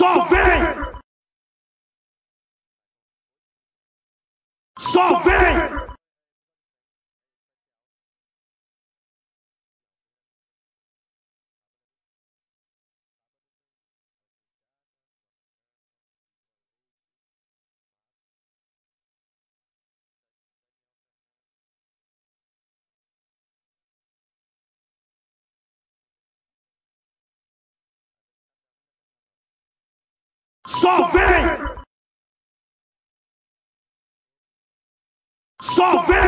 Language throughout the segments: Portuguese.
Só vem! Só vem! Só vem! Só vem!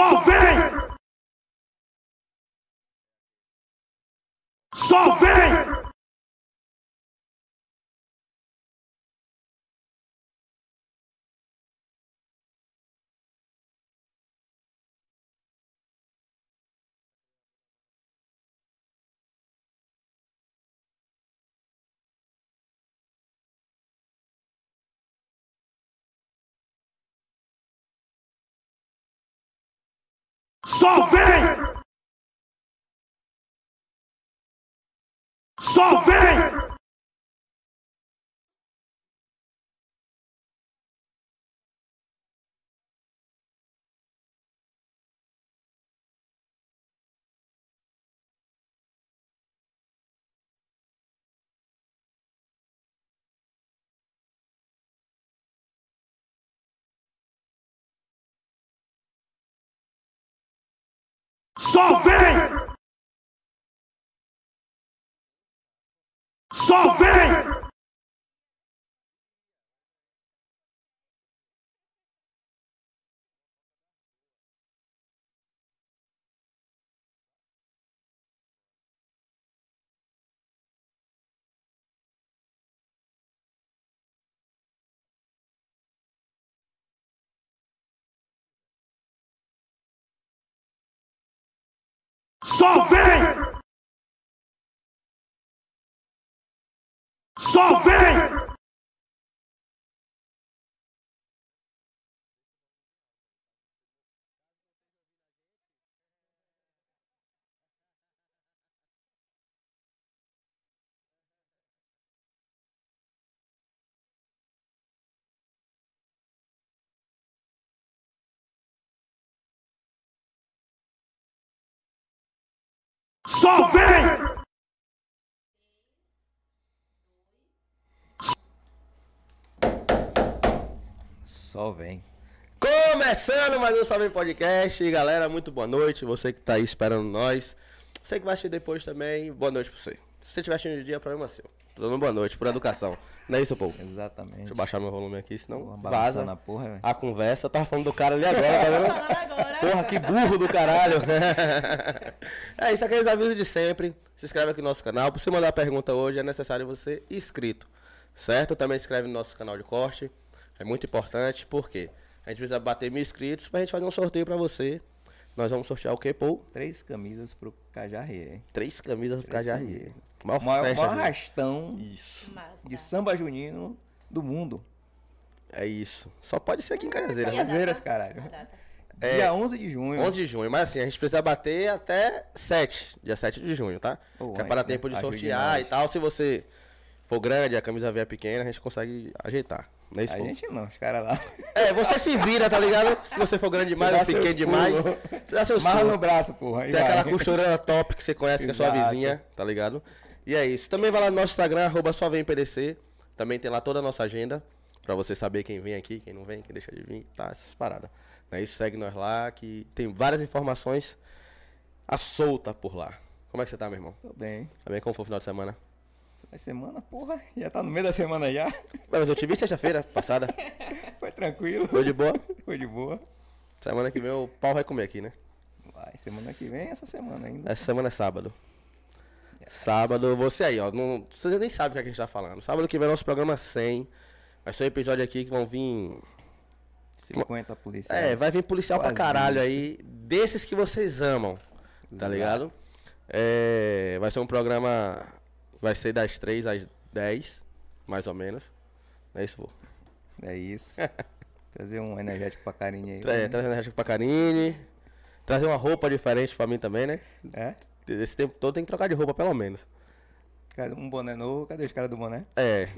Só vem! Só vem! Só vem! Só vem! Só vem! Só vem! Só vem! Só vem! Só vem! Só vem. Começando mais um Salve Podcast. Galera, muito boa noite. Você que tá aí esperando nós. Você que vai assistir depois também, boa noite pra você. Se você estiver assistindo de dia, problema seu. Tô dando boa noite, por educação. Não é isso, povo? Exatamente. Deixa eu baixar meu volume aqui, senão vaza balançando a porra, a conversa. Eu tava falando do cara ali agora, tá vendo? agora. Porra, que burro do caralho. é isso, aqueles avisos de sempre. Se inscreve aqui no nosso canal. Pra você mandar pergunta hoje, é necessário você inscrito. Certo? Também se inscreve no nosso canal de corte. É muito importante, porque a gente precisa bater mil inscritos pra gente fazer um sorteio pra você. Nós vamos sortear o quê, Paul? Três camisas pro Cajarrier. Três camisas pro Cajarrier. camisas. Maior O maior, festa, maior arrastão Isso. Massa. de samba junino do mundo. É isso. Só pode ser aqui em Cajazeiras. Cajazeiras, caralho. A data. É. Dia 11 de junho. 11 de junho, mas assim, a gente precisa bater até 7, dia 7 de junho, tá? Ou que é para tempo de sortear e tal. Se você for grande, a camisa vier pequena, a gente consegue ajeitar. Não é isso? A pô? gente não, os caras lá. É, você se vira, tá ligado? Se você for grande demais ou pequeno demais, pulos. você dá seus Marra no braço, porra. Tem vai. aquela costureira top que você conhece, que é sua vizinha, tá ligado? E é isso. Também vai lá no nosso Instagram, arroba só vem PDC. Também tem lá toda a nossa agenda, pra você saber quem vem aqui, quem não vem, quem deixa de vir, tá? Essas paradas. Não é isso? Segue nós lá, que tem várias informações à solta por lá. Como é que você tá, meu irmão? Tô bem. Tá bem? Como foi o final de semana? Foi semana, porra. Já tá no meio da semana já. Mas eu te vi sexta-feira passada. Foi tranquilo. Foi de boa? Foi de boa. Semana que vem o pau vai comer aqui, né? Vai, semana que vem, essa semana ainda. Essa semana é sábado. Sábado, você aí, ó. Não, você nem sabe o que, é que a gente tá falando. Sábado que vem é nosso programa 100. Vai ser um episódio aqui que vão vir 50 policiais. É, vai vir policial pra Quase caralho isso. aí, desses que vocês amam, tá Exato. ligado? É, vai ser um programa, vai ser das 3 às 10, mais ou menos. É isso, pô. É isso. Trazer um energético pra carinha aí. É, trazendo hashtag pra Karine, trazer uma roupa diferente pra mim também, né? É? Esse tempo todo tem que trocar de roupa, pelo menos. Um boné novo? Cadê os caras do boné? É.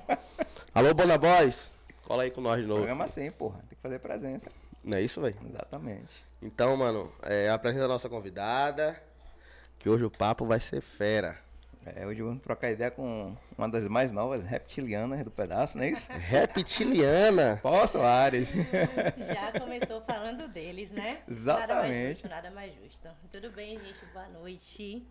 Alô, Bona Boys, cola aí com nós de novo. Programa assim, porra. Tem que fazer presença. Não é isso, velho? Exatamente. Então, mano, é, apresenta a nossa convidada, que hoje o papo vai ser fera. É, hoje vamos trocar ideia com uma das mais novas reptilianas do pedaço, não é isso? Reptiliana. Paul Soares. Já começou falando deles, né? Nada mais Exatamente. justo, nada mais justo. Tudo bem, gente? Boa noite.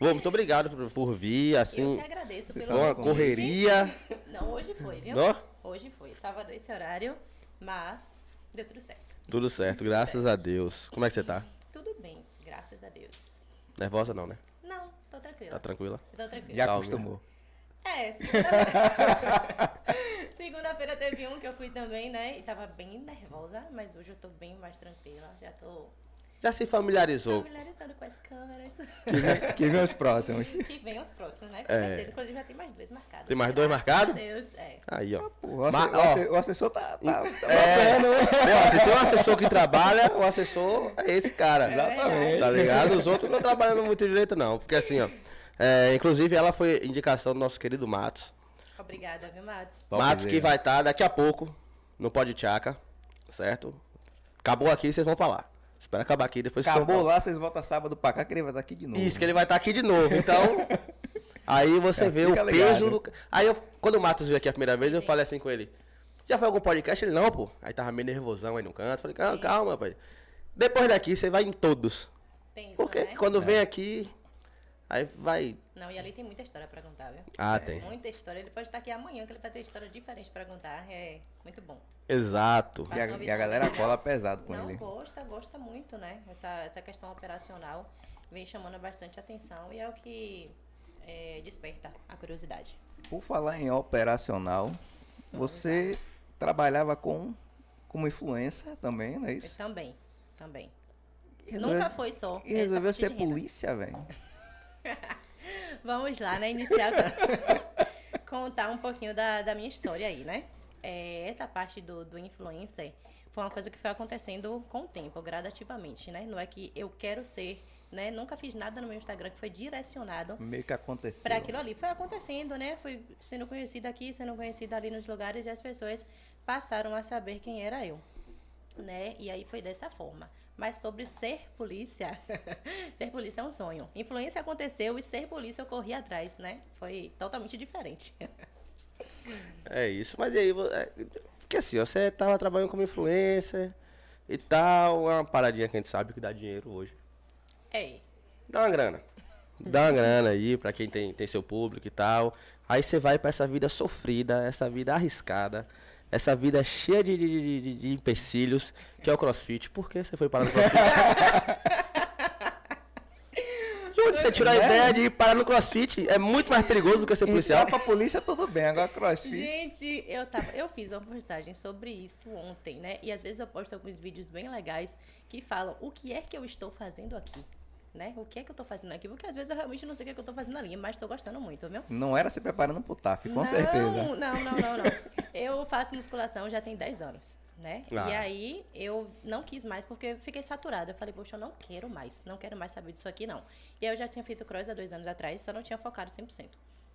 Bom, muito obrigado por, por vir, Eu assim, que agradeço pelo foi uma correria. Não, hoje foi, viu? Ó. Hoje foi. Sábado esse horário, mas deu tudo certo. Tudo certo, graças a Deus. Como é que você tá? Tudo bem, graças a Deus. Nervosa não, né? Tô tranquila. Tá tranquila? Tô tranquila. Já acostumou. É, segunda-feira. segunda-feira teve um que eu fui também, né? E tava bem nervosa, mas hoje eu tô bem mais tranquila. Já tô Já se familiarizou. familiarizando com as câmeras. Que vem, que vem os próximos. Que vem os próximos, né? Com É. certeza. Inclusive já tem mais dois marcados. Tem mais dois marcados? a Deus, é. Aí, ó. O, asse- Ma- o ó, o assessor tá, tá, tá É, ó, se tem um assessor que trabalha, o assessor é esse cara. Exatamente. Tá ligado? Os outros não trabalham muito direito, não. Porque assim, ó. é, inclusive, ela foi indicação do nosso querido Matos. Obrigada, viu, Matos? Matos que Topzera. vai estar daqui a pouco no Pode Tchaca, certo? Acabou aqui, vocês vão falar. Espera acabar aqui, depois vocês Acabou lá, vocês voltam sábado pra cá, que ele vai estar aqui de novo. Isso, que ele vai estar aqui de novo. Então, aí você É, vê o peso do. Aí, eu, quando o Matos veio aqui a primeira vez, eu falei assim com ele: Já foi algum podcast? Ele não, pô. Aí tava meio nervosão aí no canto. Falei: Calma, calma, pai. Depois daqui, você vai em todos. Tem isso, Porque né? quando vem aqui, aí vai. Não, e ali tem muita história pra contar, viu? Ah, tem. Muita história. Ele pode estar aqui amanhã, que ele vai ter história diferente pra contar. É muito bom. Exato. E a, e a galera cola pesado com Não, ele. gosta, gosta muito, né? Essa, essa questão operacional vem chamando bastante atenção e é o que é, desperta a curiosidade. Por falar em operacional, você trabalhava com como influencer também, não é Eu isso? também, também. E resolveu- Nunca foi só. E resolveu ser polícia, velho. Vamos lá, né? Iniciar contar um pouquinho da, da minha história aí, né? É, essa parte do, do influencer foi uma coisa que foi acontecendo com o tempo, gradativamente, né? Não é que eu quero ser, né? Nunca fiz nada no meu Instagram que foi direcionado Meio que aconteceu. para aquilo ali. Foi acontecendo, né? Fui sendo conhecida aqui, sendo conhecida ali nos lugares e as pessoas passaram a saber quem era eu, né? E aí foi dessa forma. Mas sobre ser polícia, ser polícia é um sonho. Influência aconteceu e ser polícia eu corri atrás, né? Foi totalmente diferente. É isso. Mas e aí, é, porque assim, você tava trabalhando como influencer e tal. É uma paradinha que a gente sabe que dá dinheiro hoje. É, Dá uma grana. Dá uma grana aí pra quem tem, tem seu público e tal. Aí você vai pra essa vida sofrida, essa vida arriscada, essa vida cheia de, de, de- de- de empecilhos, que é o crossfit. Por que você foi parar no crossfit? de onde você tirou a ideia de ir parar no crossfit? É muito mais perigoso do que ser policial. Entrar pra polícia tudo bem, agora crossfit. Gente, eu tava, eu fiz uma postagem sobre isso ontem, né? E às vezes eu posto alguns vídeos bem legais que falam o que é que eu estou fazendo aqui, né? O que é que eu tô fazendo aqui? Porque às vezes eu realmente não sei o que, é que eu tô fazendo ali, mas tô gostando muito, viu? Não era se preparando pro TAF, com não, certeza. Não, não, não, não. Eu faço musculação já tem 10 anos, né? Ah. E aí eu não quis mais porque eu fiquei saturada. Eu falei, poxa, eu não quero mais, não quero mais saber disso aqui, não. E aí eu já tinha feito cross há dois anos atrás, só não tinha focado 100%.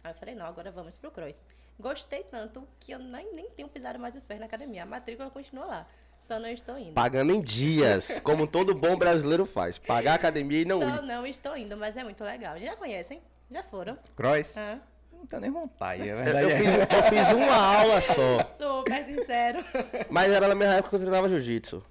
Aí eu falei, não, agora vamos pro cross. Gostei tanto que eu nem, nem tenho pisado mais os pés na academia. A matrícula continua lá, só não estou indo. Pagando em dias, como todo bom brasileiro faz. Pagar a academia e não só ir. não estou indo, mas é muito legal. Já conhecem? Já foram? Cross? Ah, Não tenho nem vontade, é Eu, verdade. eu fiz, eu fiz uma aula só. super sincero. Mas era na mesma época que eu treinava jiu-jitsu.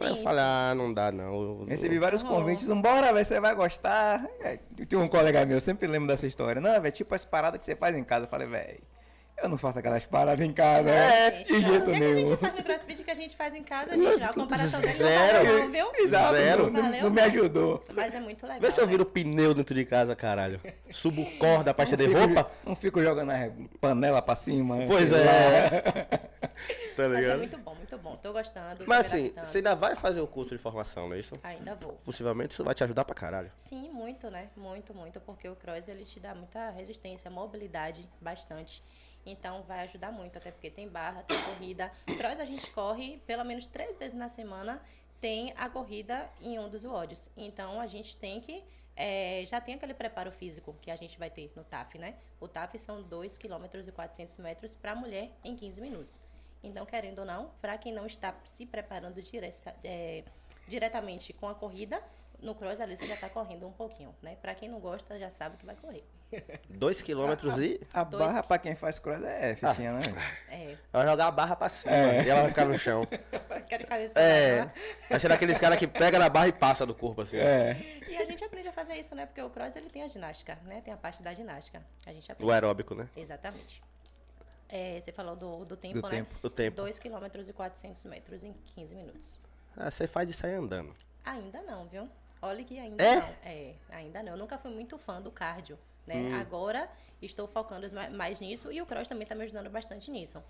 Aí eu Sim, falei, ah, não dá não. Eu- Recebi vários Oh. convites, vambora, velho, você vai gostar. É, Tinha um colega meu, eu sempre lembro dessa história. Não, velho, tipo as paradas que você faz em casa. Eu falei, velho, eu não faço aquelas paradas em casa, É, Gente, de não. jeito O que, é que a nenhum. gente faz no crossfit que a gente faz em casa, gente? A comparação dele Zero. não valeu, não, viu? Exato, Zero. não, Valeu, não me não. ajudou. Mas é muito legal. Vê se eu né? viro pneu dentro de casa, caralho. Subo corda pra Não estender fico- roupa. Não fico jogando a panela pra cima. Pois sei é. Tá Mas é ligado? muito bom, muito bom. Tô gostando. Mas assim, você ainda vai fazer o curso de formação, não é isso? Ainda vou. Possivelmente isso vai te ajudar pra caralho. Sim, muito, né? Muito, muito, porque o cross ele te dá muita resistência, mobilidade, bastante. Então vai ajudar muito, até porque tem barra, tem corrida. Cross a gente corre pelo menos três vezes na semana, tem a corrida em um dos WODs. Então a gente tem que. é, já tem aquele preparo físico que a gente vai ter no TAF, né? O TAF são 2 km e 400 metros para mulher em 15 minutos. Então, querendo ou não, para quem não está se preparando é, diretamente com a corrida, no cross ali você já está correndo um pouquinho, né? Para quem não gosta, já sabe que vai correr. Dois quilômetros e. A Dois- barra pra quem faz cross é fichinha, né? É, Vai jogar a barra pra cima É. e ela vai ficar no chão. quero fazer isso pra É. Vai ser daqueles caras que pega na barra e passa do corpo assim. É. E a gente aprende a fazer isso, né? Porque o cross ele tem a ginástica, né? Tem a parte da ginástica. A gente O aprende. aeróbico, né? Exatamente. É, você falou do, do tempo, Do né? tempo. O tempo. 2 km e 400 metros em 15 minutos. Ah, você faz isso aí andando. Ainda não, viu? Olha que ainda É? não. É, ainda não. Eu nunca fui muito fã do cardio, né? Agora estou focando ma- mais nisso e o cross também está me ajudando bastante nisso.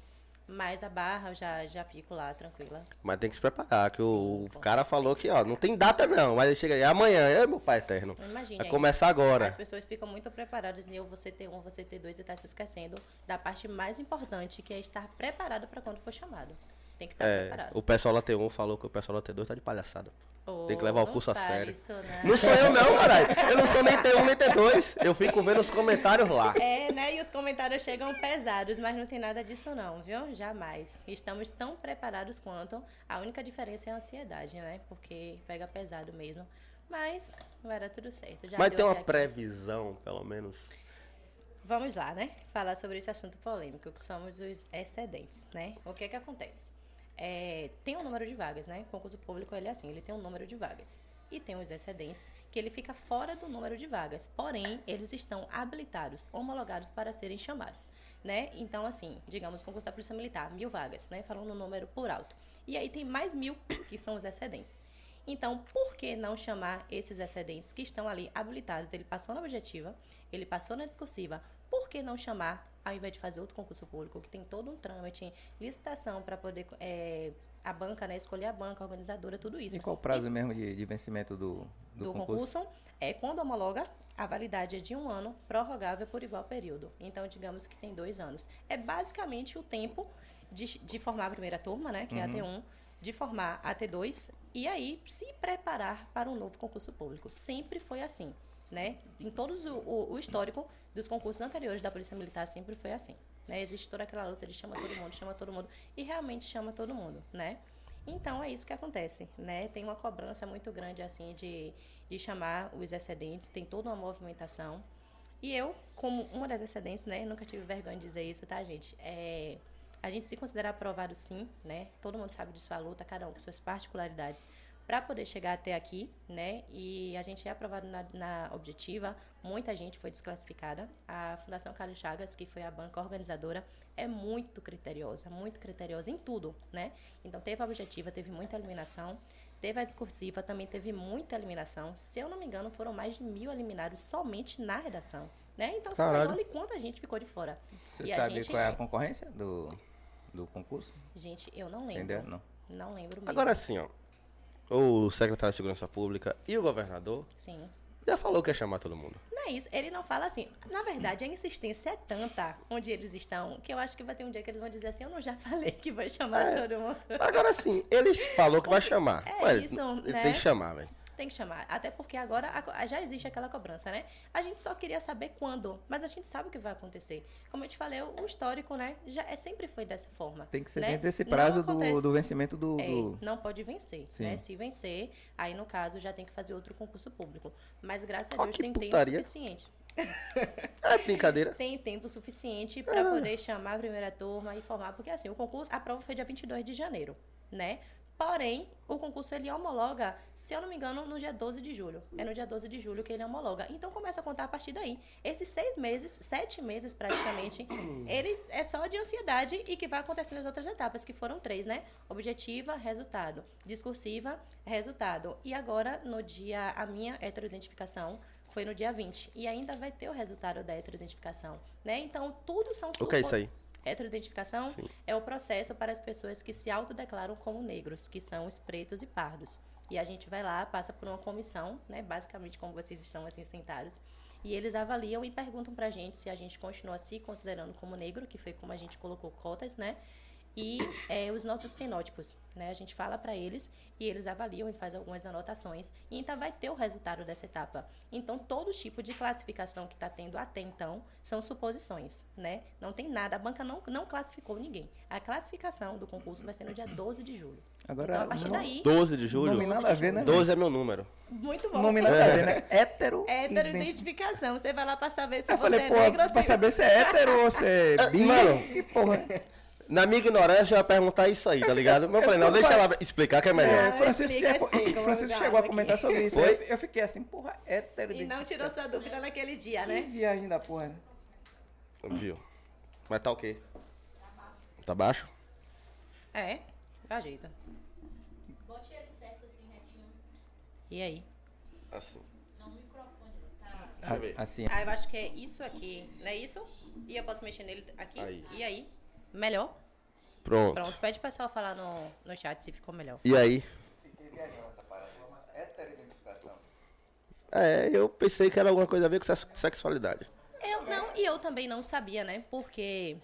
Mas a barra eu já, já fico lá tranquila. Mas tem que se preparar, que o Sim, com cara falou que, ó, não tem data não, mas ele chega aí amanhã, é meu pai eterno. Imagine Vai começar agora. As pessoas ficam muito preparadas em eu você ter um, você ter dois e tá se esquecendo da parte mais importante, que é estar preparado para quando for chamado. Tem que estar É, preparado. o pessoal lá T1 falou que o pessoal lá T2 tá de palhaçada. Ô, tem que levar o curso a sério. Isso, né? Não sou eu não, caralho. Eu não sou nem T1 nem T2. Eu fico vendo os comentários lá. É, né? E os comentários chegam pesados, mas não tem nada disso não, viu? Jamais. Estamos tão preparados quanto. A única diferença é a ansiedade, né? Porque pega pesado mesmo. Mas vai dar tudo certo. Já Mas tem uma aqui. previsão, pelo menos. Vamos lá, né? Falar sobre esse assunto polêmico, que somos os excedentes, né? O que é que acontece? É, tem um número de vagas, né? Concurso público, ele é assim, ele tem um número de vagas. E tem os excedentes, que ele fica fora do número de vagas. Porém, eles estão habilitados, homologados para serem chamados, né? Então, assim, digamos, concurso da Polícia Militar, mil vagas, né? Falando no número por alto. E aí tem mais mil, que são os excedentes. Então, por que não chamar esses excedentes que estão ali habilitados? Ele passou na objetiva, ele passou na discursiva. Por que não chamar, ao invés de fazer outro concurso público, que tem todo um trâmite, licitação para poder é, a banca, né, escolher a banca, a organizadora, tudo isso. E qual o prazo mesmo de, de vencimento do, do, do concurso? concurso é quando homologa, a validade é de um ano, prorrogável por igual período. Então, digamos que tem dois anos. É basicamente o tempo de, de formar a primeira turma, né, que é a T1, de formar a T2 e aí se preparar para um novo concurso público. Sempre foi assim, né? Em todos o, o, histórico dos concursos anteriores da Polícia Militar sempre foi assim. Né? Existe toda aquela luta de chama todo mundo, chama todo mundo e realmente chama todo mundo, né? Então é isso que acontece, né? Tem uma cobrança muito grande assim de, de chamar os excedentes, tem toda uma movimentação. E eu, como uma das excedentes, né? Nunca tive vergonha de dizer isso, tá, gente? É, a gente se considera aprovado sim, né? Todo mundo sabe de sua luta, cada um com suas particularidades, para poder chegar até aqui, né? E a gente é aprovado na, na objetiva, muita gente foi desclassificada. A Fundação Carlos Chagas, que foi a banca organizadora, é muito criteriosa, muito criteriosa em tudo, né? Então teve a objetiva, teve muita eliminação. Teve a discursiva, também teve muita eliminação. Se eu não me engano, foram mais de mil eliminados somente na redação. Né? Então, só Caralho. olha quanta gente ficou de fora. Você E a sabe gente- qual é a concorrência do, do concurso? Gente, eu não lembro. Entendeu? Não. Não lembro mesmo. Agora sim, ó. O secretário de Segurança Pública e o governador Sim. já falou que ia chamar todo mundo. Não é isso. Ele não fala assim. Na verdade, a insistência é tanta onde eles estão que eu acho que vai ter um dia que eles vão dizer assim: Eu não já falei que vai chamar É. todo mundo. Agora sim, ele falou que vai chamar. É Ué, isso, ele né? tem que chamar, velho. Tem que chamar. Até porque agora a já existe aquela cobrança, né? A gente só queria saber quando, mas a gente sabe o que vai acontecer. Como eu te falei, o histórico, né? Já é, sempre foi dessa forma. Tem que ser né? dentro desse prazo do, do vencimento do. É, do- não pode vencer, Sim. né? Se vencer, aí no caso já tem que fazer outro concurso público. Mas graças a Deus que tem tempo putaria. suficiente. É brincadeira. Tem tempo suficiente para poder chamar a primeira turma e formar, porque assim, o concurso, a prova foi dia 22 de janeiro, né? Porém, o concurso ele homologa, se eu não me engano, no dia 12 de julho. É no dia 12 de julho que ele homologa. Então começa a contar a partir daí. Esses seis meses, sete meses praticamente, ele é só de ansiedade e que vai acontecer nas outras etapas, que foram três, né? Objetiva, resultado. Discursiva, resultado. E agora, no dia, a minha heteroidentificação foi no dia 20. E ainda vai ter o resultado da heteroidentificação, né? Então, tudo são O que é isso aí? Heteroidentificação é o processo para as pessoas que se autodeclaram como negros, que são os pretos e pardos. E a gente vai lá, passa por uma comissão, né? Basicamente como vocês estão assim sentados. E eles avaliam e perguntam pra gente se a gente continua se considerando como negro, que foi como a gente colocou cotas, né? E é, os nossos fenótipos, né? A gente fala pra eles e eles avaliam e fazem algumas anotações. E então vai ter o resultado dessa etapa. Então todo tipo de classificação que está tendo até então são suposições, né? Não tem nada, a banca não, não classificou ninguém. A classificação do concurso vai ser no dia 12 de julho. Agora, então, a partir não- daí, 12 de julho? Nome nada a ver, né? 12 é meu número. muito bom. Nome nada a ver, né? Hétero. identi- Hétero-identificação. Você vai lá pra saber se Eu você falei, é negro ou pra se saber se é hétero ou se é bi. mano. Que porra. Na minha ignorância, eu ia perguntar isso aí, tá ligado? Mas eu falei, não, deixa ela explicar que é É, melhor. Francisco, explica, tinha- explica, Francisco chegou a comentar sobre isso. Eu, eu fiquei assim, porra, hétero. E não tirou sua dúvida naquele dia, Que né? viagem da porra. né? Viu? Mas tá ok. Tá baixo? É, ajeita. Bote ele certo assim, retinho. E aí? Assim. Não, o microfone tá. Ver. Assim, Ah, eu acho que é isso aqui, não é isso? E eu posso mexer nele aqui? Aí. E aí? Melhor? Pronto. Pronto, pede o pessoal falar no, no chat se ficou melhor. E aí? Fiquei viajando essa parada. Heteroidentificação. É, eu pensei que era alguma coisa a ver com sex- sexualidade. Eu não, e eu também não sabia, né? Porque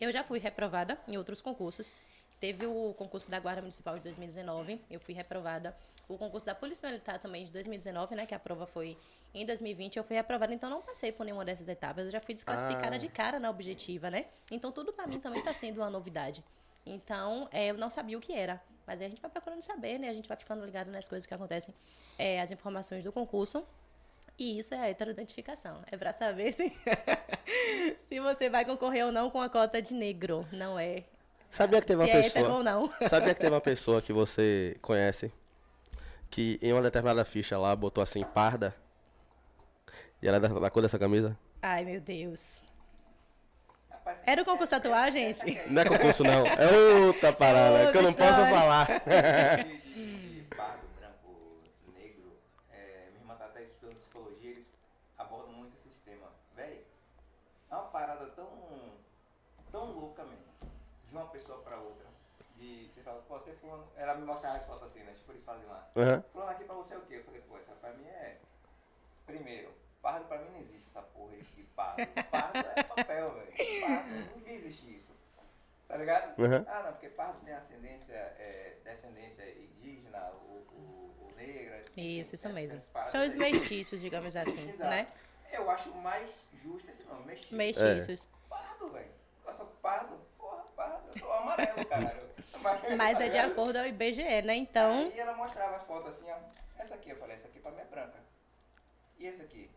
eu já fui reprovada em outros concursos. Teve o concurso da Guarda Municipal de 2019, eu fui reprovada. O concurso da Polícia Militar também de 2019, né? Que a prova foi em 2020, eu fui reprovada, então não passei por nenhuma dessas etapas. Eu já fui desclassificada Ah. de cara na objetiva, né? Então tudo pra mim também tá sendo uma novidade. Então, é, eu não sabia o que era. Mas aí a gente vai procurando saber, né? A gente vai ficando ligado nas coisas que acontecem, é, as informações do concurso. E isso é a heteroidentificação. É pra saber se, se você vai concorrer ou não com a cota de negro. Não é. Sabia que teve se uma é hétero ou pessoa. não. Sabia que teve uma pessoa que você conhece que em uma determinada ficha lá botou assim, parda. E ela é da, da cor dessa camisa? Ai, meu Deus. Era o concurso atuar, gente? Não é concurso, não. É outra parada, que eu não posso falar. pardo, branco, negro, é, minha irmã tá até estudando psicologia, eles abordam muito esse tema. Véi, é uma parada tão, tão louca mesmo, de uma pessoa pra outra. De, você fala, pô, você fulano, ela me mostra as fotos assim, né, tipo eles fazem lá. Aham. Fulano aqui pra você é o quê? Eu falei, pô, essa pra mim é, primeiro, pardo pra mim não existe essa porra aí de pardo. Pardo é papel, velho, pardo, não existe isso. Tá ligado? Uhum. Ah, não, porque pardo tem ascendência, é, descendência indígena, o, o, o negra. Isso, isso né, mesmo. São os mestiços, digamos assim, Exato. né? Eu acho mais justo esse nome, mestiço. Mestiços. Pardo, velho. Eu sou pardo, Eu sou amarelo, caralho. Mas é de acordo ao IBGE, né? Então, Aí ela mostrava as fotos assim, ó. Essa aqui, eu falei, essa aqui pra mim é branca. E esse aqui?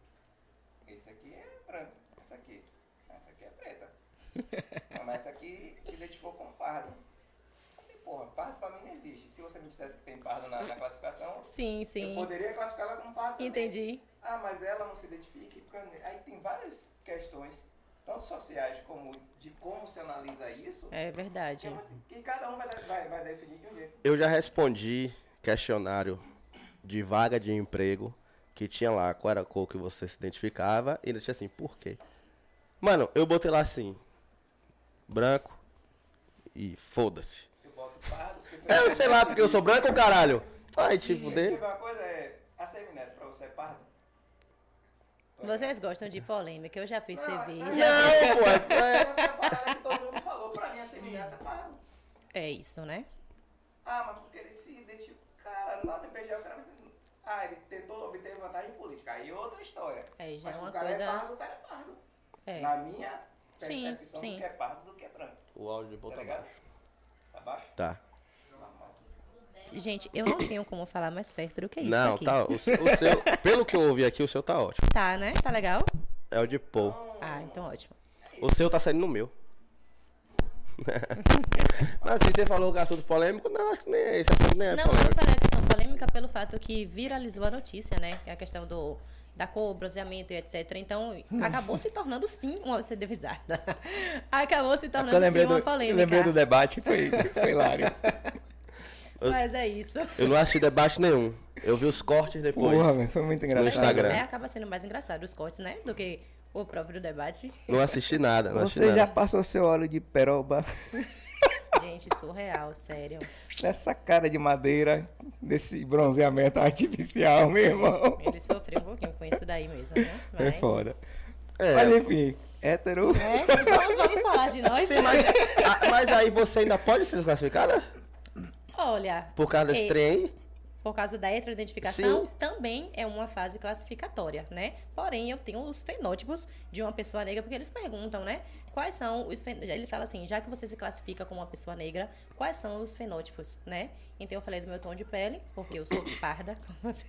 Esse aqui é branco. Essa aqui? Essa aqui é preta. Mas essa aqui se identificou como pardo. Eu Falei, porra, pardo pra mim não existe. Se você me dissesse que tem pardo na, na classificação, sim, eu sim. poderia classificá-la como pardo. também. Entendi. Ah, mas ela não se identifica. porque- Aí tem várias questões, tanto sociais como de como se analisa isso, É verdade. que, que cada um vai, vai, vai definir de um jeito. Eu já respondi questionário de vaga de emprego que tinha lá qual era a cor que você se identificava e ainda tinha assim, por quê? Mano, eu botei lá assim, branco e foda-se. Eu boto pardo. É, Eu sei lá porque eu sou branco, caralho. Ai, te E fuder. Uma coisa é, a semineto pra você é pardo? Vocês gostam de polêmica, eu já percebi. Não, já- Não, pô, é- É uma parada que todo mundo falou pra mim, a semineto é pardo. É isso, né? Ah, mas porque ele se identifica, cara, lá no IBGE o cara vai se- Ah, ele tentou obter vantagem política. Aí outra história. Aí já Mas é uma o cara coisa- é pardo, o cara é pardo. É. Na minha Sim, percepção sim. do que é pardo do que é branco. O áudio de Tá ponta ligado? baixo. Tá baixo? Tá. Gente, eu não tenho como falar mais perto do que isso Não, aqui. tá. O, seu- o seu, pelo que eu ouvi aqui, o seu tá ótimo. Tá, né? Tá legal? É o de Paul. Ah, então ótimo. O seu tá saindo no meu. Mas assim, você falou que é assunto polêmico, não, acho que nem é esse assunto nem é Não, eu polêmico. falei a questão polêmica pelo fato que viralizou a notícia, né? Que é a questão do da cor, bronzeamento e etc. Então, acabou se tornando sim uma você deu risada. Acabou se É Eu tornando sim uma do, polêmica. eu lembrei do debate, foi, foi hilário. Mas é isso. Eu não assisti debate nenhum. Eu vi os cortes depois. Porra, velho, foi muito engraçado. Instagram. É, acaba sendo mais engraçado os cortes, né? Do que O próprio debate. Não assisti nada. Não assisti Você já nada. passou seu óleo de peroba Gente, surreal, sério. nessa cara de madeira, desse bronzeamento artificial, meu irmão? Ele sofreu um pouquinho com isso daí mesmo, né? É foda. É. Mas enfim, hétero. É, vamos, vamos falar de nós. Sim, mas, ah, mas aí você ainda pode ser desclassificada? Olha, Por causa desse trem aí? por causa da heteroidentificação, Sim. também é uma fase classificatória, né? Porém, eu tenho os fenótipos de uma pessoa negra, porque eles perguntam, né? Quais são os fen... Ele fala assim, já que você se classifica como uma pessoa negra, quais são os fenótipos, né? Então, eu falei do meu tom de pele, porque eu sou parda, como assim?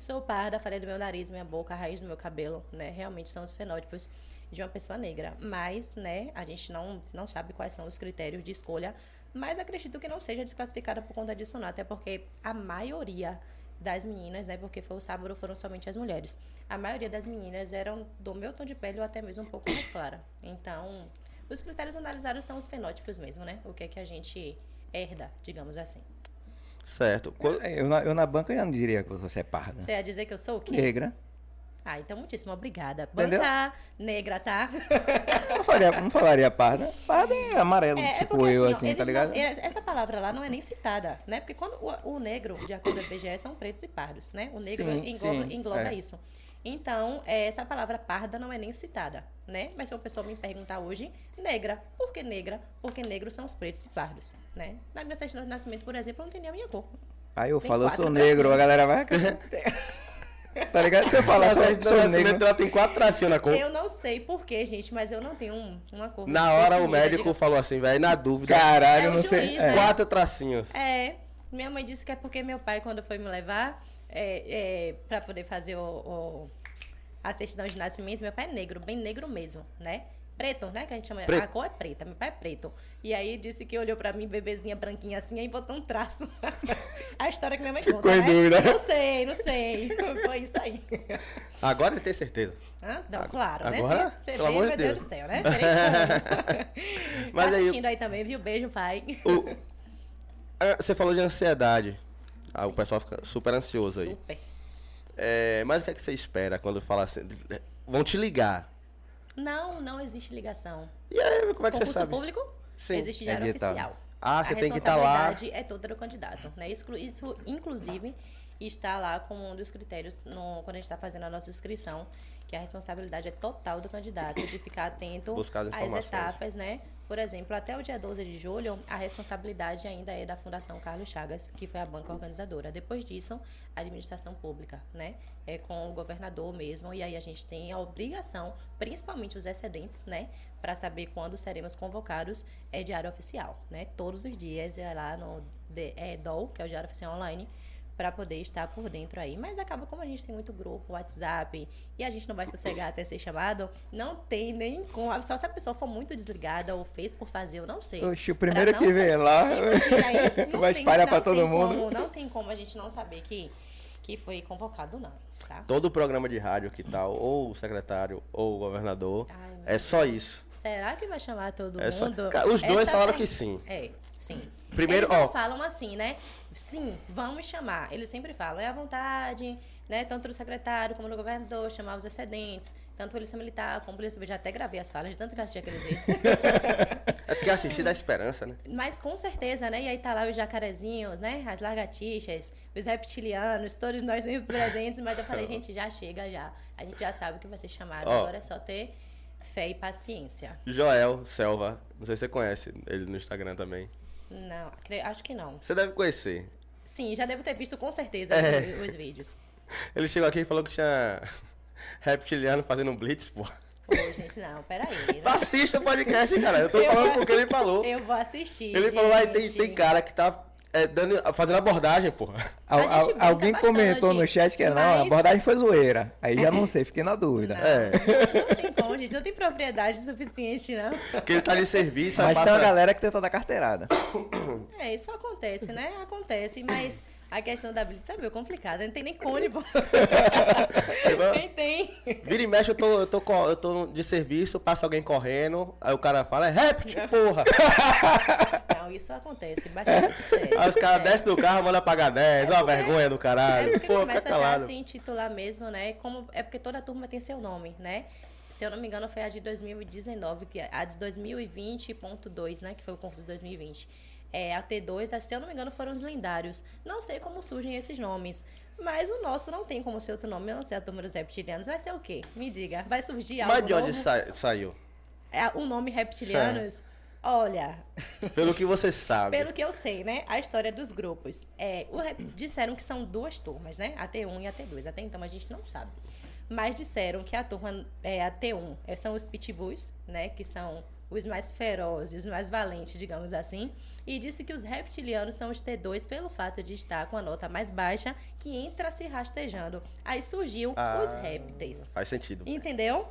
sou parda, falei do meu nariz, minha boca, a raiz do meu cabelo, né? Realmente são os fenótipos de uma pessoa negra. Mas, né, a gente não, não sabe quais são os critérios de escolha mas acredito que não seja desclassificada por conta disso, não. Até porque a maioria das meninas, né? Porque foi o sábado, foram somente as mulheres. A maioria das meninas eram do meu tom de pele ou até mesmo um pouco mais clara. Então, os critérios analisados são os fenótipos mesmo, né? O que é que a gente herda, digamos assim. Certo. Quando- Eu na, eu na banca já não diria que você é parda. Você ia dizer que eu sou o quê? Negra. Ah, então muitíssimo obrigada. Entendeu? Banca negra, tá? Não falaria, não falaria parda. Parda é amarelo, É, é tipo porque, eu, ó, assim, tá ligado? não- eles- essa palavra lá não é nem citada, né? Porque quando o, o negro, de acordo com o IBGE, são pretos e pardos, né? O negro Sim, engloba, sim, engloba é. isso. Então, é, essa palavra parda não é nem citada, né? Mas se uma pessoa me perguntar hoje, negra. Por que negra? Porque negros são os pretos e pardos, né? Na minha certidão de nascimento, por exemplo, não tem nem a minha cor. Aí eu Tem falo, eu sou negro, a galera vai. tá ligado? Se eu falar, sou, Na sou negro. ela tem quatro tracinhos na cor. Eu não sei por quê, gente, mas eu não tenho um- uma cor. Na hora o médico diga- falou assim, velho, na dúvida. Caralho, É não sei. juiz, é. né? Quatro tracinhos. É, minha mãe disse que é porque meu pai, quando foi me levar é, é, para poder fazer o, o- a certidão de nascimento, meu pai é negro, bem negro mesmo, né? Preto, né? Que a gente chama. Preto. A cor é preta, meu pai é preto. E aí disse que olhou pra mim, bebezinha branquinha assim, aí botou um traço. a história que minha mãe Ficou conta, em né? dúvida. Não sei, não sei. Foi isso aí. Agora ele tem certeza. Hã? Não, claro, agora, né? Você pelo vê, amor de meu Deus Deus. do céu, né? Mas tá aí- assistindo aí também, viu? Beijo, pai. O- Ah, Você falou de ansiedade. Ah, o pessoal fica super ansioso aí. Super. É, mas o que, é que você espera quando fala assim? Vão te ligar. Não, não existe ligação. E aí, como é que você Concurso sabe? público, Sim, existe é diário ditado. oficial. Ah, A você tem que estar lá. responsabilidade é toda do candidato, né? Isso, isso, inclusive, está lá como um dos critérios no- quando a gente está fazendo a nossa inscrição, que a responsabilidade é total do candidato, de ficar atento às etapas, né? Por exemplo, até o dia 12 de julho, a responsabilidade ainda é da Fundação Carlos Chagas, que foi a banca organizadora. Depois disso, a administração pública, né? É com o governador mesmo, e aí a gente tem a obrigação, principalmente os excedentes, né? Para saber quando seremos convocados, é diário oficial, né? Todos os dias é lá no é, DOL, que é o Diário Oficial Online, para poder estar por dentro aí. Mas acaba como a gente tem muito grupo, WhatsApp, e a gente não vai sossegar até ser chamado, não tem nem como. Só se a pessoa for muito desligada ou fez por fazer, eu não sei. Oxe, o primeiro que sa- lá aí, vai espalhar pra todo mundo. como- não tem como a gente não saber que, que foi convocado, não, tá? Todo programa de rádio que tal, ou o secretário, ou o governador, Ai, é só isso. Será que vai chamar todo É só- mundo? Ca- os dois Essa falaram per- que sim. É, sim. Primeiro, Eles não ó. falam assim, né? Sim, vamos chamar. Eles sempre falam, é à vontade, né? Tanto do secretário como do governador, chamar os excedentes, tanto polícia militar como polícia civil. Já até gravei as falas de tanto que eu assisti aqueles vídeos. É porque assistir dá esperança, né? Mas com certeza, né? E aí tá lá os jacarezinhos, né? As lagartixas, os reptilianos, todos nós sempre presentes. Mas eu falei, gente, já chega já. A gente já sabe que vai ser chamado. Ó. Agora é só ter fé e paciência. Joel Selva, não sei se você conhece ele no Instagram também. Não, acho que não. Você deve conhecer. Sim, já devo ter visto com certeza É. os, os vídeos. Ele chegou aqui e falou que tinha reptiliano fazendo um blitz, pô. Pô, gente, não, peraí. né? Assista o podcast, cara. Eu tô Eu falando vou- porque ele falou. Eu vou assistir. Ele falou, aí tem, gente. tem cara que tá é, dando, fazendo abordagem, porra. Al- al- alguém bastante, comentou no chat que não, a mas- abordagem foi zoeira. Aí já não sei, fiquei na dúvida. Não, É. não tem como, gente. Não tem propriedade suficiente, não. Porque ele tá de serviço, Mas tem passa... uma galera que tenta dar carteirada. É, isso acontece, né? Acontece, mas a questão da Blitz é meio complicada. Não tem nem cone, pô. nem tem. Vira e mexe, eu tô, eu, tô, eu tô de serviço, passa alguém correndo, aí o cara fala, é rap, porra. Não, isso acontece bastante, sério. Aí os caras sério. descem do carro, mandam pagar 10, uma porque- vergonha do caralho. É porque Pô, começa já a se intitular mesmo, né? Como, é porque toda turma tem seu nome, né? Se eu não me engano, foi a de 2019, que é a de 2020.2, né? Que foi o concurso de 2020. É, a T2, a- se eu não me engano, foram os lendários. Não sei como surgem esses nomes. Mas o nosso não tem como ser outro nome, a não ser a turma dos reptilianos. Vai ser o quê? Me diga. Vai surgir algo Mas de onde sa- saiu? É, o nome reptilianos, olha, Pelo que você sabe. pelo que eu sei, né? A história dos grupos. É, o rep- disseram que são duas turmas, né? A T1 e a T2. Até então a gente não sabe. Mas disseram que a turma, é, a T1 é, são os pitbulls, né? Que são os mais ferozes, os mais valentes, digamos assim. E disse que os reptilianos são os T2 pelo fato de estar com a nota mais baixa, que entra se rastejando. Aí surgiu Ah, os répteis. Faz sentido. Entendeu?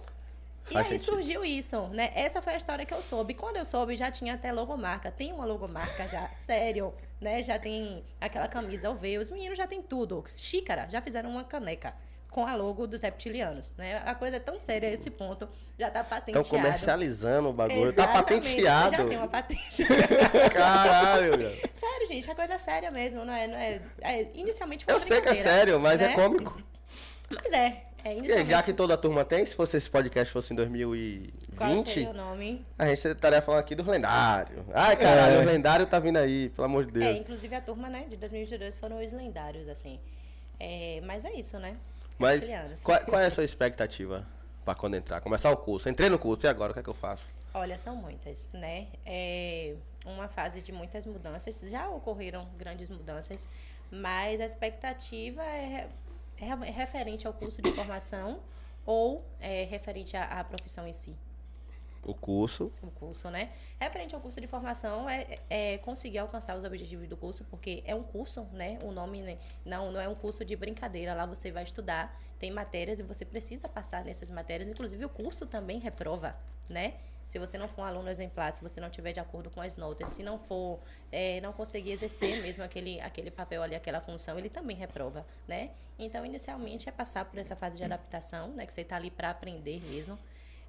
E Faz aí sentido. surgiu isso, né? Essa foi a história que eu soube. Quando eu soube, já tinha até logomarca. Tem uma logomarca já, sério, né? Já tem aquela camisa UV. Os meninos já tem tudo. Xícara, já fizeram uma caneca com a logo dos reptilianos, né? A coisa é tão séria a esse ponto. Já tá Estão patenteado. comercializando o bagulho. Tá Exatamente, patenteado. Já tem uma patente. Caralho, meu. sério, gente, a coisa é séria mesmo, não é? Não é, é- inicialmente foi Eu sei que é sério, mas é né? cômico. Mas é. é já que toda turma tem, se fosse esse podcast fosse em Qual 2020, seria o nome? a gente estaria falando aqui dos lendários. Ai, caralho, É. o lendário tá vindo aí, pelo amor de É, Deus. inclusive a turma, né, de 2022 foram os lendários, assim. É, mas é isso, né? Mas Reptilianos. qual, qual é a sua expectativa pra quando entrar? Começar o curso. Entrei no curso, e agora? O que é que eu faço? Olha, são muitas, né? É uma fase de muitas mudanças. Já ocorreram grandes mudanças, mas a expectativa é, é referente ao curso de formação ou é referente à, à profissão em si. O curso. o curso, né? Referente ao curso de formação é, é conseguir alcançar os objetivos do curso, porque é um curso, né? O nome né? não, não é um curso de brincadeira. Lá você vai estudar, tem matérias e você precisa passar nessas matérias. Inclusive o curso também reprova, né? Se você não for um aluno exemplar, se você não tiver de acordo com as notas, se não for, é, não conseguir exercer mesmo aquele, aquele papel ali, aquela função, ele também reprova, né? Então, inicialmente é passar por essa fase de adaptação, né? Que você está ali para aprender mesmo.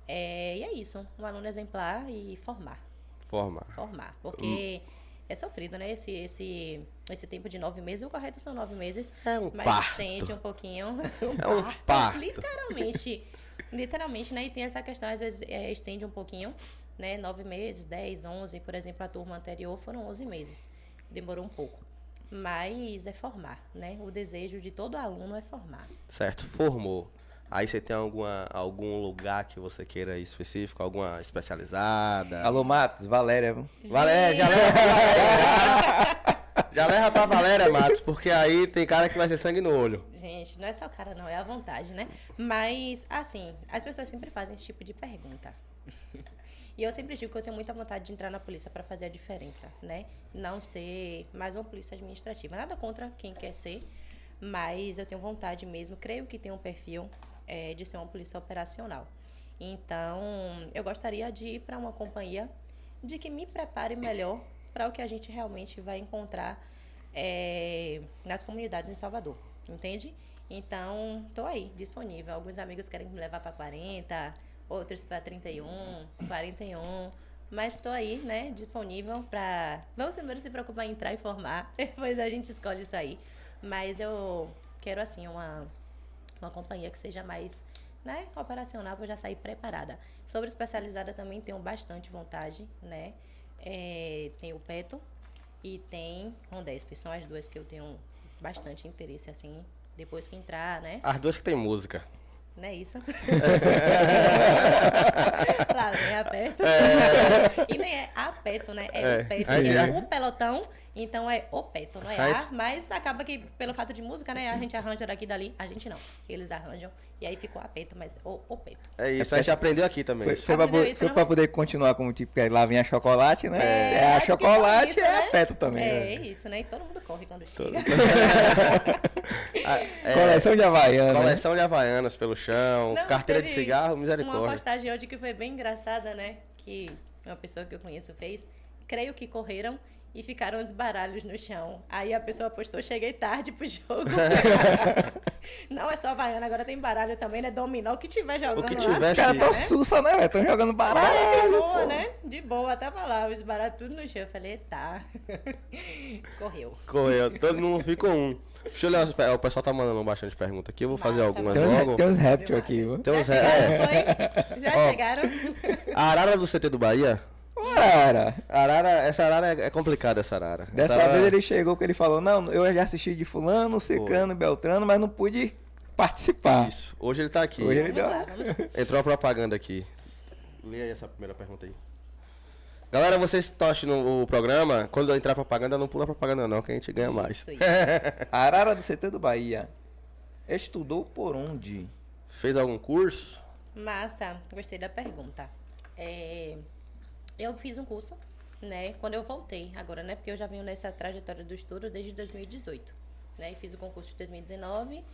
É, e é isso, um aluno exemplar e formar, Formar. formar, porque é sofrido, né? Esse, esse, esse tempo de nove meses, o correto são nove meses, É um mas parto. estende um pouquinho. É um parto. Literalmente, literalmente, né? E tem essa questão, às vezes, é, estende um pouquinho, né? Nove meses, dez, onze, por exemplo, a turma anterior foram onze meses, demorou um pouco. Mas é formar, né? O desejo de todo aluno é formar. Certo, formou. Aí você tem alguma, algum lugar que você queira ir específico, alguma especializada? Alô, Matos, Valéria. Valéria, já leva. Já leva pra Valéria, Matos, porque aí tem cara que vai ser sangue no olho. Gente, não é só o cara, não, é a vontade, né? Mas, assim, as pessoas sempre fazem esse tipo de pergunta. E eu sempre digo que eu tenho muita vontade de entrar na polícia para fazer a diferença, né? Não ser mais uma polícia administrativa. Nada contra quem quer ser, mas eu tenho vontade mesmo, creio que tenho um perfil eh, de ser uma polícia operacional. Então, eu gostaria de ir para uma companhia de que me prepare melhor para o que a gente realmente vai encontrar eh, nas comunidades em Salvador, entende? Então, tô aí, disponível. Alguns amigos querem me levar para 40, outros para 31, 41. Mas estou aí, né, disponível para. Vamos primeiro se preocupar em entrar e formar, depois a gente escolhe isso aí. Mas eu quero, assim, uma, uma companhia que seja mais né, operacional para já sair preparada. Sobre especializada também tenho bastante vontade, né? É, tem o Peto e tem Rondesp. São as duas que eu tenho bastante interesse, assim, depois que entrar, né? As duas que tem música. Não é isso? Lá vem a Peto. E nem é a Peto, né? É, É, o gente já- O pelotão, então é o Peto, não é Mas- a. Mas acaba que, pelo fato de música, né? A gente arranja daqui e dali. A gente não. Eles arranjam. E aí ficou a Peto, mas o, o Peto. É isso, a gente aprendeu aqui também. Foi, foi, pra, isso, foi não? pra poder continuar como tipo, que lá vem a chocolate, né? É, é a chocolate, isso, é né? a peto também. É né? isso, né? E todo mundo corre quando chega. Ah, é, Coleção de Havaiana. né? coleção de Havaianas pelo chão, Não, carteira de cigarro, Uma misericórdia. postagem hoje que foi bem engraçada, né? Que uma pessoa que eu conheço fez. Creio que correram e ficaram os baralhos no chão. Aí a pessoa postou, cheguei tarde pro jogo. não é só Havaiana, agora tem baralho também, né? Dominó, o que tiver jogando que lá. tiver, Os caras tão né? sussa, né, velho? Estão jogando baralho. Olha, de boa, pô. né? De boa, tava lá, os baralhos tudo no chão. Eu falei, tá. Correu. Correu, todo mundo ficou um. Deixa eu ler, as pe- o pessoal tá mandando bastante pergunta aqui, eu vou fazer Massa, algumas Tem uns, logo. tem uns répteis aqui, viu? Tem Já uns- é. chegaram, foi? Já Ó. chegaram? A arara do CT do Bahia, Cara, a arara, essa arara é, é complicada, essa arara. dessa Essa arara- vez ele chegou que ele falou, não, eu já assisti de fulano, ciclano, beltrano, mas não pude participar. Isso, hoje ele tá aqui. Hoje ele deu... Entrou a propaganda aqui. Lê aí essa primeira pergunta aí. Galera, vocês assistindo o programa, quando entrar a propaganda, não pula a propaganda não, que a gente ganha mais. Isso, isso. A Arara do CT do Bahia estudou por onde? Fez algum curso? Massa, gostei da pergunta. É, eu fiz um curso, né, quando eu voltei agora, né, porque eu já venho nessa trajetória do estudo desde 2018, né, e fiz o concurso de 2019,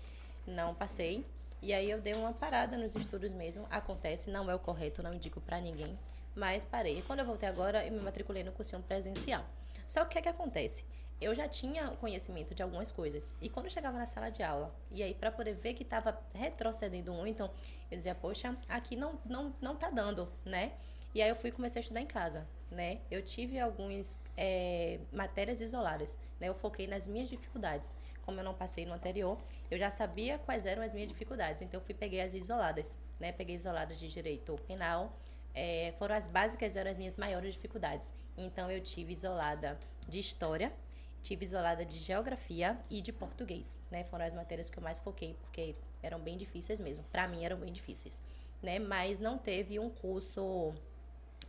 não passei, e aí eu dei uma parada nos estudos mesmo, acontece, não é o correto, não indico pra ninguém, mas parei. E quando eu voltei agora, eu me matriculei no cursinho presencial. Só que o que é que acontece? Eu já tinha conhecimento de algumas coisas. E quando chegava na sala de aula, e aí para poder ver que estava retrocedendo muito, eu dizia, poxa, aqui não, não, não tá dando, né? E aí eu fui e comecei a estudar em casa, né? Eu tive algumas é, matérias isoladas, né? Eu foquei nas minhas dificuldades. Como eu não passei no anterior, eu já sabia quais eram as minhas dificuldades. Então eu fui peguei as isoladas, né? Peguei isoladas de direito penal, é, foram as básicas, eram as minhas maiores dificuldades. Então eu tive isolada de história, tive isolada de geografia e de português, né? Foram as matérias que eu mais foquei, porque eram bem difíceis mesmo. Para mim eram bem difíceis, né? Mas não teve um curso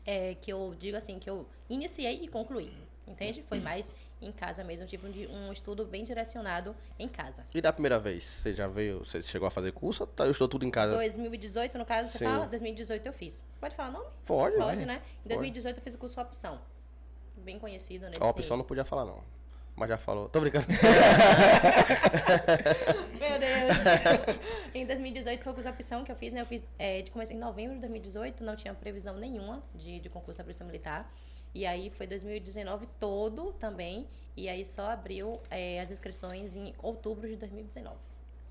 é, que eu digo assim, que eu iniciei e concluí. Entende? Foi mais em casa mesmo. Eu tive um, estudo bem direcionado em casa. E da primeira vez? Você já veio, você chegou a fazer curso ou tá- eu estou tudo em casa? 2018, no caso, você Sim. fala? 2018 eu fiz. Pode falar nome? Pode, Pode, né? Em 2018 eu fiz o curso Opção. Bem conhecido nesse A opção não podia falar não. Mas já falou. Tô brincando. Meu Deus. em 2018 foi o curso opção que eu fiz, né? Eu fiz, é, de- comecei em novembro de 2018, não tinha previsão nenhuma de, de concurso da Polícia Militar. E aí foi 2019 todo também. E aí só abriu é, as inscrições em outubro de 2019.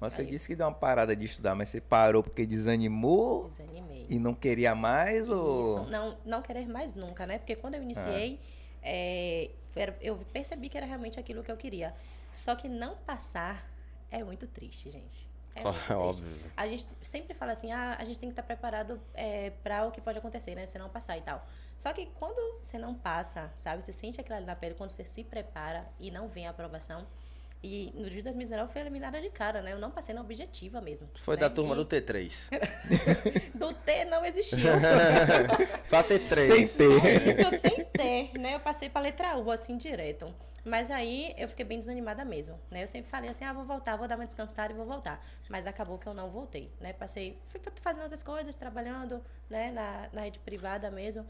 Mas você disse que deu uma parada de estudar, mas você parou porque desanimou Desanimei. e não queria mais ou... Isso, não, não querer mais nunca, né? Porque quando eu iniciei, é, era- eu percebi que era realmente aquilo que eu queria. Só que não passar é muito triste, gente. É muito triste. Óbvio. A gente sempre fala assim, ah, a gente tem que estar preparado é, para o que pode acontecer, né? Se não passar e tal. Só que quando você não passa, sabe? Você sente aquilo ali na pele, quando você se prepara e não vem a aprovação. E no dia de 2019 eu fui eliminada de cara, né? Eu não passei na objetiva mesmo. Foi né? da turma E do T3. do T não existiu. Fala T3. Sem ter. Isso, sem ter, né? Eu passei pra letra U, assim, direto. Mas aí eu fiquei bem desanimada mesmo, né? Eu sempre falei assim, ah, vou voltar, vou dar uma descansada e vou voltar. Mas acabou que eu não voltei, né? Passei, fui fazendo outras coisas, trabalhando, né? Na, na rede privada mesmo,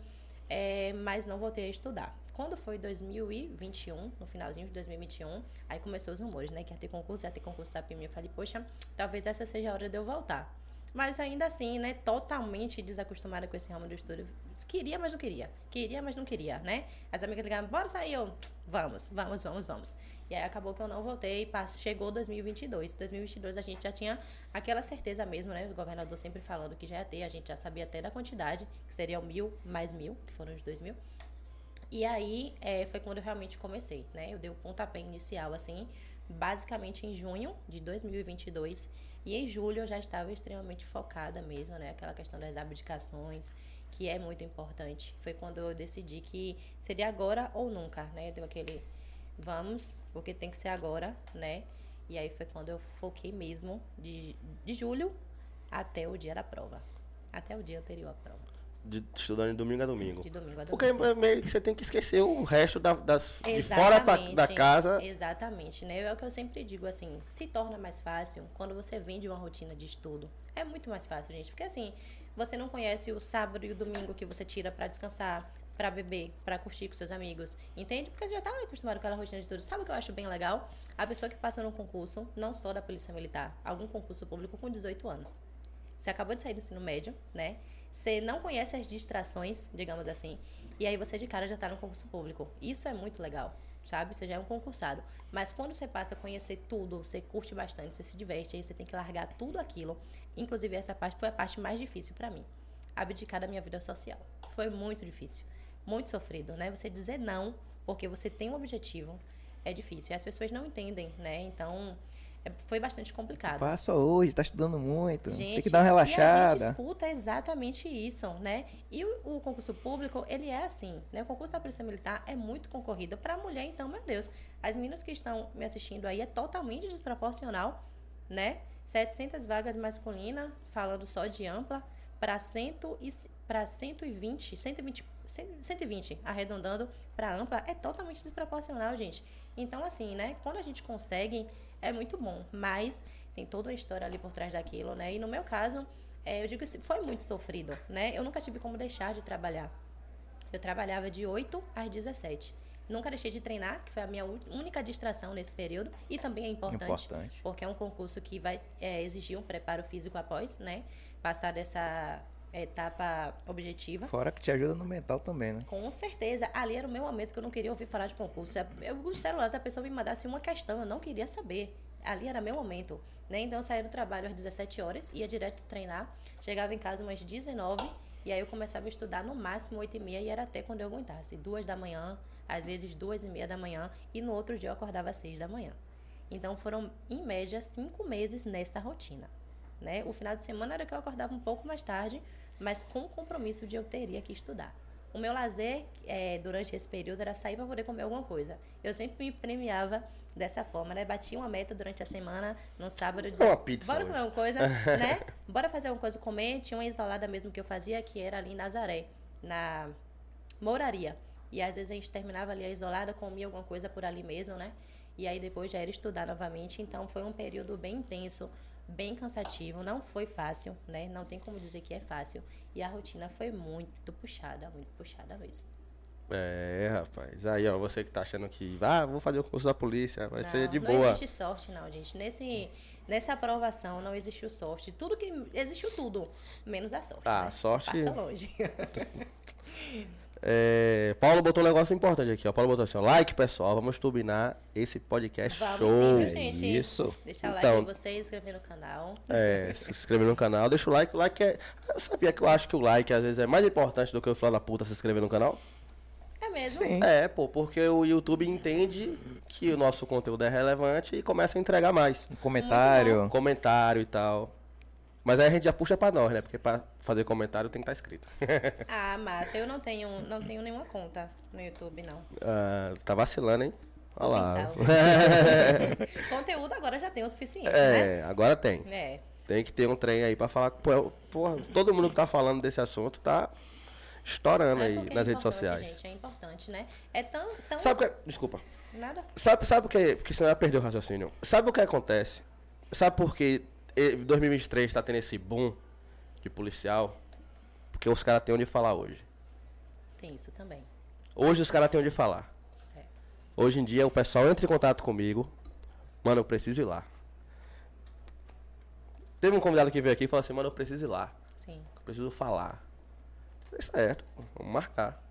é, mas não voltei a estudar. Quando foi 2021, no finalzinho de 2021, aí começou os rumores, né? Que ia ter concurso, ia ter concurso da PIM. Eu falei, poxa, talvez essa seja a hora de eu voltar. Mas ainda assim, né, totalmente desacostumada com esse ramo do estudo. Queria, mas não queria. Queria, mas não queria, né? As amigas ligavam, bora sair, eu, vamos, vamos, vamos, vamos. E aí acabou que eu não voltei, pass- chegou 2022. 2022 a gente já tinha aquela certeza mesmo, né? O governador sempre falando que já ia ter, a gente já sabia até da quantidade, que seriam mil mais mil, que foram os dois mil. E aí é, foi quando eu realmente comecei, né? Eu dei o pontapé inicial, assim, basicamente em junho de 2022. E em julho eu já estava extremamente focada mesmo, né? Aquela questão das abdicações, que é muito importante. Foi quando eu decidi que seria agora ou nunca, né? Deu aquele vamos, porque tem que ser agora, né? E aí foi quando eu foquei mesmo de, de julho até o dia da prova. Até o dia anterior à prova. De, estudando de domingo a domingo. De domingo a domingo. Porque é meio que você tem que esquecer o resto da, das, de fora pra, da casa. Exatamente, né? É o que eu sempre digo, assim, se torna mais fácil quando você vem de uma rotina de estudo. É muito mais fácil, gente, porque assim, você não conhece o sábado e o domingo que você tira pra descansar, pra beber, pra curtir com seus amigos, entende? Porque você já tá acostumado com aquela rotina de estudo. Sabe o que eu acho bem legal? A pessoa que passa num concurso, não só da Polícia Militar, algum concurso público com 18 anos. Você acabou de sair do ensino médio, né? você não conhece as distrações, digamos assim, e aí você de cara já tá no concurso público. Isso é muito legal, sabe? Você já é um concursado. Mas quando você passa a conhecer tudo, você curte bastante, você se diverte, aí você tem que largar tudo aquilo. Inclusive, essa parte foi a parte mais difícil para mim. Abdicar da minha vida social. Foi muito difícil. Muito sofrido, né? Você dizer não, porque você tem um objetivo, é difícil. E as pessoas não entendem, né? Então, é- foi bastante complicado. Passa hoje, tá estudando muito. tem Gente, que dar uma E a gente relaxada. escuta exatamente isso, né? E o, o concurso público, ele é assim, né? O concurso da Polícia Militar é muito concorrido. Para mulher, então, meu Deus, as meninas que estão me assistindo aí é totalmente desproporcional, né? 700 vagas masculinas, falando só de ampla, para para 120, 120, 120, arredondando para ampla, é totalmente desproporcional, gente. Então, assim, né? Quando a gente consegue, é muito bom. Mas tem toda a história ali por trás daquilo, né? E no meu caso, é, eu digo assim, foi muito sofrido, né? Eu nunca tive como deixar de trabalhar. Eu trabalhava de 8 às 17. Nunca deixei de treinar, que foi a minha única distração nesse período. E também é importante, Importante. porque é um concurso que vai é, exigir um preparo físico após, né? Passar dessa etapa objetiva. Fora que te ajuda no mental também, né? Com certeza. Ali era o meu momento que eu não queria ouvir falar de concurso. Eu, o celular, se a pessoa me mandasse uma questão, eu não queria saber. Ali era meu momento. Né? Então eu saía do trabalho às 17 horas, ia direto treinar, chegava em casa umas 19 e aí eu começava a estudar no máximo 8 e meia e era até quando eu aguentasse. Duas da manhã, às vezes duas e meia da manhã e no outro dia eu acordava às 6 da manhã. Então foram, em média, cinco meses nessa rotina. Né? O final de semana era que eu acordava um pouco mais tarde, mas com o compromisso de eu teria que estudar. O meu lazer eh, durante esse período era sair para poder comer alguma coisa. Eu sempre me premiava dessa forma, né? Batia uma meta durante a semana, no sábado eu dizia, Uma pizza bora hoje." comer uma coisa, né? Bora fazer uma coisa comer. Tinha uma isolada mesmo que eu fazia, que era ali em Nazaré, na moraria. E às vezes a gente terminava ali a isolada, comia alguma coisa por ali mesmo, né? E aí depois já era estudar novamente. Então foi um período bem intenso, bem cansativo. Não foi fácil, né? Não tem como dizer que é fácil. E a rotina foi muito puxada, muito puxada mesmo. É, rapaz. Aí, ó, você que tá achando que, ah, vou fazer o curso da polícia, vai ser Não, de não boa. existe sorte, não, gente. Nesse, nessa aprovação não existiu sorte. Tudo que. Existiu tudo, menos a sorte. Ah, né? sorte- Passa longe. É, Paulo botou um negócio importante aqui, ó. Paulo botou assim, ó, like, pessoal, vamos turbinar esse podcast Vamos show. sim, viu, gente? isso. Deixa o like Então- aí você, inscrever no canal. É, se inscrever no canal, deixa o like. O like é. Eu sabia que eu acho que o like às vezes é mais importante do que o falar da puta se inscrever no canal? É mesmo? Sim. É, pô, porque o YouTube entende que o nosso conteúdo é relevante e começa a entregar mais. Um comentário. Comentário e tal. Mas aí a gente já puxa pra nós, né? Porque pra fazer comentário tem que estar escrito. Ah, massa. Eu não tenho, não tenho nenhuma conta no YouTube, não. Ah, tá vacilando, hein? Olha lá. Conteúdo agora já tem o suficiente, né? é, agora tem. É. Tem que ter um trem aí pra falar. Pô, porra, todo mundo que tá falando desse assunto tá estourando É aí é nas redes importante, sociais. Gente, é importante, né? É tão. tão... Sabe o que. Desculpa. Nada. Sabe, sabe o que. Porque senão eu ia perder o raciocínio. Sabe o que acontece? Sabe por que 2023 tá tendo esse boom de policial? Porque os caras têm onde falar hoje. Tem isso também. Hoje os caras têm onde falar. É. Hoje em dia o pessoal entra em contato comigo. Mano, eu preciso ir lá. Teve um convidado que veio aqui e falou assim, mano, eu preciso ir lá. Sim. Eu preciso falar. Falei, certo, vamos marcar.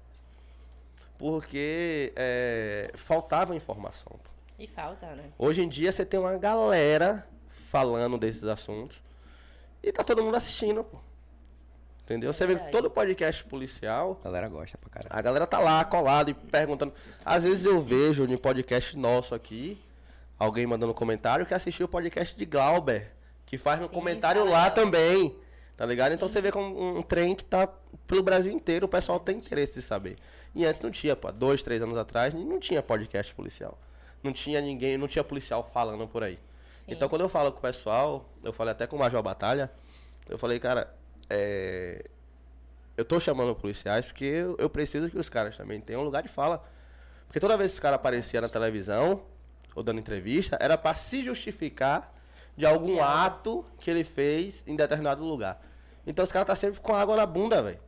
Porque é, faltava informação. E falta, né? Hoje em dia você tem uma galera falando desses assuntos. E tá todo mundo assistindo, pô. Entendeu? Você vê que todo podcast policial, A galera gosta pra caralho. a galera tá lá colada e perguntando. Às vezes eu vejo em podcast nosso aqui, alguém mandando comentário que assistiu o podcast de Glauber, que faz no Sim, comentário tá lá também. Tá ligado? Então você vê como um, um trem que tá pelo Brasil inteiro, o pessoal tem interesse de saber. E antes não tinha, pô, dois, três anos atrás, não tinha podcast policial. Não tinha ninguém, não tinha policial falando por aí. Sim. Então quando eu falo com o pessoal, eu falei até com o Major Batalha, eu falei, cara, é, eu tô chamando policiais porque eu, eu preciso que os caras também tenham um lugar de fala. Porque toda vez que os caras apareciam na televisão ou dando entrevista, era pra se justificar de algum De ato que ele fez em determinado lugar. Então os caras tá sempre com água na bunda, velho.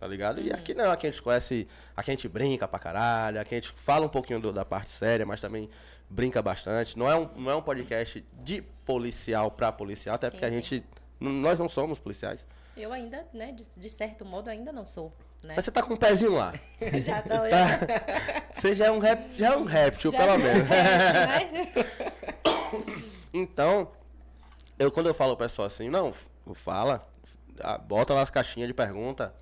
Tá ligado? E aqui não, aqui a gente conhece, aqui a gente brinca pra caralho, aqui a gente fala um pouquinho do- da parte séria, mas também brinca bastante. Não é um, não é um podcast de policial pra policial, até Sim, porque a sim. gente. Nós não somos policiais. Eu ainda, né, de, de certo modo, ainda não sou, né? Mas você tá com um pezinho lá. Já tô... Tá. Você já é um, rép, já é um réptil, já pelo sou menos. né? Então, eu quando eu falo pro pessoal assim, não, fala, bota lá as caixinhas de pergunta,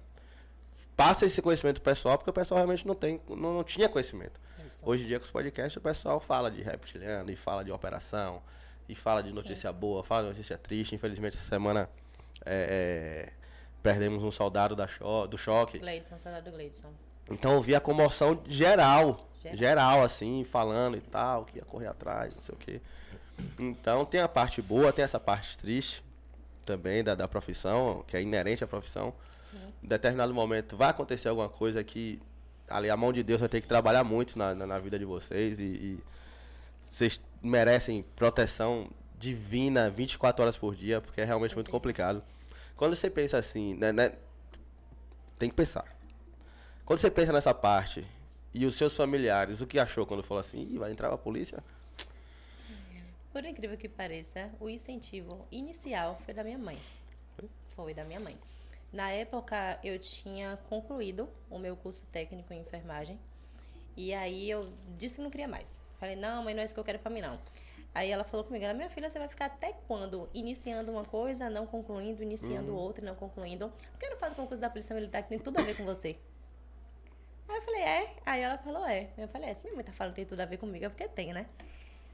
passa esse conhecimento pro pessoal, porque o pessoal realmente não tem, não, não tinha conhecimento. Hoje em dia com os podcasts o pessoal fala de reptiliano e fala de operação, e fala de notícia boa, fala de notícia triste. Infelizmente essa semana é, é, perdemos um soldado da cho do choque. Gleidson, saudade do Gleidson. Então eu vi a comoção geral, Geral. geral, assim, falando e tal, que ia correr atrás, não sei o quê. Então tem a parte boa, tem essa parte triste também da, da profissão, que é inerente à profissão. Sim. Em determinado momento vai acontecer alguma coisa que ali a mão de Deus vai ter que trabalhar muito na, na, na vida de vocês e, e vocês merecem proteção divina 24 horas por dia, porque é realmente muito complicado. Quando você pensa assim, né, né, tem que pensar. Quando você pensa nessa parte e os seus familiares, o que achou quando falou assim, vai entrar a polícia? Por incrível que pareça, o incentivo inicial foi da minha mãe. Foi da minha mãe. Na época, eu tinha concluído o meu curso técnico em enfermagem. E aí eu disse que não queria mais. Falei, não, mãe, não é isso que eu quero pra mim, não. Aí ela falou comigo, ela, minha filha, você vai ficar até quando? Iniciando uma coisa, não concluindo, iniciando outra, não concluindo. Por que não faz o concurso da Polícia Militar que tem tudo a ver com você? Aí eu falei, é? Aí ela falou, é. Eu falei, é, se minha mãe tá falando que tem tudo a ver comigo, é porque tem, né?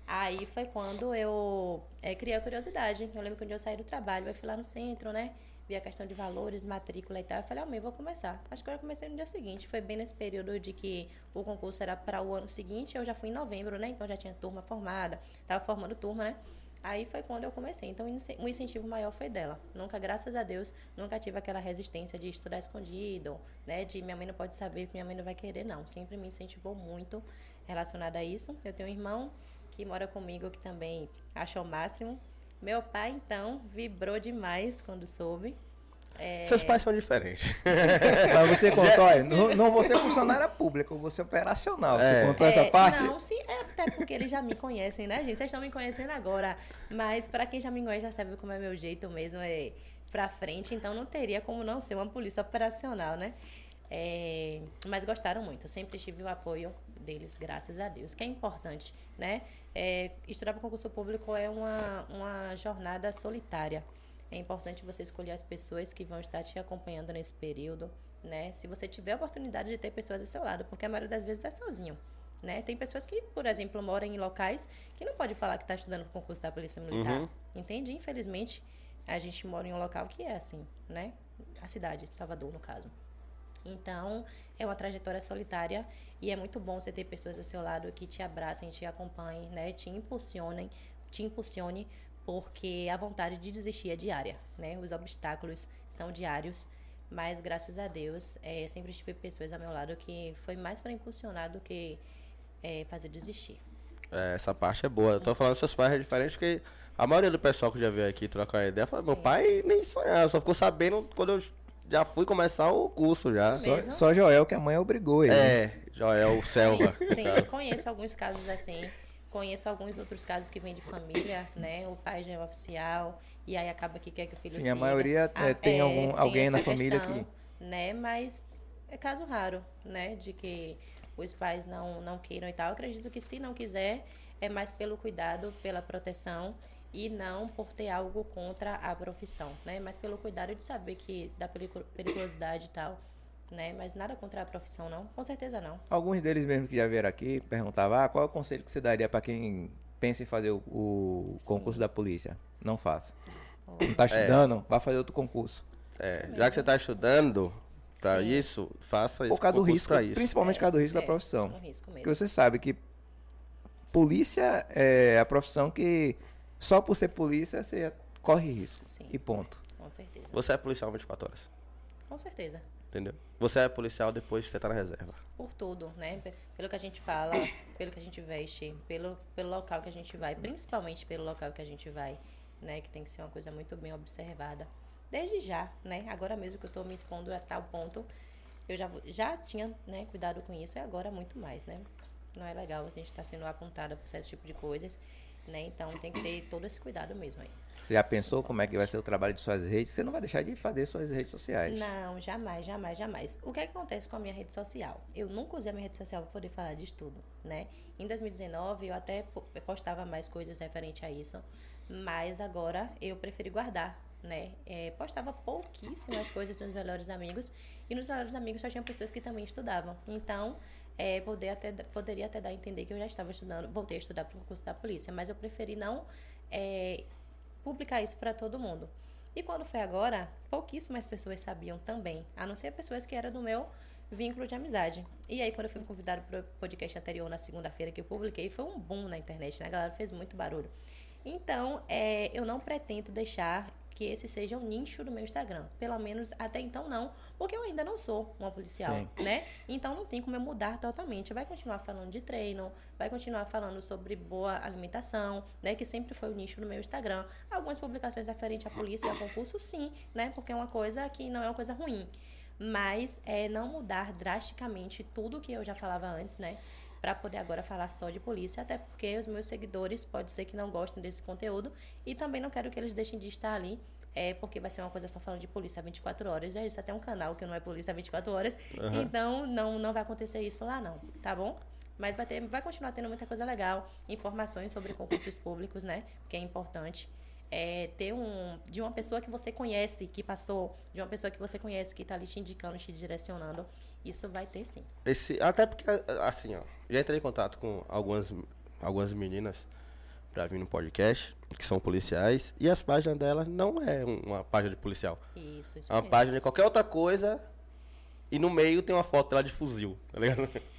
Aí foi quando eu é, criei a curiosidade. Eu lembro que um dia eu saí do trabalho, eu fui lá no centro, né? Vi a questão de valores, matrícula e tal. Eu falei, ah, mãe, vou começar. Acho que eu comecei no dia seguinte. Foi bem nesse período de que o concurso era para o ano seguinte. Eu já fui em novembro, né? Então já tinha turma formada. Tava formando turma, né? Aí foi quando eu comecei. Então o ince- o incentivo maior foi dela. Nunca, graças a Deus, nunca tive aquela resistência de estudar escondido, né? De minha mãe não pode saber, que minha mãe não vai querer, não. Sempre me incentivou muito relacionada a isso. Eu tenho um irmão que mora comigo que também achou o máximo. Meu pai, então, vibrou demais quando soube. É, Seus pais são diferentes. Mas você contou, olha, não, não vou ser funcionária pública, ser operacional. Você É. contou é, essa parte? Não, sim, é até porque eles já me conhecem, né, gente? Vocês estão me conhecendo agora. Mas pra quem já me conhece, já sabe como é meu jeito mesmo, é pra frente. Então não teria como não ser uma polícia operacional, né? É, mas gostaram muito. Eu sempre tive o apoio deles, graças a Deus, que é importante, né? É, estudar para concurso público é uma, uma jornada solitária. É importante você escolher as pessoas que vão estar te acompanhando nesse período, né? Se você tiver a oportunidade de ter pessoas ao seu lado, porque a maioria das vezes é sozinho, né? Tem pessoas que, por exemplo, moram em locais que não pode falar que está estudando para concurso da Polícia Militar, Uhum. entende? Infelizmente, a gente mora em um local que é assim, né? A cidade de Salvador, no caso. Então, é uma trajetória solitária e é muito bom você ter pessoas ao seu lado que te abracem, te acompanhem, né? Te impulsionem, te impulsione, porque a vontade de desistir é diária, né? Os obstáculos são diários, mas graças a Deus, é, sempre tive pessoas ao meu lado que foi mais para impulsionar do que é, fazer desistir. É, essa parte é boa. Eu tô falando seus pais é diferente porque a maioria do pessoal que já veio aqui trocar ideia fala, meu pai nem sonhava, só ficou sabendo quando eu já fui começar o curso já. Só, só Joel que a mãe obrigou ele. É, Joel Selva. Sim, eu conheço alguns casos assim. Conheço alguns outros casos que vêm de família, né? O pai já é oficial e aí acaba que quer que o filho Sim, a siga. maioria, é, tem algum- alguém na família que- Né? Mas é caso raro, né? De que os pais não, não queiram e tal. Eu acredito que se não quiser, é mais pelo cuidado, pela proteção e não por ter algo contra a profissão, né? Mas pelo cuidado de saber que da pericu- periculosidade e tal, né? Mas nada contra a profissão, não. Com certeza não. Alguns deles mesmo que já vieram aqui perguntavam, ah, qual é o conselho que você daria para quem pensa em fazer o, o concurso da polícia? Não faça. Não tá estudando? Vá fazer outro concurso. É, já que você tá estudando pra Sim. isso, faça esse Por causa do risco, pra isso. principalmente por causa do risco da É, profissão. Um risco Porque mesmo. você sabe que polícia é a profissão que só por ser polícia você corre risco. Sim. E ponto. Com certeza. Você é policial 24 horas, Com certeza. entendeu? Você é policial depois que você tá na reserva. Por tudo, né? Pe- Pelo que a gente fala, pelo que a gente veste, pelo, pelo local que a gente vai, principalmente pelo local que a gente vai, né? Que tem que ser uma coisa muito bem observada. Desde já, né? Agora mesmo que eu tô me expondo a tal ponto, eu já, já tinha, né, cuidado com isso e agora muito mais, né? Não é legal a gente estar sendo apontada por certo tipo de coisas. Né? Então tem que ter todo esse cuidado mesmo aí. Você já pensou como é que vai ser o trabalho de suas redes? Você não vai deixar de fazer suas redes sociais. Não, jamais, jamais, jamais. O que, é que acontece com a minha rede social? Eu nunca usei a minha rede social para poder falar de estudo, né? Em 2019 eu até po- postava mais coisas referente a isso, mas agora eu preferi guardar, né? É, postava pouquíssimas coisas nos melhores amigos e nos melhores amigos só tinham pessoas que também estudavam. Então, é, poder até, poderia até dar a entender que eu já estava estudando, voltei a estudar para o concurso da polícia, mas eu preferi não é, publicar isso para todo mundo. E quando foi agora, pouquíssimas pessoas sabiam também, a não ser pessoas que eram do meu vínculo de amizade. E aí, quando eu fui convidado para o podcast anterior, na segunda-feira que eu publiquei, foi um boom na internet, né? A galera fez muito barulho. Então, é, eu não pretendo deixar que esse seja um nicho do meu Instagram. Pelo menos até então não, porque eu ainda não sou uma policial, Sim. né? Então não tem como eu mudar totalmente. Vai continuar falando de treino, vai continuar falando sobre boa alimentação, né? Que sempre foi o nicho do meu Instagram. Algumas publicações referentes à polícia e a concurso, sim, né? Porque é uma coisa que não é uma coisa ruim. Mas é não mudar drasticamente tudo que eu já falava antes, né? Pra poder agora falar só de polícia, até porque os meus seguidores pode ser que não gostem desse conteúdo e também não quero que eles deixem de estar ali, é porque vai ser uma coisa só falando de polícia 24 horas. Já disse até um canal que não é polícia 24 horas, então não, não vai acontecer isso lá não, tá bom? Mas vai, ter, vai continuar tendo muita coisa legal, informações sobre concursos públicos, né? Que é importante. É, ter um de uma pessoa que você conhece, que passou, de uma pessoa que você conhece, que tá ali te indicando, te direcionando. Isso vai ter sim. Esse, até porque, assim, ó, já entrei em contato com algumas, algumas meninas pra vir no podcast, que são policiais, e as páginas delas não é uma página de policial. Isso, isso É uma mesmo. página de qualquer outra coisa, e no meio tem uma foto dela de fuzil, tá ligado?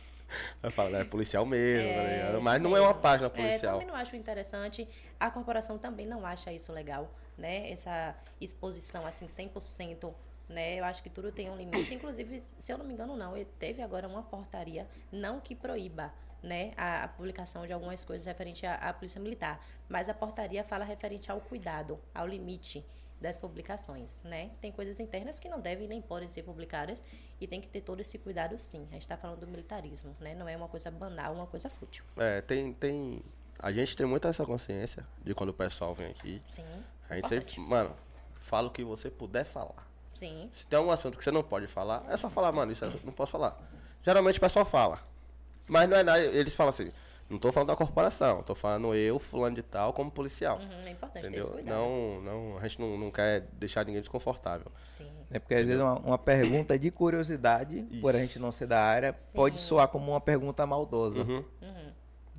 Ela fala, é policial mesmo, tá É, ligado? isso Mas não é uma mesmo. página É, policial. também não acho interessante. A corporação também não acha isso legal, né? Essa exposição assim 100%, né? Eu acho que tudo tem um limite. Inclusive, se eu não me engano, não, teve agora uma portaria não que proíba, né, a, a publicação de algumas coisas referente à, à polícia militar, mas a portaria fala referente ao cuidado, ao limite das publicações, né? Tem coisas internas que não devem nem podem ser publicadas e tem que ter todo esse cuidado sim. A gente está falando do militarismo, né? Não é uma coisa banal, uma coisa fútil. É, tem, tem. A gente tem muita essa consciência de quando o pessoal vem aqui. Sim. A gente importante. sempre, mano, fala o que você puder falar. Sim. Se tem algum assunto que você não pode falar, é só falar, mano, isso eu não posso falar. Geralmente o pessoal fala. Mas não é nada, eles falam assim, não tô falando da corporação, tô falando eu, fulano de tal, como policial. Uhum, é importante ter esse Entendeu? cuidado. Não, não, a gente não, não quer deixar ninguém desconfortável. Sim. É porque às vezes uma, uma pergunta de curiosidade, por a gente não ser da área, Sim. pode soar como uma pergunta maldosa Uhum.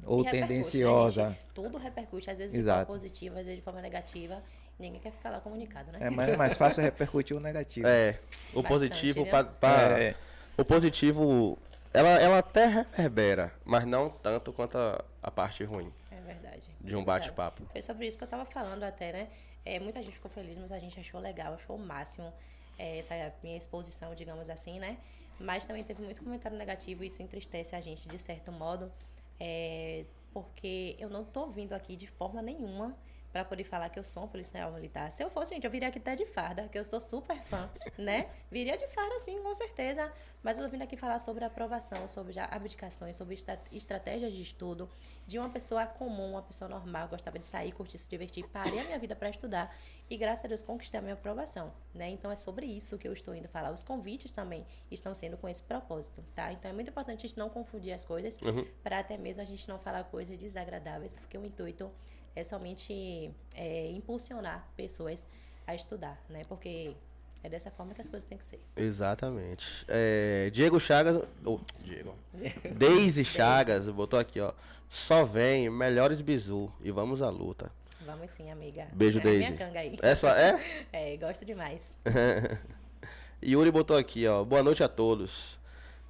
ou E repercute, né, tendenciosa. gente? Tudo repercute, às vezes de Exato. forma positiva, às vezes de forma negativa. Ninguém quer ficar lá comunicado, né? É mais, mais fácil repercutir o negativo. É, o Bastante, positivo pra- É. o positivo ela, ela até reverbera, mas não tanto quanto a, a parte ruim É verdade. de um É bate-papo. Foi sobre isso que eu tava falando até, né? É, muita gente ficou feliz, muita gente achou legal, achou o máximo é, essa minha exposição, digamos assim, né? Mas também teve muito comentário negativo e isso entristece a gente de certo modo, é, porque eu não tô vindo aqui de forma nenhuma pra poder falar que eu sou um policial militar. Se eu fosse, gente, eu viria aqui até de farda, que eu sou super fã, né? Viria de farda, sim, com certeza. Mas eu tô vindo aqui falar sobre aprovação, sobre abdicações, sobre estra- estratégias de estudo de uma pessoa comum, uma pessoa normal, gostava de sair, curtir, se divertir, parei a minha vida para estudar e graças a Deus conquistei a minha aprovação, né? Então é sobre isso que eu estou indo falar. Os convites também estão sendo com esse propósito, tá? Então é muito importante a gente não confundir as coisas Uhum. para até mesmo a gente não falar coisas desagradáveis, porque o intuito é somente é, impulsionar pessoas a estudar, né? Porque é dessa forma que as coisas têm que ser. Exatamente. É, Diego Chagas. Oh, Diego. Daisy Chagas botou aqui, ó. Só vem melhores bizu e vamos à luta. Vamos sim, amiga. Beijo, é a minha Daisy. canga aí. É só. É? É, gosto demais. Yuri botou aqui, ó. Boa noite a todos.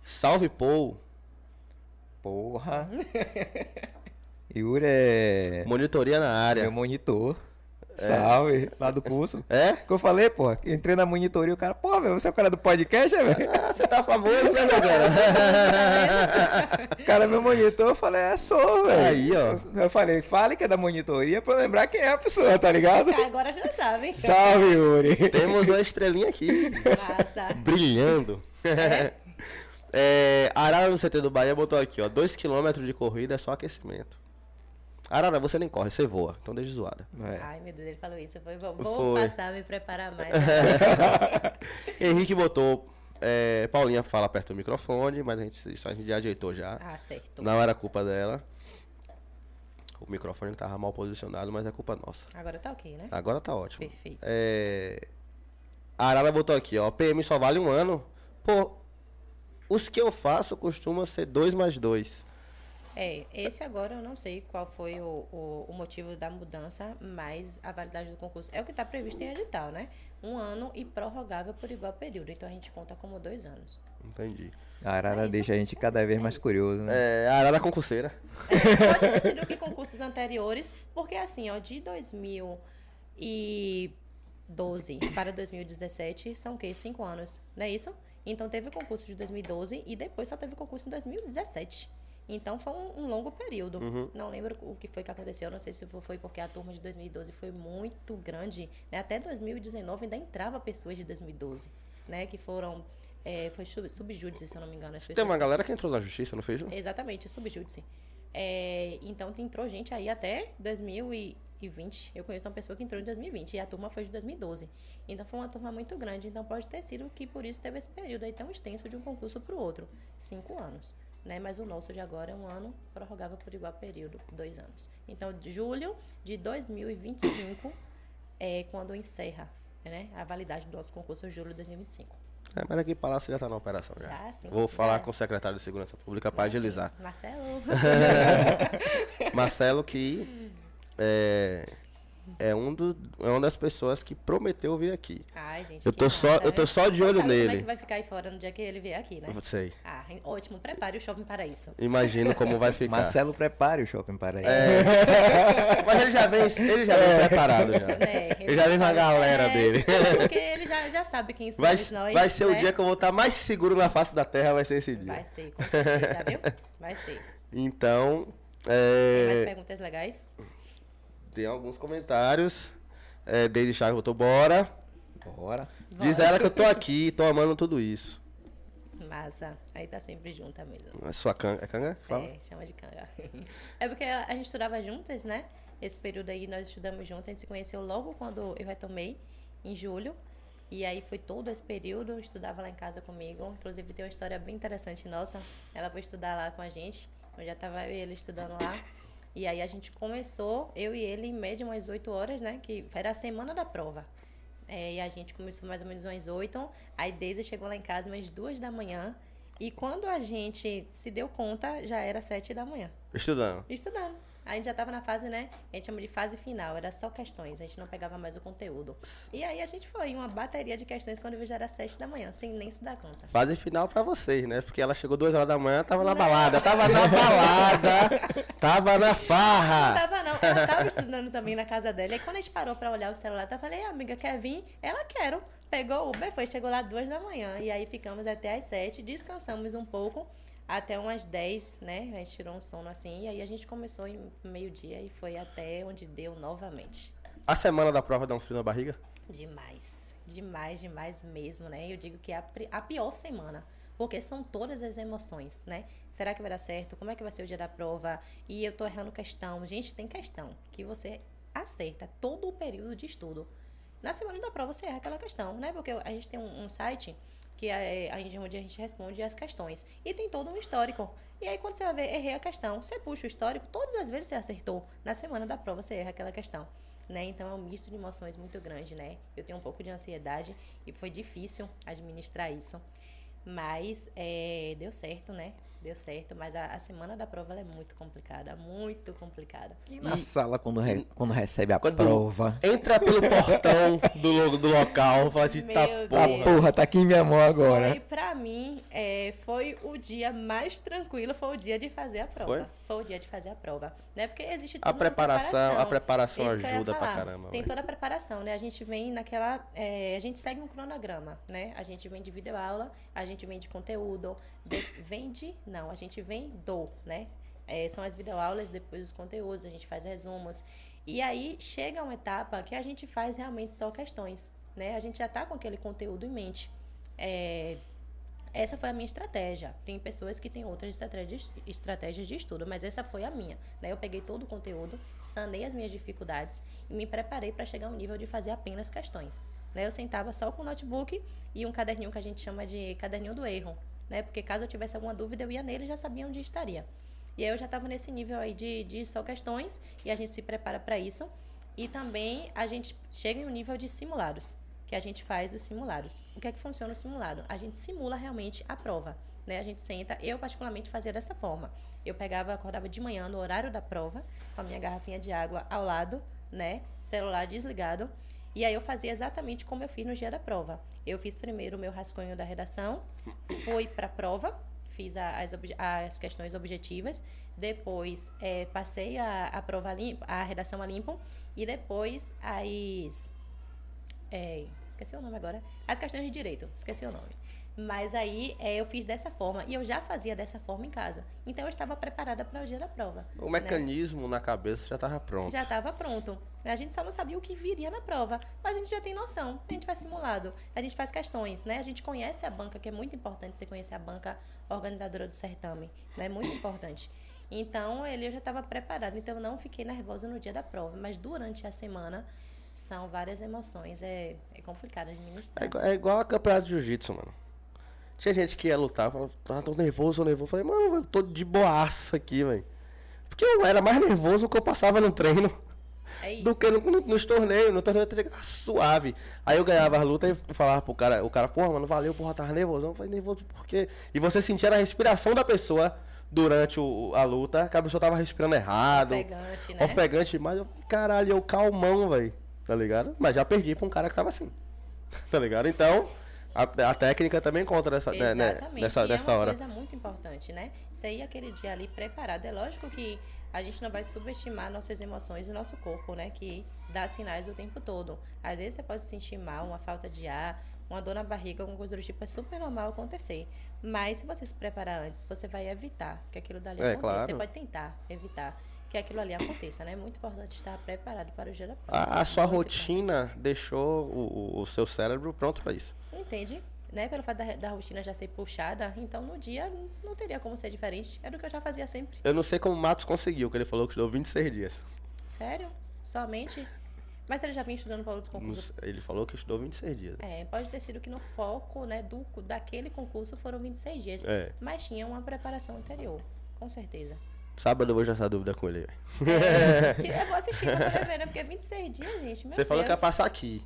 Salve, Paul. Porra. Yuri é Monitoria na meu área. monitor. Salve, lá do curso. É? que eu falei, pô, entrei na monitoria, o cara, pô, meu, você é o cara do podcast, é, velho? Ah, você tá famoso, né, galera? O cara é meu monitor, eu falei, é, sou, velho. Aí, ó. Eu falei, fale que é da monitoria pra eu lembrar quem é a pessoa, tá ligado? Agora já sabem. Salve, Yuri. Temos uma estrelinha aqui. Massa. brilhando. É, Arara no CT do Bahia botou aqui, ó. 2km de corrida é só aquecimento. Arara, você nem corre, você voa. Então deixa zoada. É. Ai, meu Deus, ele falou isso. Foi, vou, vou Foi. passar a me preparar mais. Henrique botou. é, Paulinha fala perto do microfone, mas a gente, isso a gente já ajeitou já. ah, certo. Não era culpa dela. O microfone tava mal posicionado, mas é culpa nossa. Agora tá ok, né? Agora tá ótimo. Perfeito. É... A Arara botou aqui, ó. PM só vale um ano. Pô, os que eu faço costumam ser dois mais dois. É, esse agora eu não sei qual foi o, o, o motivo da mudança, mas a validade do concurso é o que está previsto em edital, né? Um ano e prorrogável por igual período. Então a gente conta como dois anos. Entendi. A Arara É deixa a gente cada vez mais é isso. curioso, né? É, a Arara concurseira. É, pode ter sido que concursos anteriores, porque assim, ó, de 2012 para 2017 são o quê? Cinco anos, não é isso? Então teve o concurso de 2012 e depois só teve concurso em 2017. Então foi um, um longo período. Não lembro o que foi que aconteceu, não sei se foi porque a turma de 2012 foi muito grande. Né? Até 2019 ainda entrava pessoas de 2012, né? Que foram. é, foi sub- subjúdice, se eu não me engano. As Tem uma galera que entrou na justiça, não fez? Exatamente, subjúdice. É, então entrou gente aí até 2020. Eu conheço uma pessoa que entrou em 2020 e a turma foi de 2012. Então foi uma turma muito grande. Então pode ter sido que por isso teve esse período aí tão extenso de um concurso para o outro. Cinco anos. Né? Mas o nosso de agora é um ano, prorrogável por igual período, dois anos. Então, de julho de 2025 é quando encerra né? a validade do nosso concurso, julho de 2025. É, mas aqui Palácio já tá na operação já. Já, sim. Vou falar Já. com o secretário de Segurança Pública para agilizar. Marcelo. Marcelo que é, é, um do, é uma das pessoas que prometeu vir aqui. Ai, gente. Eu que tô só- massa, eu tô né? só de olho sabe Como é nele. que vai ficar aí fora no dia que ele vier aqui, né? Não sei. Ah, ótimo. Prepare o shopping para isso. Imagino como vai ficar. Marcelo, prepare o shopping para aí. Mas ele já vem, ele já vem preparado já. Né? Ele já vem com a galera é, dele. Porque ele já, já sabe quem somos Vai, nós. vai ser o né? dia que eu vou estar mais seguro na face da terra, vai ser esse dia. Vai ser, com certeza, viu? Vai ser. Então, Tem mais é, perguntas legais? Tem alguns comentários. É, Desde Chagas botou bora. Bora. Diz ela que eu tô aqui, tô amando tudo isso. Massa. Aí tá sempre junta mesmo. É sua canga, é canga fala? É, chama de canga. É porque a gente estudava juntas, né? Esse período aí nós estudamos juntas, a gente se conheceu logo quando eu retomei, em julho. E aí foi todo esse período, estudava lá em casa comigo. Inclusive tem uma história bem interessante nossa. Ela foi estudar lá com a gente. Eu já tava eu e ele estudando lá. E aí a gente começou, eu e ele, em média umas 8 horas, né? Que era a semana da prova. É, e a gente começou mais ou menos umas 8. Aí Deise chegou lá em casa umas 2 da manhã. E quando a gente se deu conta, já era 7 da manhã. Estudando. Estudando. A gente já tava na fase, né? A gente chama de fase final, era só questões, a gente não pegava mais o conteúdo. E aí a gente foi, uma bateria de questões quando eu já era 7 da manhã, sem nem se dar conta. Fase final pra vocês, né? Porque ela chegou duas horas da manhã, tava na balada. Tava na balada. tava na Não farra. tava, não. Ela tava estudando também na casa dela. E quando a gente parou pra olhar o celular, eu falei, amiga, quer vir? Ela quero. Pegou o Uber, foi, chegou lá duas da manhã. E aí ficamos até às sete, descansamos um pouco, até umas 10, né? A gente tirou um sono assim. E aí a gente começou em meio-dia e foi até onde deu novamente. A semana da prova dá um frio na barriga? Demais. Demais, demais mesmo, né? Eu digo que é a, a pior semana. Porque são todas as emoções, né? Será que vai dar certo? Como é que vai ser o dia da prova? E eu tô errando questão. Gente, tem questão que você acerta todo o período de estudo. Na semana da prova você erra aquela questão, né? Porque a gente tem um, um site que é onde a gente responde as questões. E tem todo um histórico. E aí, quando você vai ver, errei a questão, você puxa o histórico, todas as vezes você acertou. Na semana da prova você erra aquela questão. Né? Então é um misto de emoções muito grande, né? Eu tenho um pouco de ansiedade e foi difícil administrar isso. Mas é, deu certo, né? Deu certo, mas a, a semana da prova ela é muito complicada, muito complicada. E na sala, quando, re- quando recebe a Quando- prova? Entra pelo portão do, do local, fala assim, tá Ah, Deus. porra. porra, tá aqui em minha mão agora. Foi, pra mim, é, foi o dia mais tranquilo, foi o dia de fazer a prova. Foi? o dia de fazer a prova. Né? Porque existe A toda uma preparação, a preparação Isso ajuda pra caramba. Tem velho. toda a preparação, né? A gente vem naquela. é, a gente segue um cronograma, né? A gente vem de videoaula, a gente vem de conteúdo. vem de. Não, a gente vem do, né? É, são as videoaulas, depois os conteúdos, a gente faz resumos. E aí chega uma etapa que a gente faz realmente só questões, né? A gente já tá com aquele conteúdo em mente. É, Essa foi a minha estratégia. Tem pessoas que têm outras estratégias, estratégias de estudo, mas essa foi a minha. Né? Eu peguei todo o conteúdo, sanei as minhas dificuldades e me preparei para chegar ao nível de fazer apenas questões. Né? Eu sentava só com o notebook e um caderninho que a gente chama de caderninho do erro, né? Porque caso eu tivesse alguma dúvida, eu ia nele e já sabia onde estaria. E aí eu já estava nesse nível aí de, de só questões e a gente se prepara para isso. E também a gente chega em um nível de simulados, que a gente faz os simulados. O que é que funciona o simulado? A gente simula realmente a prova. Né? A gente senta, eu particularmente fazia dessa forma. Eu pegava, acordava de manhã no horário da prova, com a minha garrafinha de água ao lado, né? Celular desligado. E aí eu fazia exatamente como eu fiz no dia da prova. Eu fiz primeiro o meu rascunho da redação, fui para a prova, fiz as, as questões objetivas, depois eh, passei a, a prova limpa, a redação a limpo, e depois as. é, esqueci o nome agora. As questões de direito, esqueci o nome. Mas aí é, eu fiz dessa forma, e eu já fazia dessa forma em casa. Então eu estava preparada para o dia da prova. O né? mecanismo na cabeça já tava pronto. Já estava pronto. A gente só não sabia o que viria na prova, mas a gente já tem noção. A gente faz simulado, a gente faz questões, né? A gente conhece a banca, que é muito importante você conhecer a banca organizadora do certame, né? Muito importante. Então, ele eu já estava preparado, então eu não fiquei nervosa no dia da prova, mas durante a semana são várias emoções, é, é complicado É administrar. igual, é igual a campeonato de jiu-jitsu, mano. Tinha gente que ia lutar, falava, ah, tô nervoso, nervoso. Falei, mano, eu tô de boaça aqui, velho. Porque eu era mais nervoso que eu passava no treino É isso. do que no, no- nos torneios. No torneio eu tava suave. Aí eu ganhava a luta e falava pro cara, o cara, porra, mano, valeu, porra, tava nervoso. Eu falei, nervoso por quê? E você sentia a respiração da pessoa durante o- a luta, que a pessoa tava respirando errado. Ofegante, né? Ofegante demais. Eu, caralho, eu calmão, velho. Tá ligado? Mas já perdi pra um cara que tava assim. Tá ligado? Então, a, a técnica também conta nessa, né, né, Exatamente. nessa, e nessa é uma hora. coisa muito importante, né? Você ir aquele dia ali preparado. É lógico que a gente não vai subestimar nossas emoções e nosso corpo, né? Que dá sinais o tempo todo. Às vezes você pode se sentir mal, uma falta de ar, uma dor na barriga, alguma coisa do tipo. É super normal acontecer. Mas se você se preparar antes, você vai evitar que aquilo dali É, aconteça. claro. Você pode tentar evitar que aquilo ali aconteça, né? É muito importante estar preparado para o dia da prova. A, a sua rotina deixou o, o- seu cérebro pronto pra isso. Entende? Né? Pelo fato da, da rotina já ser puxada, então no dia não- teria como ser diferente. Era o que eu já fazia sempre. Eu não sei como o Matos conseguiu, que ele falou que estudou 26 dias. Sério? Somente? Mas ele já vinha estudando para concursos. sei, Ele falou que estudou 26 dias. É, pode ter sido que no foco né, do, daquele concurso foram 26 dias. É. Mas tinha uma preparação anterior, com certeza. Sábado eu vou já essa dúvida com ele. velho. É, eu vou assistir pra poder ver, né? Porque 26 dias, gente. Meu Você falou que ia Deus. passar aqui.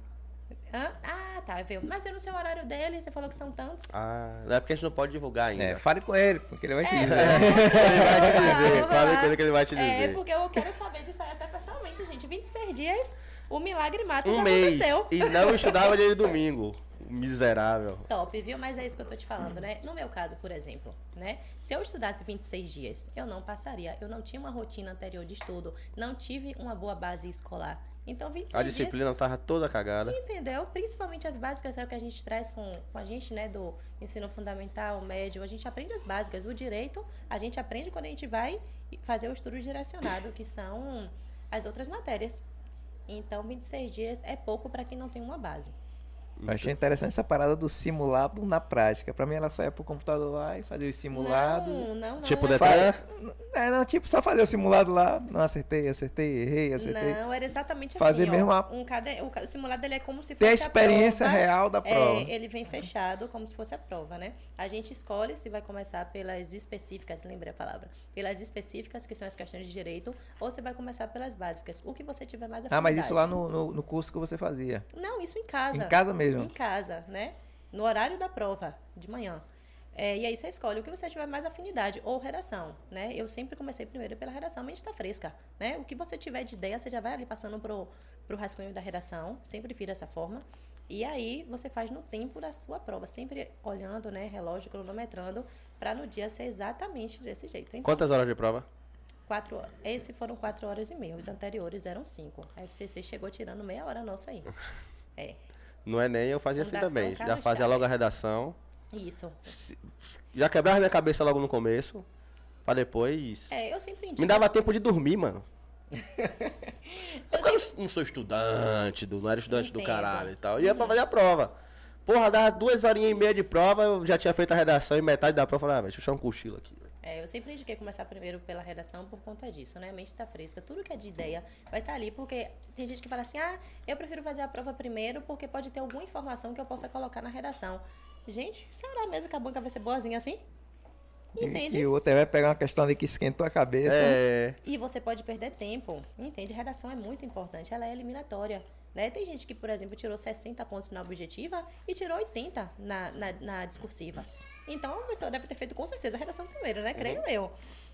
Hã? Ah, tá, viu? Mas eu não sei o horário dele, você falou que são tantos. Ah, não é porque a gente não pode divulgar ainda. É, fale com ele, porque ele vai te É, dizer. Ele vai te dizer. Fale com ele que ele vai te É, dizer. porque eu quero saber disso aí até pessoalmente, gente. 26 dias, o milagre mata, Um mês. aconteceu. E não estudava dia de domingo. Miserável. Top, viu? Mas é isso que eu tô te falando, né? No meu caso, por exemplo, né? Se eu estudasse 26 dias, eu não passaria. Eu não tinha uma rotina anterior de estudo, não tive uma boa base escolar. Então, 26 A dias, disciplina tava toda cagada. entendeu? Principalmente as básicas é o que a gente traz com, com a gente, né? Do ensino fundamental, médio. A gente aprende as básicas. O direito, a gente aprende quando a gente vai fazer o estudo direcionado, que são as outras matérias. Então, 26 dias é pouco para quem não tem uma base. Eu achei interessante essa parada do simulado na prática. Pra mim, ela só ia pro computador lá e fazer o simulado. Não, não, não. Tipo, é Detran? É, não, tipo, só fazer o simulado lá. Não acertei, acertei, errei, acertei. Não, era exatamente Fazer assim. ó. mesmo a- um cade... o, simulado ele é como se Ter a fosse experiência prova. real da prova. É, ele vem fechado como se fosse a prova, né? A gente escolhe se vai começar pelas específicas, lembrei a palavra, pelas específicas, que são as questões de direito, ou se vai começar pelas básicas, o que você tiver mais Ah, mas isso lá afinidade. no, no, no curso que você fazia. Não, isso em casa. Em casa mesmo. Em casa, né? No horário da prova, de manhã. É, e aí você escolhe o que você tiver mais afinidade, ou redação, né? Eu sempre comecei primeiro pela redação, mas está fresca, né? O que você tiver de ideia, você já vai ali passando pro, pro rascunho da redação, sempre fiz dessa forma. E aí você faz no tempo da sua prova, sempre olhando, né, relógio, cronometrando, para no dia ser exatamente desse jeito. Então, Quantas horas de prova? quatro horas. Esse foram quatro horas e meia, os anteriores eram cinco. A FCC chegou tirando meia hora nossa aí. É, No Enem eu fazia assim Fundação também. Já fazia logo a redação. isso. Já quebrava minha cabeça logo no começo. Pra depois. É, eu sempre indico. Me dava tempo de dormir, mano. Eu Eu não sou estudante, do, não era estudante do Entendo. caralho e tal. Ia pra fazer a prova. Porra, dava duas horinhas e meia de prova, eu já tinha feito a redação e metade da prova eu falei, ah, deixa eu tirar um cochilo aqui. É, eu sempre indiquei começar primeiro pela redação por conta disso, né? A mente tá fresca, tudo que é de ideia vai estar ali, porque tem gente que fala assim, ah, eu prefiro fazer a prova primeiro porque pode ter alguma informação que eu possa colocar na redação. Gente, será mesmo que a banca vai ser boazinha assim? Entende? E, e o outro aí vai pegar uma questão ali que esquentou a cabeça. É. E você pode perder tempo, entende? Redação é muito importante, ela é eliminatória. Né? Tem gente que, por exemplo, tirou 60 pontos na objetiva e tirou 80 na, na, na discursiva. Então, a pessoa deve ter feito com certeza a redação primeiro, né? Creio eu.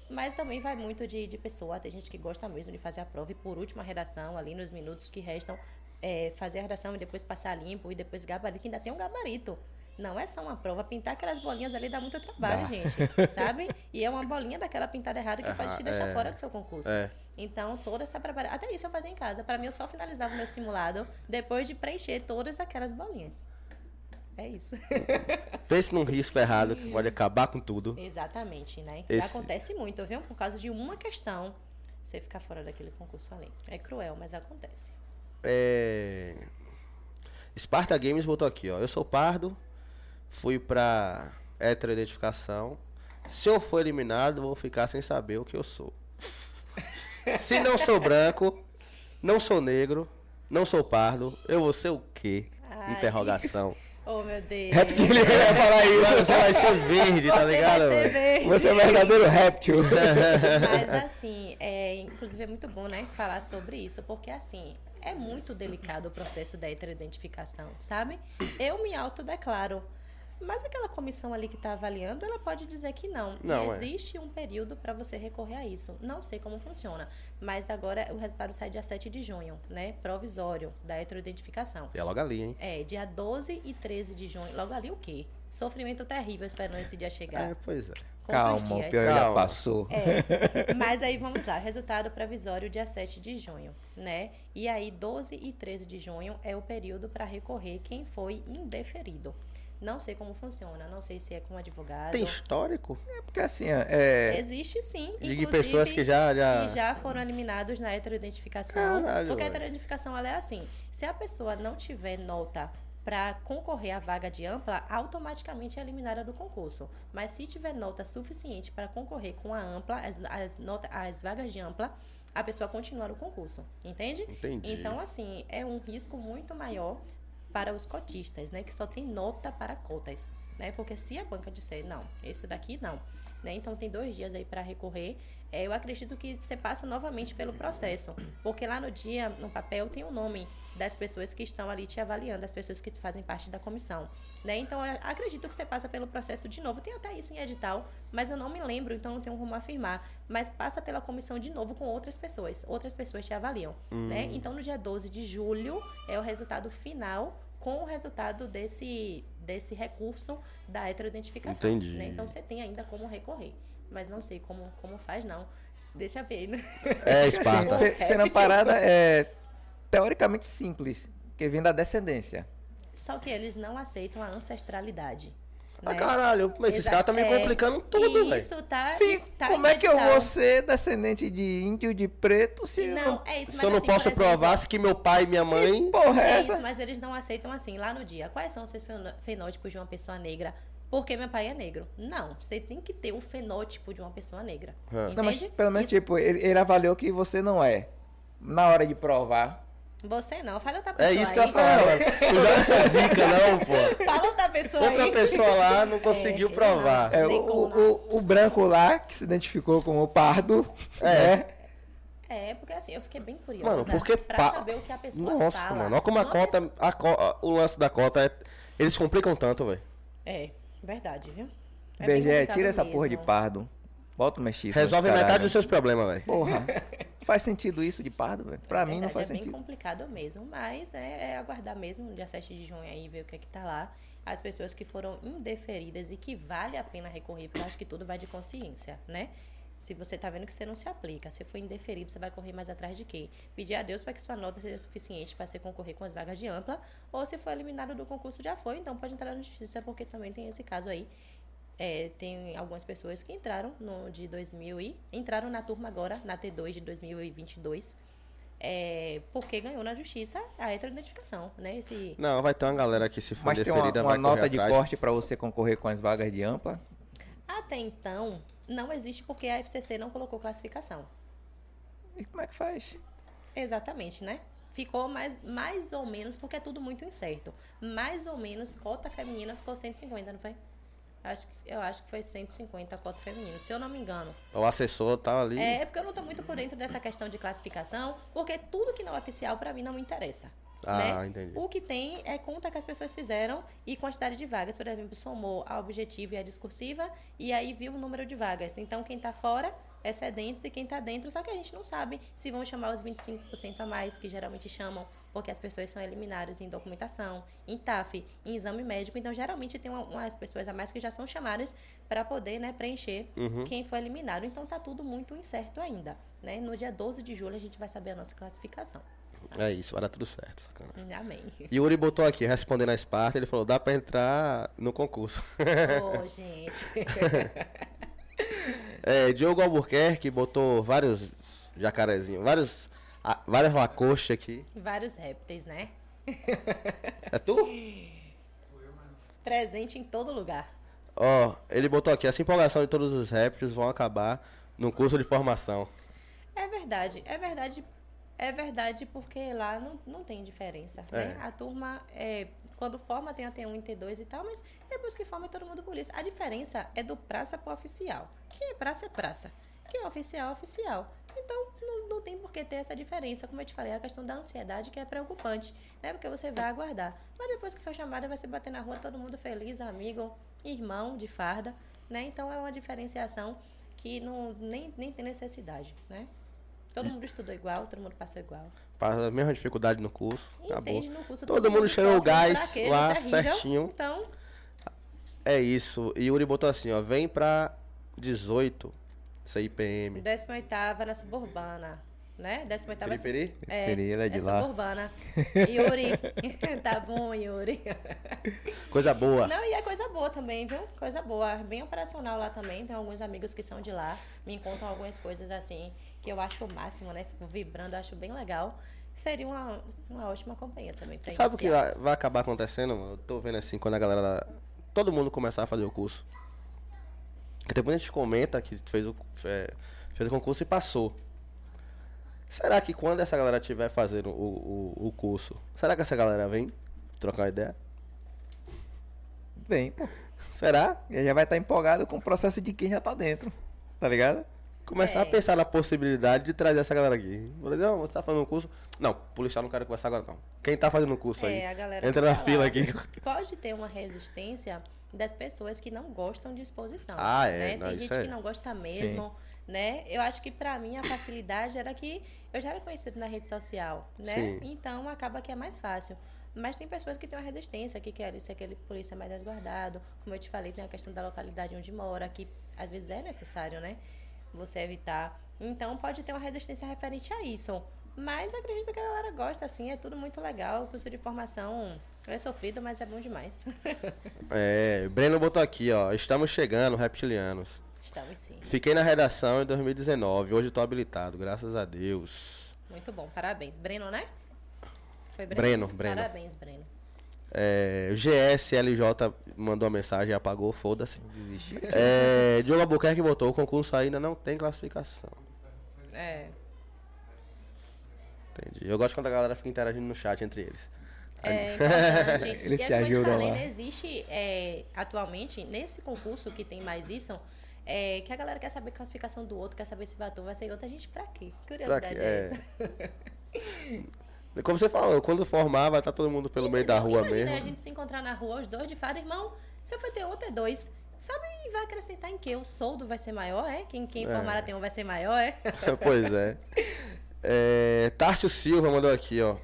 Mas também vai muito de, de pessoa. Tem gente que gosta mesmo de fazer a prova e, por último, a redação, ali nos minutos que restam, é, fazer a redação e depois passar limpo e depois gabarito, que ainda tem um gabarito. Não é só uma prova. Pintar aquelas bolinhas ali dá muito trabalho, Dá. gente. Sabe? E é uma bolinha daquela pintada errada que pode te deixar é. fora do seu concurso. É. Então, toda essa preparação. Até isso eu fazia em casa. Para mim, eu só finalizava o meu simulado depois de preencher todas aquelas bolinhas. É isso. Pense num risco errado que pode acabar com tudo. Exatamente, né? E Esse- acontece muito, viu? Por causa de uma questão, você ficar fora daquele concurso ali. É cruel, mas acontece. É... Sparta Games botou aqui, ó. Eu sou pardo, fui pra heteroidentificação. Se eu for eliminado, vou ficar sem saber o que eu sou. Se não sou branco, não sou negro, não sou pardo, eu vou ser o quê? Ai. Interrogação. Oh, meu Deus. Reptil, ele vai falar isso. Você vai ser verde, tá Você ligado? vai ser verde. Você é um verdadeiro réptil. Mas assim, é, inclusive é muito bom, né, falar sobre isso, porque assim, é muito delicado o processo da heteroidentificação, sabe? Eu me autodeclaro. Mas aquela comissão ali que está avaliando, ela pode dizer que não. Não, e é. existe um período para você recorrer a isso. Não sei como funciona. Mas agora o resultado sai dia 7 de junho, né? Provisório da heteroidentificação. E é logo ali, hein? É, dia 12 e 13 de junho. Logo ali o quê? Sofrimento terrível esperando esse dia chegar. É, pois é. Calma, o pior já Calma. passou. É, mas aí vamos lá, resultado provisório dia 7 de junho, né? E aí 12 e 13 de junho é o período para recorrer quem foi indeferido. Não sei como funciona, não sei se é com advogado. Tem histórico? Porque assim, ó, é, Existe sim, De inclusive, pessoas que já. já... que já foram eliminados na heteroidentificação. Caralho, porque a heteroidentificação ela é assim: se a pessoa não tiver nota para concorrer à vaga de ampla, automaticamente é eliminada do concurso. Mas se tiver nota suficiente para concorrer com a ampla, as, as, nota, as vagas de ampla, a pessoa continua no concurso. Entende? Entendi. Então, assim, é um risco muito maior para os cotistas, né? Que só tem nota para cotas, né? Porque se a banca disser, não, esse daqui não, né? Então tem dois dias aí para recorrer. É, eu acredito que você passa novamente pelo processo, porque lá no dia, no papel, tem o nome das pessoas que estão ali te avaliando, das pessoas que fazem parte da comissão, né? Então acredito que você passa pelo processo de novo. Tem até isso em edital, mas eu não me lembro, então não tenho como afirmar. Mas passa pela comissão de novo com outras pessoas. Outras pessoas te avaliam, né? Então no dia 12 de julho é o resultado final com o resultado desse, desse recurso da heteroidentificação. Entendi. Né? Então você tem ainda como recorrer. Mas não sei como, como faz, não. Deixa ver, né? É, assim, Esparta. se- sendo a parada é teoricamente simples, que vem da descendência. Só que eles não aceitam a ancestralidade. Ah, né? caralho, mas esses caras estão me é, complicando tudo, velho. Isso tá. Sim, isso tá como é que eu vou ser descendente de índio de preto se eu Não, é isso, Se eu não assim, posso exemplo, provar se que meu pai e minha mãe. Porra, é É essa? isso, mas eles não aceitam assim, lá no dia. Quais são os seus fenó- fenótipos de uma pessoa negra? Porque meu pai é negro. Não, você tem que ter o fenótipo de uma pessoa negra. Ah. Entende? Não, mas pelo menos, Isso- tipo, ele, ele avaliou que você não é. Na hora de provar. Você não, fala outra É pessoa isso que eu aí. ia falar, mano. Não joga essa zica, não, pô. Fala outra pessoa Outra aí. pessoa lá não conseguiu É, provar. É, Tem o, como o, o branco lá, que se identificou como pardo, É. né? É, porque assim, eu fiquei bem curiosa Mano, porque pra pa- saber o que a pessoa Nossa, fala. mano. Olha como a Uma cota. pessoa- a co- o lance da cota é. Eles complicam tanto, velho. É, verdade, viu? É complicado tira essa porra de mesmo. pardo. Bota o mexicano. Resolve metade dos seus problemas, velho. Porra. Faz sentido isso de pardo, velho? Pra mim não faz é bem sentido. complicado mesmo, mas é, é aguardar mesmo dia 7 de junho aí, ver o que é que tá lá. As pessoas que foram indeferidas e que vale a pena recorrer, porque eu acho que tudo vai de consciência, né? Se você tá vendo que você não se aplica, se foi indeferido, você vai correr mais atrás de quê? Pedir a Deus para que sua nota seja suficiente para você concorrer com as vagas de ampla, ou se for eliminado do concurso já foi, então pode entrar na justiça, porque também tem esse caso aí. É, tem algumas pessoas que entraram no de 2000 e entraram na turma agora, na T2 de 2022. é, porque ganhou na justiça a heteroidentificação, né? Esse, Não, vai ter uma galera que se for Mas tem uma, deferida uma nota de atrás. corte pra você concorrer com as vagas de ampla? até então, não existe porque a FCC não colocou classificação. E como é que faz? Exatamente, né? Ficou mais, mais ou menos, porque é tudo muito incerto. Mais ou menos, cota feminina ficou 150, não foi? Acho, que- eu acho que foi 150 a cota feminina, se eu não me engano. O assessor tá ali. É, é porque eu não tô muito por dentro dessa questão de classificação, porque tudo que não é oficial, pra mim, não me interessa. Ah, né? entendi. O que tem é conta que as pessoas fizeram e quantidade de vagas. Por exemplo, somou a objetiva e a discursiva e aí viu o número de vagas. Então, quem está fora, excedentes, e quem está dentro, só que a gente não sabe se vão chamar os 25% a mais, que geralmente chamam, porque as pessoas são eliminadas em documentação, em TAF, em exame médico. Então, geralmente tem uma- umas pessoas a mais que já são chamadas para poder né, preencher Uhum. quem foi eliminado. Então, tá tudo muito incerto ainda. Né? No dia 12 de julho, a gente vai saber a nossa classificação. É isso, vai dar tudo certo. Sacana. Amém. Yuri botou aqui, respondendo a Esparta, ele falou, dá pra entrar no concurso. Ô, gente. É, Diogo Albuquerque botou vários jacarezinhos, vários, ah, várias lacoste aqui. Vários répteis, né? É tu? Presente em todo lugar. Ó, ele botou aqui, essa empolgação de todos os répteis vão acabar no curso de formação. É verdade, é verdade. É verdade porque lá não, não tem diferença, né? É. A turma, é, quando forma, tem até um e T2 e tal, mas depois que forma é todo mundo polícia. A diferença é do praça pro oficial. Que é praça é praça. Que é oficial é oficial. Então, não, não tem por que ter essa diferença. Como eu te falei, a questão da ansiedade que é preocupante, né? Porque você vai aguardar. Mas depois que for chamada, vai se bater na rua, todo mundo feliz, amigo, irmão de farda, né? Então, é uma diferenciação que não, nem, nem tem necessidade, né? Todo mundo estudou igual, todo mundo passou igual. Passa a mesma dificuldade no curso. Acabou. Entende no curso. Todo mundo cheirou o gás lá terrível. certinho. Então, É isso. E Yuri botou assim, ó, vem pra 18, CIPM. 18ª na suburbana, né? 18ª Periperi? é, Periperi, ela é de lá. suburbana. Yuri, tá bom, Yuri. Coisa boa. Não, e é coisa boa também, viu? Coisa boa. Bem operacional lá também. Tem alguns amigos que são de lá. Me contam algumas coisas assim que eu acho o máximo, né? Fico vibrando, acho bem legal. Seria uma, uma ótima companhia também pra Sabe o que vai, vai acabar acontecendo, mano? Eu tô vendo assim, quando a galera. Todo mundo começar a fazer o curso. Que depois a gente comenta que fez o, é, fez o concurso e passou. Será que quando essa galera estiver fazendo o, o, o curso, será que essa galera vem trocar uma ideia? Vem, pô. Será? E já vai estar empolgado com o processo de quem já tá dentro. Tá ligado? Começar a É. pensar na possibilidade de trazer essa galera aqui. Vou dizer, não, você tá fazendo um curso? Não, policial não quero conversar agora não. Quem tá fazendo o curso aí? É, a galera Entra na tá fila aqui. Pode ter uma resistência das pessoas que não gostam de exposição. Ah, é, né? não, Tem gente é. que não gosta mesmo, né? Eu acho que pra mim a facilidade era que eu já era conhecido na rede social, né? Sim. Então acaba que é mais fácil. Mas tem pessoas que têm uma resistência, que querem ser aquele polícia mais resguardado. Como eu te falei, tem a questão da localidade onde mora, que às vezes é necessário, né? Você evitar. Então pode ter uma resistência referente a isso. Mas acredito que a galera gosta, assim, é tudo muito legal. O curso de formação é sofrido, mas é bom demais. É, Breno botou aqui, ó. Estamos chegando, reptilianos. Estamos sim. Fiquei na redação em 2019. Hoje tô habilitado, graças a Deus. Muito bom, parabéns. Breno, né? Foi Breno, Breno. Parabéns, Breno. É, o GSLJ mandou uma mensagem e apagou, foda-se. É, Diogo Albuquerque botou, o concurso ainda não tem classificação. É. Entendi. Eu gosto quando a galera fica interagindo no chat entre eles. É importante. Eles e é se como eu te ajudam falei, lá. né, existe é, atualmente, nesse concurso que tem mais isso, é, que a galera quer saber a classificação do outro, quer saber se vai tu vai ser outra gente pra quê? Curiosidade quê? é, É. essa. Como você falou, quando formar vai estar todo mundo pelo meio da rua Imagina mesmo. a gente se encontrar na rua, os dois de fada, irmão, você foi ter outro é dois. Sabe, e vai acrescentar em quê? O soldo vai ser maior, é? Quem, quem É. formar a tem um vai ser maior, é? pois é. é. Tárcio Silva mandou aqui, ó.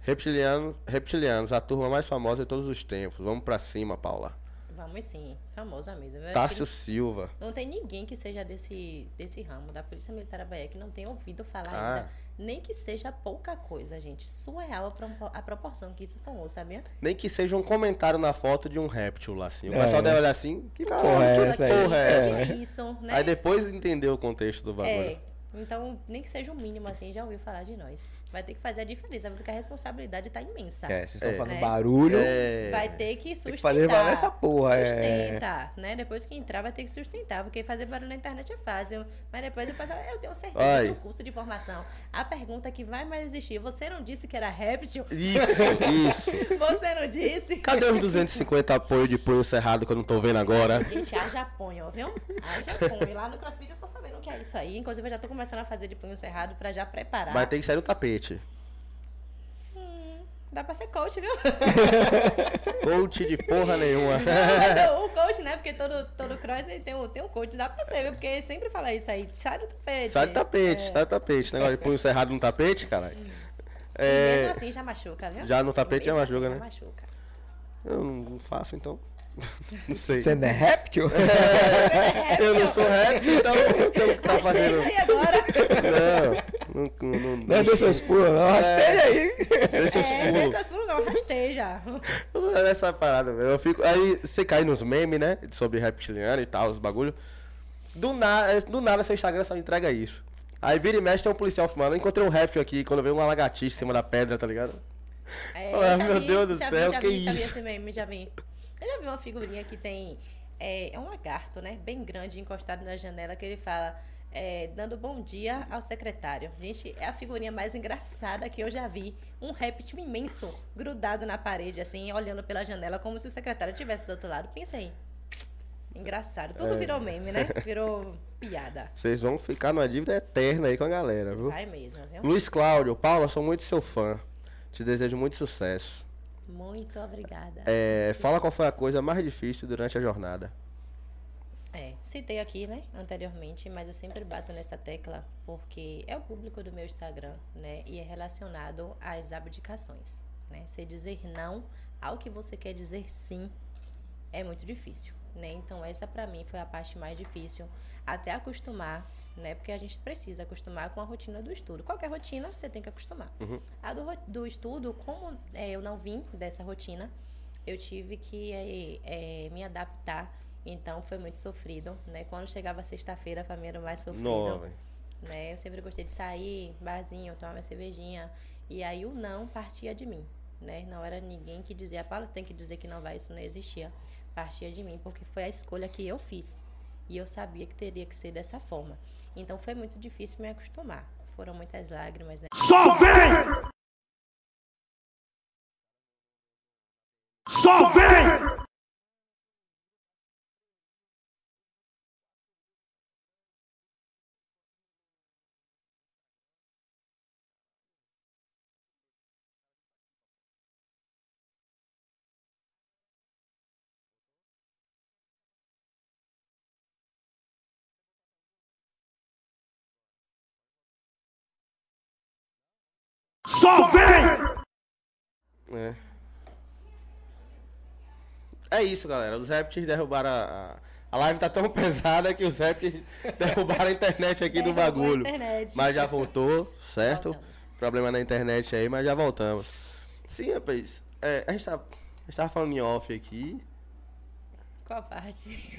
Reptilianos, reptilianos, a turma mais famosa de todos os tempos. Vamos pra cima, Paula. Vamos sim, famosa mesmo. Eu que Silva. Não tem ninguém que seja desse, desse ramo da Polícia Militar da Bahia que não tenha ouvido falar Ah. ainda. Nem que seja pouca coisa, gente. Surreal a, pro- a proporção que isso tomou, sabia? Nem que seja um comentário na foto de um réptil lá, assim. O É. pessoal deve olhar assim. Que porra é que essa aí? porra é essa? É isso, né? Aí depois entender o contexto do bagulho. É. Então, nem que seja o mínimo, assim, já ouviu falar de nós. Vai ter que fazer a diferença, porque a responsabilidade tá imensa. É, vocês estão É. fazendo Né? barulho. É, Vai ter que Tem sustentar. que fazer valer essa porra. É. Sustenta, né? Depois que entrar, vai ter que sustentar, porque fazer barulho na internet é fácil. Mas depois eu, passo, eu tenho certeza Ai. no curso de formação. A pergunta que vai mais existir, você não disse que era réptil? Isso, isso. Você não disse? Cadê os 250 apoio de punho cerrado que eu não tô vendo agora? Gente, haja punho, viu? Haja punho. Lá no CrossFit eu tô sabendo o que é isso aí. Inclusive, eu já tô começando a fazer de punho cerrado pra já preparar. Mas tem que sair no tapete. Dá pra ser coach, viu? Coach de porra nenhuma. Mas o coach, né? Porque todo, todo cross tem um, tem um coach, dá pra ser, viu? Porque sempre fala isso aí, sai do tapete. Sai do tapete, É. sai do tapete. Negócio de punho cerrado no tapete, caralho. E É, mesmo assim já machuca, viu? já no tapete já machuca, assim né? Já machuca. Eu não faço, então. Não sei. Você não é réptil? Eu não sou réptil, então eu tenho que tá fazendo. Agora. Não, não, não, não, Não é dos seus pulos, não. Rasteja aí. Deixa eu É, pulos. dessas pulos não, rasteja. Essa parada, velho. Eu fico. Aí você cai nos memes, né? Sobre reptiliano e tal, os bagulho. Do, na... do nada seu Instagram só entrega isso. Aí vira e mexe tem um policial filmando. Eu encontrei um réptil aqui quando veio uma lagartixa em cima da pedra, tá ligado? É, Ah, meu vi, Deus do já céu, vi, já que vi, Já vi isso? esse meme, já vi. Eu já vi uma figurinha que tem. É, é um lagarto, né? Bem grande, encostado na janela, que ele fala. É, dando bom dia ao secretário. Gente, é a figurinha mais engraçada que eu já vi. Um réptil imenso grudado na parede, assim, olhando pela janela, como se o secretário estivesse do outro lado. Pensa aí. Engraçado. É. Tudo virou meme, né? Virou piada. Vocês vão ficar numa dívida eterna aí com a galera, viu? Vai mesmo, viu? Luiz Cláudio, Paula, sou muito seu fã. Te desejo muito sucesso. Muito obrigada. É, fala qual foi a coisa mais difícil durante a jornada. Citei aqui, né, anteriormente, mas eu sempre bato nessa tecla porque é o público do meu Instagram, né, e é relacionado às abdicações, né? Você dizer não ao que você quer dizer sim é muito difícil, né? Então essa pra mim foi a parte mais difícil, até acostumar, né? Porque a gente precisa acostumar com a rotina do estudo. Qualquer rotina você tem que acostumar. A do, do estudo, como é, eu não vim dessa rotina, eu tive que é, é, me adaptar. Então foi muito sofrido, né? Quando chegava sexta-feira, pra mim era o mais sofrido Não, velho. né? Eu sempre gostei de sair, barzinho, tomar minha cervejinha. E aí o não partia de mim, né? Não era ninguém que dizia, Paula, você tem que dizer que não vai, isso não existia. Partia de mim, porque foi a escolha que eu fiz. E eu sabia que teria que ser dessa forma. Então foi muito difícil me acostumar. Foram muitas lágrimas, né? Só vem! Só vem! Só vem! É. É isso, galera. Os répteis derrubaram a. a- A live tá tão pesada que os répteis derrubaram a internet aqui do Derrubou bagulho. Mas já voltou, certo? Voltamos. Problema na internet aí, mas já voltamos. Sim, rapaz. É, a, gente tá, a gente tava falando em off aqui. Qual parte?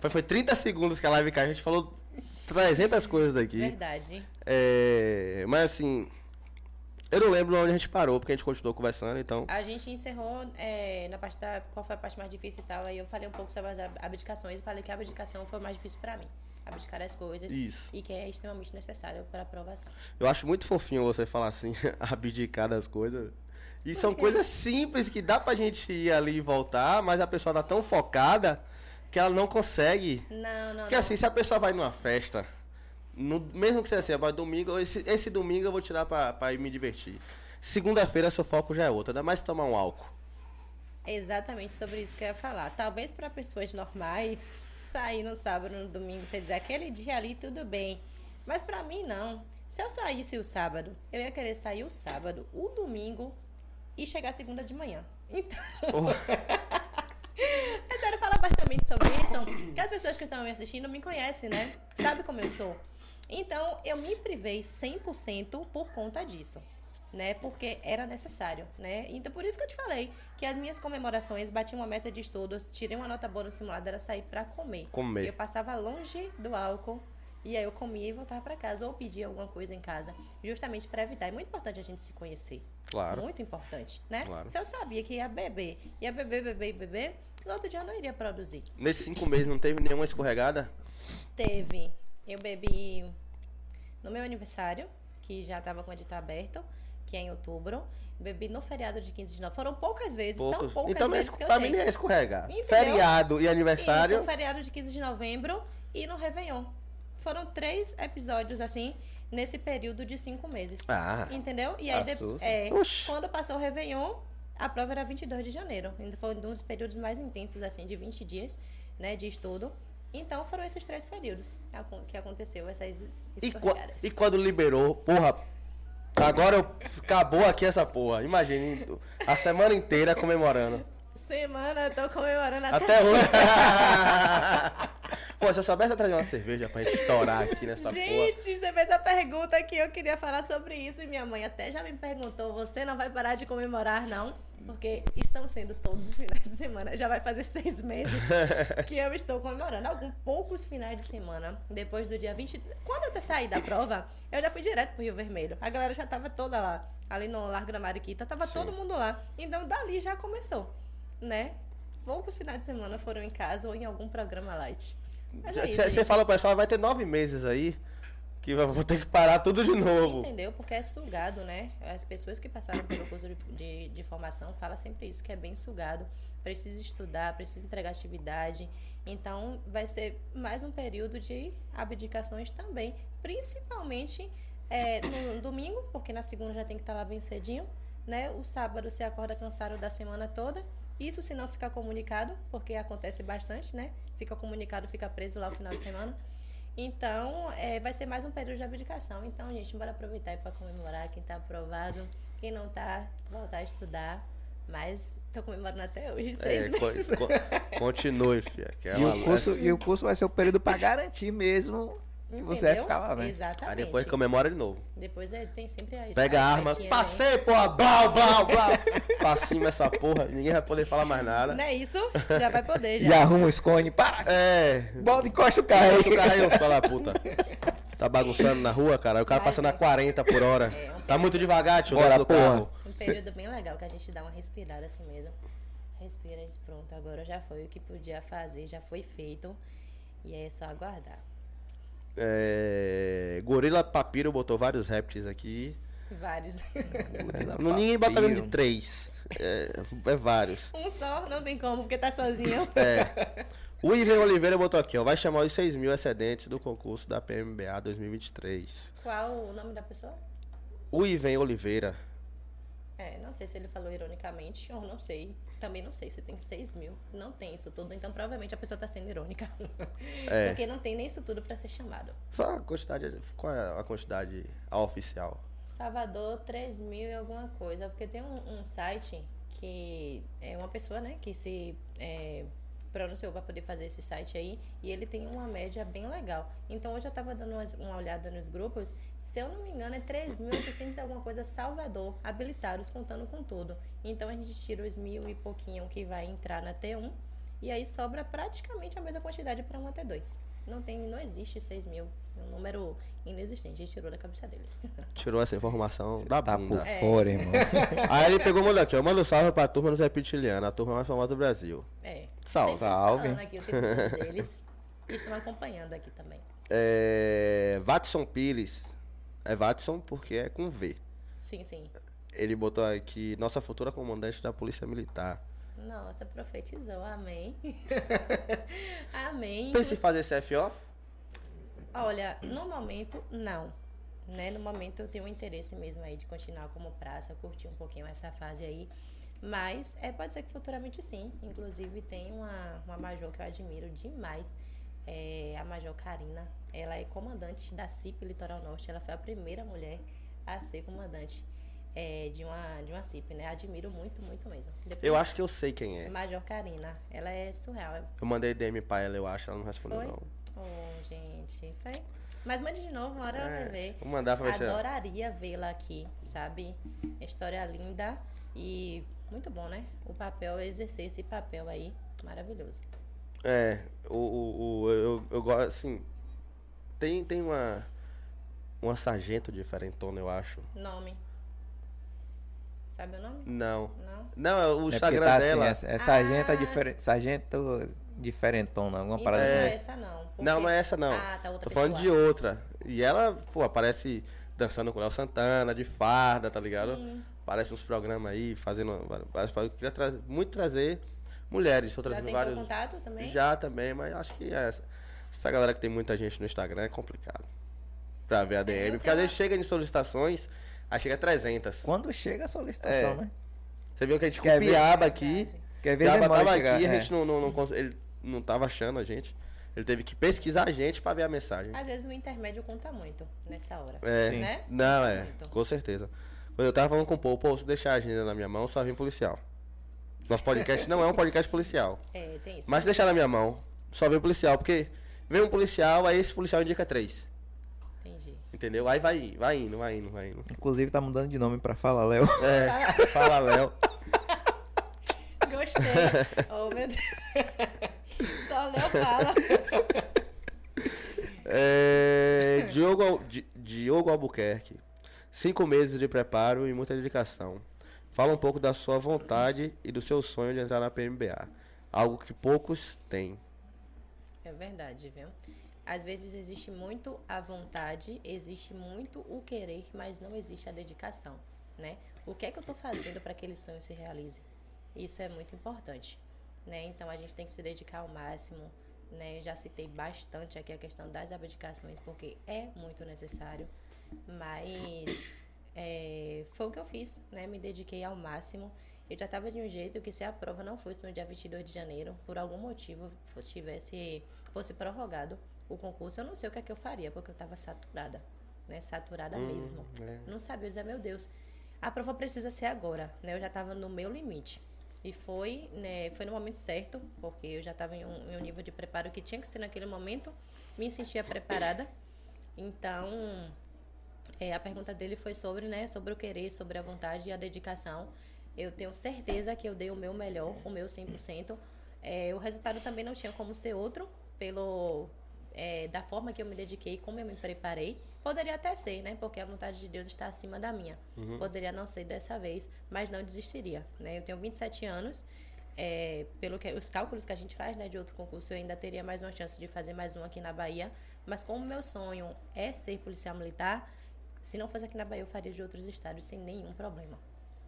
Foi, foi 30 segundos que a live caiu. A gente falou 300 coisas aqui. Verdade. É, mas assim. Eu não lembro onde a gente parou, porque a gente continuou conversando, então. A gente encerrou é, na parte da qual foi a parte mais difícil e tal. Aí eu falei um pouco sobre as ab- abdicações e falei que a abdicação foi mais difícil pra mim. Abdicar as coisas. Isso. E que é extremamente necessário para aprovação. Eu acho muito fofinho você falar assim, abdicar das coisas. E são coisas simples que dá pra gente ir ali e voltar, mas a pessoa tá tão focada que ela não consegue. Não, não, Porque não. assim, se a pessoa vai numa festa, no- mesmo que seja assim, vai domingo, esse, esse domingo eu vou tirar pra, pra ir me divertir. Segunda-feira seu foco já é outro, ainda mais tomar um álcool. É exatamente sobre isso que eu ia falar. Talvez para pessoas normais, sair no sábado, no domingo, você dizer aquele dia ali, tudo bem. Mas para mim, não. Se eu saísse o sábado, eu ia querer sair o sábado, o domingo e chegar segunda de manhã. Então. É sério falar abertamente sobre isso, que as pessoas que estão me assistindo me conhecem, né? Sabe como eu sou. Então, eu me privei 100% por conta disso, né? Porque era necessário, né? Então, por isso que eu te falei que as minhas comemorações batiam uma meta de estudos, tirei uma nota boa no simulado, era sair pra comer. Comer. E eu passava longe do álcool E aí eu comia e voltava pra casa, ou pedia alguma coisa em casa, justamente pra evitar. É muito importante a gente se conhecer. Claro. Muito importante, né? Claro. Se eu sabia que ia beber, ia beber, beber, beber, no outro dia eu não iria produzir. Nesses cinco meses não teve nenhuma escorregada? Teve. Eu bebi no meu aniversário, que já tava com o edital aberto, que é em outubro. Bebi no feriado de 15 de novembro. Foram poucas vezes, tão Poucos. poucas Então, vezes que eu pra mim nem é escorregar. Entendeu? Feriado e aniversário. Isso, feriado de 15 de novembro e no Réveillon. Foram três episódios, assim, nesse período de cinco meses. Ah. Entendeu? E aí, de- é, quando passou o Réveillon, a prova era 22 de janeiro. Ainda foi um dos períodos mais intensos, assim, de 20 dias, né, de estudo. Então, foram esses três períodos que acon- que aconteceu, essas es- E, e quando liberou, porra, agora eu- acabou aqui essa porra. Imagine a semana inteira comemorando. Semana, eu tô comemorando até, Até hoje. Pô, se eu soubesse trazer uma cerveja pra gente estourar aqui nessa porra. Gente, você fez a pergunta que eu queria falar sobre isso e minha mãe até já me perguntou: você não vai parar de comemorar, não? Porque estão sendo todos os finais de semana. Já vai fazer seis meses que eu estou comemorando. Alguns poucos finais de semana, depois do dia 20. Quando eu saí da prova, eu já fui direto pro Rio Vermelho. A galera já tava toda lá. Ali no Largo da Mariquita, tava Sim. todo mundo lá. Então dali já começou, né? Poucos finais de semana foram em casa ou em algum programa light. É Você gente. fala pro pessoal, vai ter nove meses aí que vou ter que parar tudo de novo. Entendeu? Porque é sugado, né? As pessoas que passaram pelo curso de, de, de formação falam sempre isso, que é bem sugado. Precisa estudar, precisa entregar atividade. Então, vai ser mais um período de abdicações também. Principalmente é, no domingo, porque na segunda já tem que estar lá bem cedinho. Né? O sábado você acorda cansado da semana toda. Isso se não ficar comunicado, porque acontece bastante, né? Fica comunicado, fica preso lá o final de semana. Então, é, vai ser mais um período de abdicação. Então, gente, bora aproveitar para comemorar quem tá aprovado, quem não tá, voltar a estudar. Mas tô comemorando até hoje, seis É, co- meses. co- continue, filha. Que é E o, curso, e o curso vai ser o período pra garantir mesmo que você vai Entendeu? ficar lá, né? Aí Exatamente. depois comemora de novo. Depois é- tem sempre a Pega a arma, festinhas, né? passei, porra, blau, blau, blau. pra cima essa porra, ninguém vai poder falar mais nada. Não é isso? Já vai poder, E já. arruma o scone, para! É. Bota e encosta o carro Deixa o cara aí. aí, fala puta. Tá bagunçando na rua, cara. O cara passando a é. 40 por hora. É, um Tá muito devagar, tio. Bora, do porra. carro. Um período bem legal que a gente dá uma respirada assim mesmo. Respira e diz, pronto, agora já foi o que podia fazer, já foi feito. E aí é só aguardar. É... Gorila Papiro botou vários répteis aqui. Vários. Não, ninguém bota menos de três. É, é vários. um só, não tem como, porque tá sozinho. É. O Ivan Oliveira botou aqui, ó. Vai chamar os 6 mil excedentes do concurso da PMBA 2023. Qual o nome da pessoa? O Ivan Oliveira. É, não sei se ele falou ironicamente ou não sei. Também não sei se tem 6 mil. Não tem isso tudo, então provavelmente a pessoa tá sendo irônica. É. Porque não tem nem isso tudo pra ser chamado. Só a quantidade. Qual é a quantidade a oficial? Salvador, 3 mil e alguma coisa. Porque tem um, um site que é uma pessoa, né, que se é, pronunciou para poder fazer esse site aí. E ele tem uma média bem legal. Então hoje eu tava dando umas- uma olhada nos grupos. Se eu não me engano, é 3.800 e alguma coisa Salvador, habilitados, contando com tudo. Então a gente tira os mil e pouquinho que vai entrar na T1. E aí sobra praticamente a mesma quantidade para uma T2. Não tem, não existe 6 mil. É um número inexistente. A gente tirou da cabeça dele. Tirou essa informação da Tá bunda. por É. fora, irmão. Aí ele pegou e mandou aqui, ó. Manda um salve pra turma dos reptilianos, a turma mais famosa do Brasil. É. Salve. Salve. aqui o deles. E estão acompanhando aqui também. É. Watson Pires. É Watson porque é com V. Sim, sim. Ele botou aqui, nossa futura comandante da Polícia Militar. Nossa, profetizou. Amém. Amém. Pensa em fazer CFO? Olha, no momento, não. Né? No momento eu tenho um interesse mesmo aí de continuar como praça, curtir um pouquinho essa fase aí. Mas é, pode ser que futuramente sim. Inclusive tem uma, uma major que eu admiro demais. É a Major Karina. Ela é comandante da CIP Litoral Norte. Ela foi a primeira mulher a ser comandante é, de, uma, de uma CIP, né? Admiro muito, muito mesmo. Depois, Eu acho que eu sei quem é. Major Karina. Ela é surreal. é Eu mandei DM pra ela, eu acho, ela não respondeu Foi? não. Oh, gente, foi. Mas mande de novo, uma hora ela vai É, ver. vou mandar pra se ela- Adoraria vê-la aqui, sabe? História linda e muito bom, né? O papel, exercer esse papel aí, maravilhoso. É, o, o, o- eu, eu gosto, assim. Tem, tem uma. Uma sargento diferentona, eu acho. Nome. Sabe o nome? Não. Não? Não, é o É Instagram tá assim, dela. é, é sargento, Ah. diferen- sargento diferentona, alguma Então parada não é assim. essa não. porque- Não, não é essa não. Ah, tá outra Tô falando de pessoa. outra. E ela, pô, aparece dançando com o Léo Santana, de farda, tá ligado? Sim. Aparece uns programas aí, fazendo. Eu queria trazer, muito trazer mulheres. Tô Já trazendo tentou vários. contato também? Já também, mas acho que essa, essa galera que tem muita gente no Instagram é complicado. Pra ver a DM. Porque às vezes chega em solicitações, aí chega 300. Quando chega a solicitação, É. né? Você viu que a gente Quer ver? copiava aqui. Quer ver Piaba tava chegar, aqui, a é. gente não, não, não, cons- ele não tava achando a gente. Ele teve que pesquisar a gente pra ver a mensagem. Às vezes o intermédio conta muito nessa hora. É. Sim. Né? Não, é, muito. com certeza. Quando eu tava falando com o povo, pô, se deixar a agenda na minha mão, só vem policial. Nosso podcast não é um podcast policial. É, tem isso. Mas se deixar na minha mão, só vem policial, porque vem um policial, aí esse policial indica três. Entendeu? Aí vai, indo, vai indo, vai indo, vai indo. Inclusive tá mudando de nome pra Fala Léo. É, fala Léo. Gostei. oh, meu Deus. Só Léo fala. É, Diogo, Diogo Albuquerque. Cinco meses de preparo e muita dedicação. Fala um pouco da sua vontade e do seu sonho de entrar na PMBA. Algo que poucos têm. É verdade, viu? Às vezes existe muito a vontade, existe muito o querer, mas não existe a dedicação, né? O que é que eu tô fazendo para que aquele sonho se realize? Isso é muito importante, né? Então a gente tem que se dedicar ao máximo, né? Já citei bastante aqui a questão das abdicações, porque é muito necessário, mas é, foi o que eu fiz, né? Me dediquei ao máximo. Eu já estava de um jeito que se a prova não fosse no dia 22 de janeiro, por algum motivo tivesse, fosse prorrogado o concurso, eu não sei o que é que eu faria, porque eu estava saturada, né? Saturada mesmo. é. Não sabia dizer, meu Deus, a prova precisa ser agora, né? Eu já estava no meu limite. E foi, né, foi no momento certo, porque eu já estava em, um, em um nível de preparo que tinha que ser naquele momento, me sentia preparada. Então, é, a pergunta dele foi sobre, né, sobre o querer, sobre a vontade e a dedicação. Eu tenho certeza que eu dei o meu melhor, o meu 100%. É, o resultado também não tinha como ser outro, pelo é, da forma que eu me dediquei, como eu me preparei. Poderia até ser, né? Porque a vontade de Deus está acima da minha. Poderia não ser dessa vez, mas não desistiria, né? Eu tenho 27 anos. É, pelo que os cálculos que a gente faz, né, de outro concurso, eu ainda teria mais uma chance de fazer mais um aqui na Bahia. Mas como meu sonho é ser policial militar, se não fosse aqui na Bahia, eu faria de outros estados sem nenhum problema.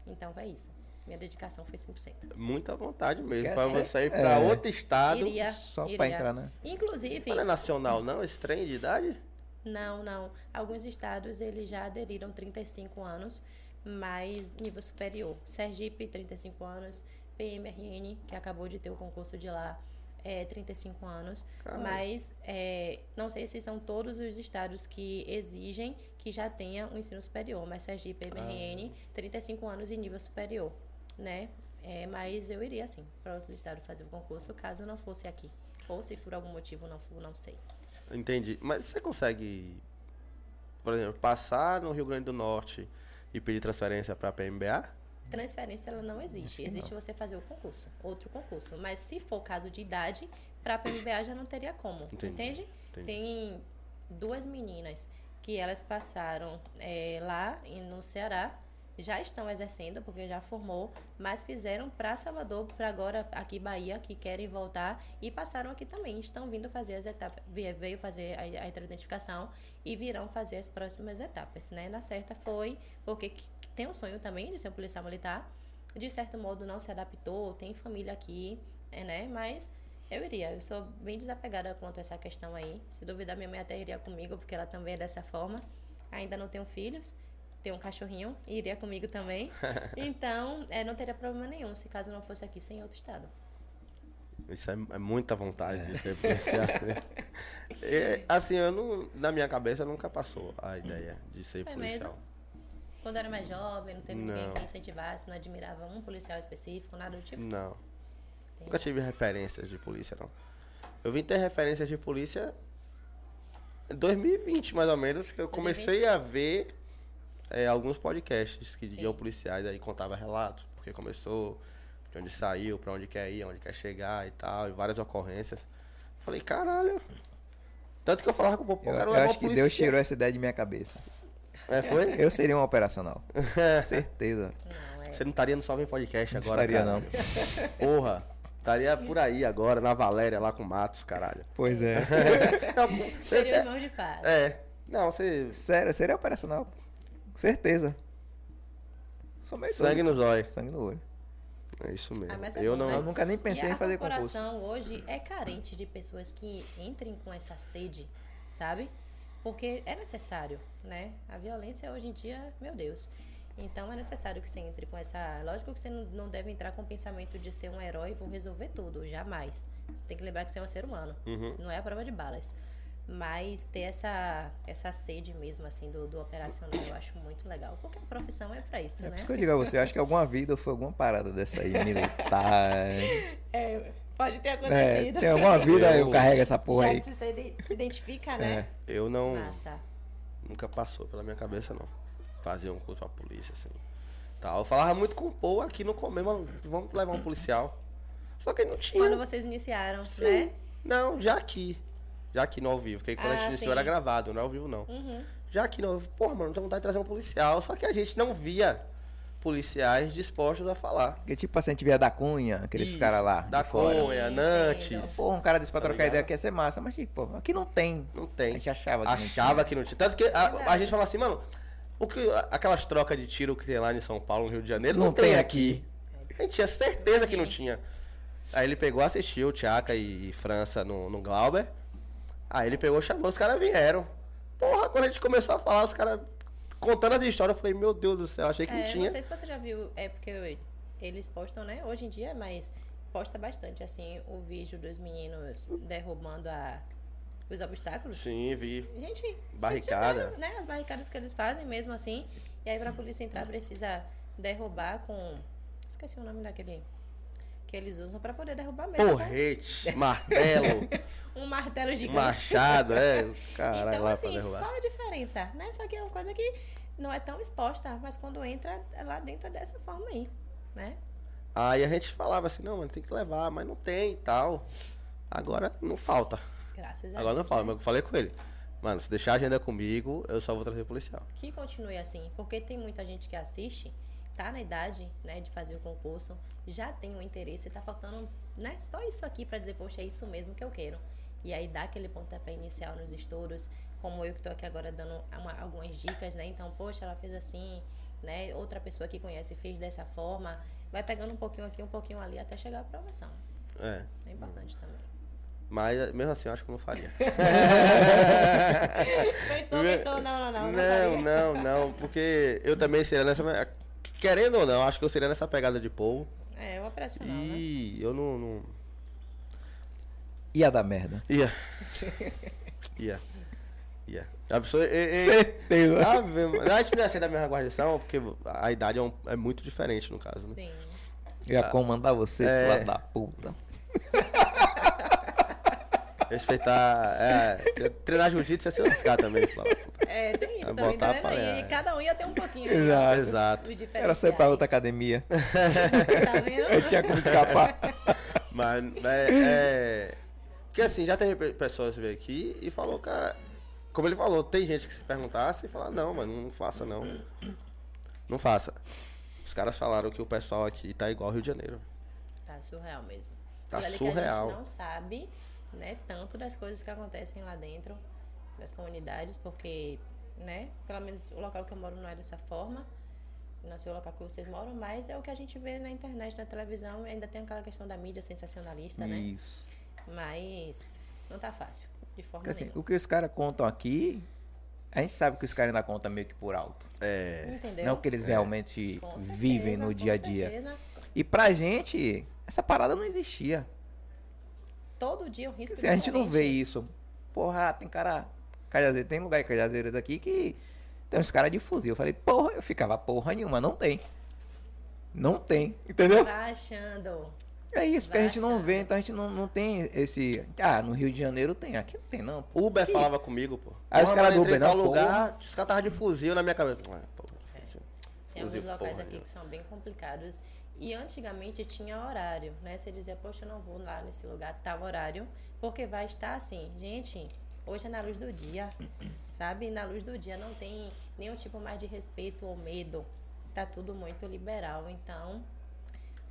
Então, é isso. Minha dedicação foi 100%. Muita vontade mesmo. Ser- você ir pra é. outro estado. Iria, Só pra entrar, né? Inclusive, Não é nacional, não? Esse trem de idade? Não, não. Alguns estados eles já aderiram 35 anos, mas nível superior. Sergipe, 35 anos. PMRN, que acabou de ter o concurso de lá, é 35 anos. Caralho. Mas é, não sei se são todos os estados que exigem que já tenha o ensino superior. Mas Sergipe, PMRN, 35 anos e nível superior, né? É, mas eu iria, sim, para outros estados fazer o concurso, caso não fosse aqui. Ou se por algum motivo não for, não sei. Entendi. Mas você consegue, por exemplo, passar no Rio Grande do Norte e pedir transferência pra PMBA? Transferência ela não existe. Existe você fazer o concurso, outro concurso. Mas se for caso de idade, para a PMBA já não teria como. Entendi, Entende? entendi. Tem duas meninas que elas passaram é, lá no Ceará, já estão exercendo, porque já formou, mas fizeram para Salvador, para agora aqui Bahia, que querem voltar, e passaram aqui também. Estão vindo fazer as etapas, veio fazer a, identificação e virão fazer as próximas etapas, né? Na certa foi porque que- que tem um sonho também de ser um policial militar, de certo modo não se adaptou, tem família aqui, é, né? Mas eu iria, eu sou bem desapegada quanto a essa questão aí. Se duvidar, minha mãe até iria comigo, porque ela também é dessa forma. Ainda não tenho filhos, tenho um cachorrinho, e iria comigo também. Então, é, não teria problema nenhum, se caso não fosse aqui, sem outro estado. Isso é, é muita vontade de ser policial. né? É, assim, eu não, na minha cabeça nunca passou a ideia de ser É policial. Quando eu era mais jovem, não teve ninguém Não. que incentivasse, não admirava um policial específico, nada do tipo. Não. Nunca tive referências de polícia, não. Eu vim ter referências de polícia em 2020, mais ou menos, que eu comecei a ver é, alguns podcasts que diziam policiais, aí contava relatos, porque começou, de onde saiu, pra onde quer ir, onde quer chegar e tal, e várias ocorrências. Falei, caralho, Tanto que eu falava com o povo, Eu, eu quero eu levar acho que Deus tirou essa ideia de minha cabeça. É, foi? Eu seria um operacional. Certeza. Não, é. Você não estaria no Salve em Podcast Não agora, estaria, caralho. Porra. Estaria por aí agora, na Valéria, lá com o Matos, caralho. Pois é. Não, Seria você- os mãos de fato. é. Não, você. Sério, seria operacional. Certeza. Sou meio doido. Sangue no zóio. Sangue no olho. É isso mesmo. Ah, mas é eu bom, não. né? Eu nunca nem pensei e em fazer a concurso. corporação hoje é carente de pessoas que entrem com essa sede, sabe? Porque é necessário, né? A violência hoje em dia, meu Deus. Então é necessário que você entre com essa. Lógico que você não, não deve entrar com o pensamento de ser um herói e vou resolver tudo, jamais. Você tem que lembrar que você é um ser humano, Uhum. não é a prova de balas. Mas ter essa, essa sede mesmo, assim, do, do operacional, eu acho muito legal. Porque a profissão é pra isso, É né? por isso que eu digo a você, eu acho que alguma vida foi alguma parada dessa aí, militar. É, pode ter É, acontecido. tem alguma vida, eu Eu- carrego essa porra Já aí. se, se identifica, né? Eu não. Massa. Nunca passou pela minha cabeça, não. Fazer um curso pra polícia, assim. Tal. Eu falava muito com o Paul aqui no comer, mano, vamos levar um policial. Só que não tinha. Quando vocês iniciaram, Sim. né? Não, já aqui. Já aqui no ao vivo. Porque quando a Ah, gente iniciou sim. era gravado, não é ao vivo, não. Uhum. Já aqui no ao vivo, porra, mano, não tem vontade de trazer um policial. Só que a gente não via policiais dispostos a falar. Porque tipo assim, a gente via da Cunha, aqueles Isso, caras lá. Da. Cunha, Nantes. entendo. Pô, um cara desse pra Tá trocar ligado? ideia quer ser massa, mas tipo, pô, aqui não tem. Não A tem. gente achava que não Achava tinha. que não tinha. Tanto que a, a gente fala assim, mano, o que, aquelas trocas de tiro que tem lá em São Paulo, no Rio de Janeiro, não, Não tem tem aqui. A gente tinha certeza que não tinha. Aí ele pegou, assistiu Tchaka e França no, no Glauber. Aí ele pegou, chamou, os caras vieram. Porra, quando a gente começou a falar, os caras contando as histórias, eu falei, meu Deus do céu, achei que É, não tinha. Não sei se você já viu, é porque eles postam, né? Hoje em dia, mas posta bastante, assim, o vídeo dos meninos derrubando a, os obstáculos. Sim, vi. Gente, Barricada. tiveram, né? As barricadas que eles fazem mesmo assim. E aí pra polícia entrar precisa derrubar com. Esqueci o nome daquele. Que eles usam pra poder derrubar mesmo. né? Porrete, martelo, Um martelo gigante. machado, é. Caralho, então, lá assim, derrubar. qual a diferença? Né? Só que é uma coisa que não é tão exposta, mas quando entra, é lá dentro dessa forma aí, né? Aí a gente falava assim, não, mano, tem que levar, mas não tem e tal. Agora não falta. Graças a Agora não Deus. falta, né? mas eu falei com ele. Mano, se deixar a agenda comigo, eu só vou trazer policial. Que continue assim, porque tem muita gente que assiste, tá na idade, né, de fazer o concurso, já tem um interesse, tá faltando, né, só isso aqui pra dizer, poxa, é isso mesmo que eu quero. E aí dá aquele pontapé inicial nos estudos, como eu que tô aqui agora dando uma- algumas dicas, né? Então, poxa, ela fez assim, né? Outra pessoa que conhece fez dessa forma, vai pegando um pouquinho aqui, um pouquinho ali até chegar à aprovação. É. É importante também. Mas mesmo assim, eu acho que eu não faria. Pensou, pensou, não, não, não. não, faria. não, não, porque eu também seria nessa. Querendo ou não, acho que eu seria nessa pegada de povo. É, o operacional, né? E eu não. não... Ia dar merda. Ia. Ia. Ia. A pessoa. E, e, Certeza. Ave Maria. a gente não ia ser da mesma guarnição, porque a idade é, um- é muito diferente no caso, né? Sim. Eu ia comandar você, É. filha da puta. Respeitar. É, treinar jiu-jitsu ia se lascar também. É, tem isso Vai também, botar tá vendo aí? é. Cada um ia ter um pouquinho. Exato. Exato. Os Era só ir pra outra academia. Tá vendo? Eu tinha como escapar. Mas é, é. Porque assim, já teve pe- pessoas que veio aqui e falou, cara. Como ele falou, tem gente que se perguntasse e fala, não, mano, não faça não. Não faça. Os caras falaram que o pessoal aqui tá igual ao Rio de Janeiro. Tá surreal mesmo. Tá e olha surreal. que a gente não sabe, né, tanto das coisas que acontecem lá dentro, das comunidades, porque, né, pelo menos o local que eu moro não é dessa forma. Não sei o local que vocês moram, mas é o que a gente vê na internet, na televisão, e ainda tem aquela questão da mídia sensacionalista, né? Isso. Mas não tá fácil, de forma assim, nenhuma. o que os caras contam aqui, a gente sabe que os caras ainda contam meio que por alto. É. Entendeu? Não é o que eles realmente Com certeza, vivem no dia a dia. certeza. E pra gente, essa parada não existia. Todo dia um risco Assim, a gente não vê isso. Porra, tem cara. Cajazeiro, tem lugar em Cajazeiras aqui que tem uns caras de fuzil. Eu falei, porra, eu ficava, porra nenhuma, não tem. Não tem, entendeu? Tá achando. É isso, porque a gente não vê, então a gente não, não tem esse. Ah, no Rio de Janeiro tem, aqui não tem, não. pô. Uber falava comigo, pô. Aí os caras do Uber, não, lugar, os caras estavam de fuzil na minha cabeça. Pô, Tem alguns locais porra, aqui eu- que são bem complicados. E antigamente tinha horário, né? Você dizia, poxa, eu não vou lá nesse lugar, tal horário, porque vai estar assim. Gente, Hoje é na luz do dia, sabe? Na luz do dia não tem nenhum tipo mais de respeito ou medo. Tá tudo muito liberal, então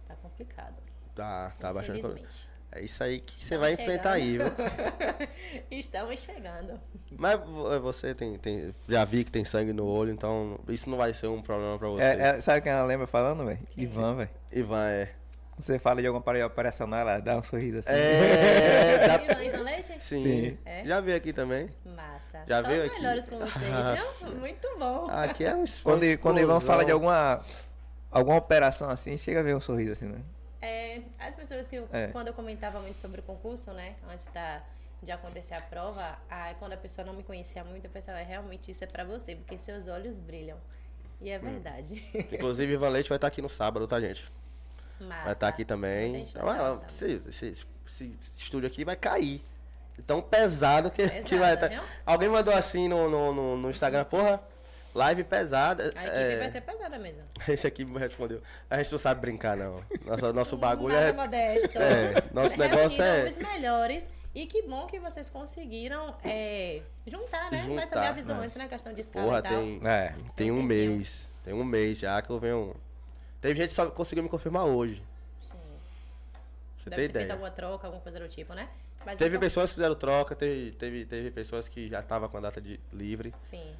tá complicado. Tá, tá bastante. É isso aí que você vai enfrentar aí, viu? Estamos chegando. Mas vo- você tem, tem. Já vi que tem sangue no olho, então isso não vai ser um problema pra você. É, é, sabe quem ela lembra falando, velho? Ivan, velho. Ivan, é. Você fala de alguma parede operacional, ela dá um sorriso assim. É, já, Ivan, Ivan Leite? sim. Sim. É? Já vi aqui também. Massa. Já Só veio os aqui? melhores com vocês, viu? Muito bom. Aqui é um Quando, quando o Ivan fala de alguma, alguma operação assim, chega a ver um sorriso assim, né? É, as pessoas que, eu- É. quando eu comentava muito sobre o concurso, né, antes da, de acontecer a prova, aí quando a pessoa não me conhecia muito, eu pensava, é, realmente isso é pra você, porque seus olhos brilham. E é Hum. verdade. Inclusive, Ivan Leite vai estar aqui no sábado, tá, gente? Massa. Vai estar aqui Muita também. Então, vai ah, esse, esse- esse estúdio aqui vai cair. Tão pesado que, que Pesado, vai estar. viu? Alguém mandou assim no, no, no Instagram, porra, live pesada. A equipe É, vai ser pesada mesmo. Esse aqui me respondeu. A gente não sabe brincar, não. Nosso, nosso bagulho Nada é. modesto. é, nosso negócio é- os melhores. E que bom que vocês conseguiram é, juntar, né? Mas Juntar, também avisou né? antes, né? Questão de escala Porra, e tal. tem, É. tem um Entendeu? mês. Tem um mês já que eu venho. Teve gente que só conseguiu me confirmar hoje. Sim. Você Deve tem ter feito ideia. alguma troca, alguma coisa do tipo, né? Mas Teve então- pessoas que fizeram troca, teve, teve, teve pessoas que já estavam com a data de livre. Sim,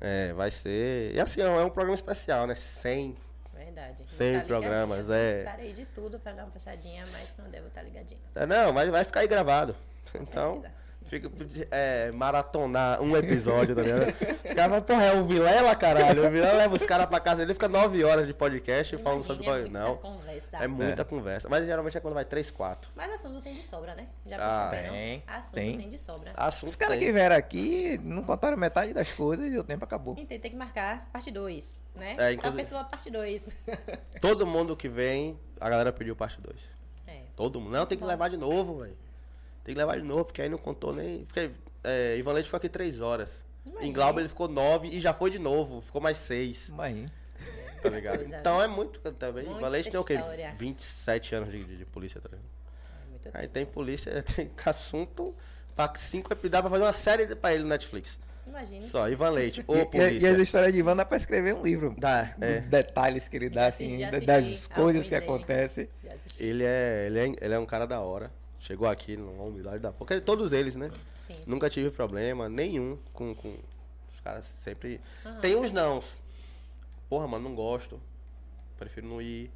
É, vai ser. E assim, é um programa especial, né? 100. verdade. Vou Sem tá programas, é. Farei de tudo pra dar uma passadinha, mas não devo estar ligadinha. É, não, mas vai ficar aí gravado. Então, certeza. Fica é, maratonar um episódio, tá ligado? Os caras vão, porra, é o Vilela, caralho. O Vilela leva os caras pra casa dele, fica nove horas de podcast falando sobre. É Não, conversa. é muita conversa. Mas geralmente é quando vai três, quatro. Mas assunto tem de sobra, né? Já Ah, perceberam? tem, Assunto tem. tem. de sobra. Assunto Os caras que vieram aqui não contaram metade das coisas e o tempo acabou. Então tem que marcar parte 2, né? É, Então inclusive- pessoa parte 2. Todo mundo que vem, a galera pediu parte 2. é. Todo mundo. Não, tem que Bom. levar de novo, velho. Tem que levar de novo, porque aí não contou nem. Porque é, Ivan Leite ficou aqui três horas. Imagina. Em Glauber ele ficou nove e já foi de novo. Ficou mais seis. Imagina. Tá ligado? Coisa, então né? é muito também. Muita Ivan Leite tem o quê? história. 27 anos de, de, de polícia, tá ligado? É Aí tem polícia, tem assunto pra cinco episódios. Dá pra fazer uma série pra ele no Netflix. Imagina. Só, Ivan Leite, E, ô e, e as histórias de Ivan dá pra escrever um livro. Dá, é. Detalhes que ele dá, assim, assisti- das coisas que dele. acontecem. Ele é, ele, é, ele é um cara da hora. Chegou aqui numa humildade da porra. Todos eles, né? Sim, sim. Nunca tive problema nenhum com, com os caras sempre. Aham. Tem uns não. Porra, mano, não gosto. Prefiro não ir,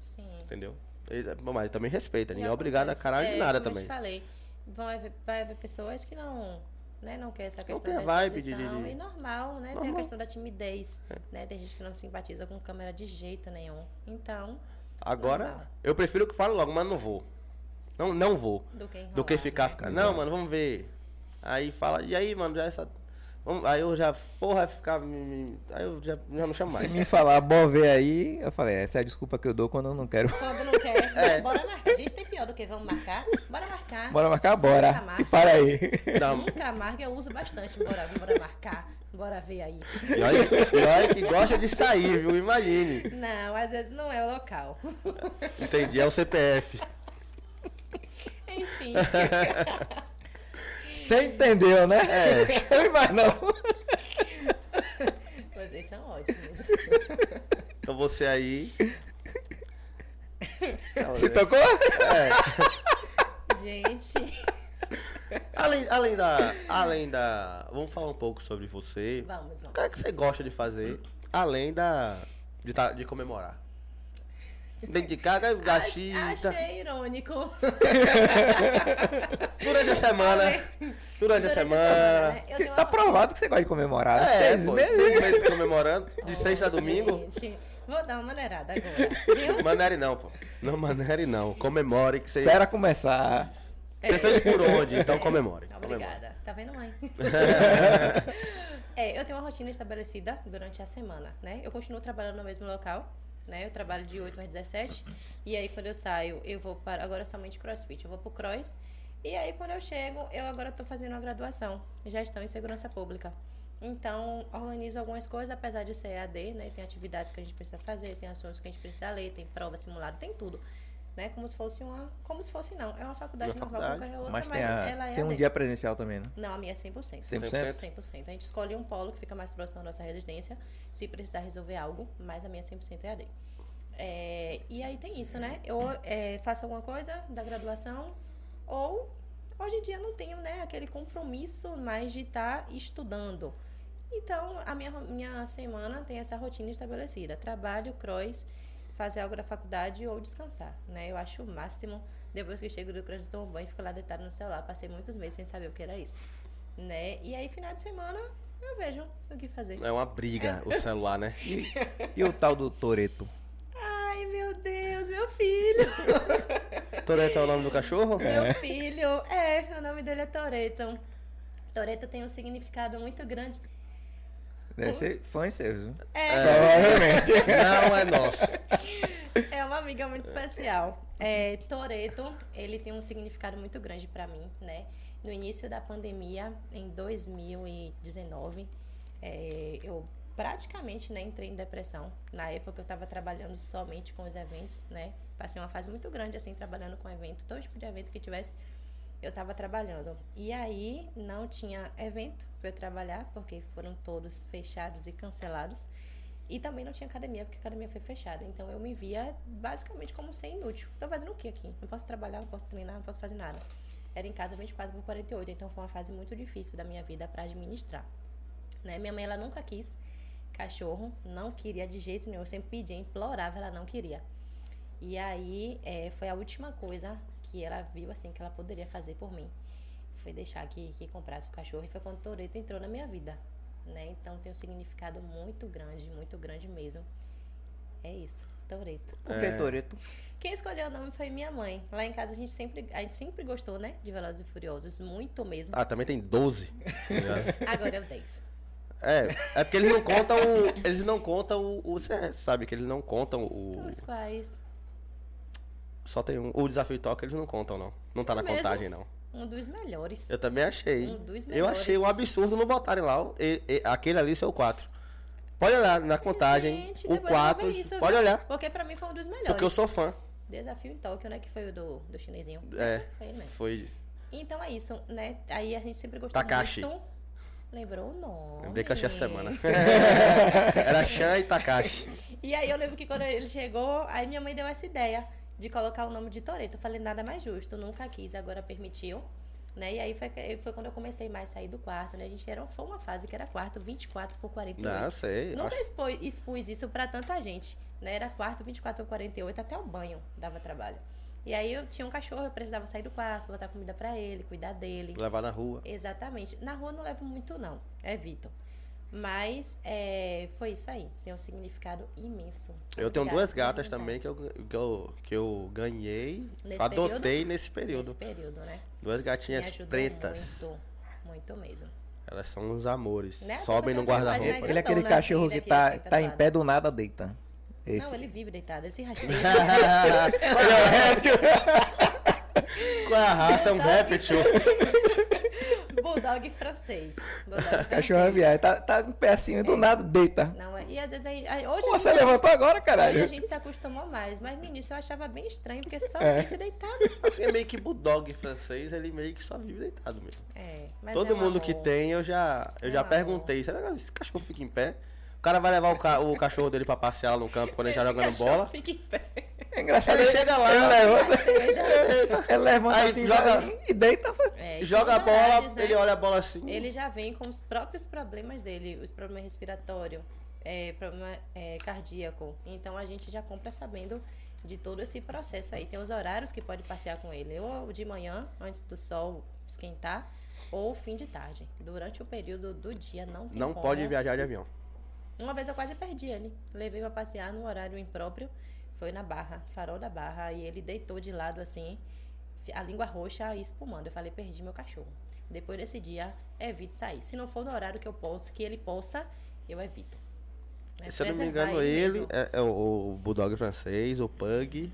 Sim. entendeu? Mas também respeita, ninguém é obrigado a caralho de É, nada como também. Eu falei, vai haver, vai haver pessoas que não, né, não quer essa Não questão tem a da vibe de- de- E normal, né? Tem Normal. É. a questão da timidez, né? Tem gente que não simpatiza com câmera de jeito nenhum. Então, Agora, Normal. eu prefiro que fale logo, mas não vou. Não, não vou. do que enrolar, Do que ficar, né? ficar. Não, mano, vamos ver. Aí fala, e aí, mano, já essa. vamos- Aí eu já, porra, ficar. me- me- Aí eu já, já não chamo Se mais. me falar bom ver aí, eu falei, essa é a desculpa que eu dou quando eu não quero. Quando não quer, É. bora marcar. A gente tem pior do que vamos marcar. Bora marcar. Bora marcar? Nunca Bora. marca. E para aí. Não, Nunca marca, eu uso bastante. Bora, bora marcar. Bora ver aí. e olha, e olha que gosta de sair, viu? Imagine. Não, às vezes não é o local. Entendi, é o CPF. Enfim. Você entendeu, né? É. Chame mais não. Vocês são ótimos. Então você aí. Se tocou? Gente, Além, além da. Além da. Vamos falar um pouco sobre você. vamos, O que é que vamos. você gosta de fazer? Além da. De, tá- de comemorar. Dentro de casa, Ach- gachita. Achei irônico. Durante a semana. Durante a semana. né? Eu tenho Tá provado que você gosta de comemorar. É, Seis pô, meses. seis meses comemorando. De sexta a domingo. Gente, vou dar uma maneirada agora, viu? Manere não, pô. Não manere não. Comemore que você. Espera começar. Você fez por onde? Então comemore. comemore. Obrigada. Tá vendo, mãe? é, eu tenho uma rotina estabelecida durante a semana, né? Eu continuo trabalhando no mesmo local, né? Eu trabalho de 8 às 17. E aí, quando eu saio, eu vou para... Agora é somente crossfit. Eu vou pro cross. E aí, quando eu chego, eu agora tô fazendo uma graduação. Gestão em Segurança Pública. Então, organizo algumas coisas, apesar de ser AD, né? Tem atividades que a gente precisa fazer, tem assuntos que a gente precisa ler, tem prova simulada, tem tudo. Né? Como se fosse uma. Como se fosse não. É uma faculdade Uma normal faculdade. qualquer outra, Mas mas, tem, a- ela é tem um dia presencial também, né? Não, a minha é 100%. 100%? 100%. A gente escolhe um polo que fica mais próximo da nossa residência, se precisar resolver algo, mas a minha 100% é AD. É, e aí tem isso, né? Eu é, faço alguma coisa da graduação, ou hoje em dia não tenho né, aquele compromisso mais de estar estudando. Então, a minha, minha semana tem essa rotina estabelecida. Trabalho, cross, fazer algo da faculdade ou descansar, né? Eu acho o máximo. Depois que eu chego do cross, tomo banho e fico lá deitado no celular. Passei muitos meses sem saber o que era isso, né? E aí, final de semana, eu vejo o que fazer. É uma briga o celular, né? E o tal do Toreto? Ai, meu Deus, meu filho! Toreto é o nome do cachorro? Meu filho, é, o nome dele é Toreto. Toreto tem um significado muito grande. Deve ser fã seu, viu? É, Provavelmente. Não é nosso. É uma amiga muito especial. É, Toreto, ele tem um significado muito grande para mim, né? No início da pandemia, em 2019, é, eu praticamente né, entrei em depressão. Na época eu estava trabalhando somente com os eventos, né? Passei uma fase muito grande assim trabalhando com evento, todo tipo de evento que tivesse, eu estava trabalhando. E aí não tinha evento para eu trabalhar, porque foram todos fechados e cancelados. E também não tinha academia, porque a academia foi fechada. Então eu me via basicamente como ser inútil. Tô fazendo o que aqui? Não posso trabalhar, não posso treinar, não posso fazer nada. Era em casa 24 por 48, então foi uma fase muito difícil da minha vida para administrar. Né? Minha mãe ela nunca quis cachorro, não queria de jeito nenhum. Eu sempre pedia, implorava, ela não queria. E aí é, foi a última coisa que ela viu assim que ela poderia fazer por mim. Foi deixar que, que comprasse o cachorro e foi quando o Toreto entrou na minha vida. Né? Então tem um significado muito grande, muito grande mesmo. É isso, Toreto. Por que Toreto? Quem escolheu o nome foi minha mãe. Lá em casa a gente sempre, a gente sempre gostou, né? De Velozes e Furiosos, muito mesmo. Ah, também tem 12. tá ligado? Agora é o 10. É, é porque eles não contam o. Eles não contam o. o você sabe que eles não contam o. Os quais Só tem um. O desafio toca, eles não contam, não. Não tá na mesmo? contagem, não. um dos melhores. Eu também achei. Um dos eu melhores. achei um absurdo não botarem lá. e- e- aquele ali ser o 4. Pode olhar na contagem. Gente, o depois eu vou 4. ver isso, Pode olhar. Porque pra mim foi um dos melhores. Porque eu sou fã. Desafio em Tóquio, né? Que foi o do, do chinesinho. É. Foi ele mesmo. Foi. Então é isso, né? Aí a gente sempre gostou Takashi. muito. Lembrou o nome. Lembrei que achei essa semana. Era Chan e Takashi. E aí eu lembro que quando ele chegou, aí minha mãe deu essa ideia de colocar o nome de Toreto. Eu falei, nada mais justo, nunca quis, agora permitiu. Né? E aí foi, foi quando eu comecei mais a sair do quarto, né? A gente era, foi uma fase que era quarto 24 por 48. Não, eu sei. Nunca acho- expus, expus isso pra tanta gente, né? Era quarto 24 por 48, até o banho dava trabalho. E aí eu tinha um cachorro, eu precisava sair do quarto, botar comida pra ele, cuidar dele. Levar na rua. Exatamente. Na rua não levo muito, não. Evito. Mas é, foi isso aí. Tem um significado imenso. Eu tenho Obrigada duas por gatas também que eu, que eu, que eu ganhei. Nesse adotei período? nesse período. Nesse período, né? Duas gatinhas pretas. Muito, muito mesmo. Elas são uns amores. Né? Sobem no tenho guarda-roupa. Ele é aquele grandona, cachorro filha que aqui, tá, assim, tá em pé do nada, deita. Esse. Não, ele vive deitado, ele se rasteja. Qual é a raça? É um réptil. Bulldog francês. Bulldog Cachorro é viagem. Tá, tá em pé assim, do nada, deita. Não, é- e às vezes aí, aí- hoje, Pô, a você gente- levantou agora, hoje caralho? a gente se acostumou mais, mas no início eu achava bem estranho, porque só É. vive deitado. É meio que bulldog francês, ele meio que só vive deitado mesmo. É, mas Todo é um mundo que amor. tem, eu já, eu É já um perguntei. Será que esse cachorro fica em pé? O cara vai levar o, ca- o cachorro dele pra passear lá no campo quando gente tá jogando bola. Fica em pé. É engraçado. Ele chega lá, ele levanta, ele levanta Aí assim joga- e deita. É, Joga a bola, né? ele olha a bola assim. Ele já vem com os próprios problemas dele, os problemas respiratórios, é, problema é, cardíaco. Então a gente já compra sabendo de todo esse processo aí. Tem os horários que pode passear com ele, ou de manhã, antes do sol esquentar, ou fim de tarde. Durante o período do dia não tem Não como. pode viajar de avião. Uma vez eu quase perdi ele. Levei pra passear num horário impróprio. Foi na Barra, farol da Barra. E ele deitou de lado assim, a língua roxa e espumando. Eu falei, perdi meu cachorro. Depois desse dia, evite sair. Se não for no horário que eu posso, que ele possa, eu evito. Né? Se eu não me engano, ele mesmo. é, é o, o bulldog francês, o pug.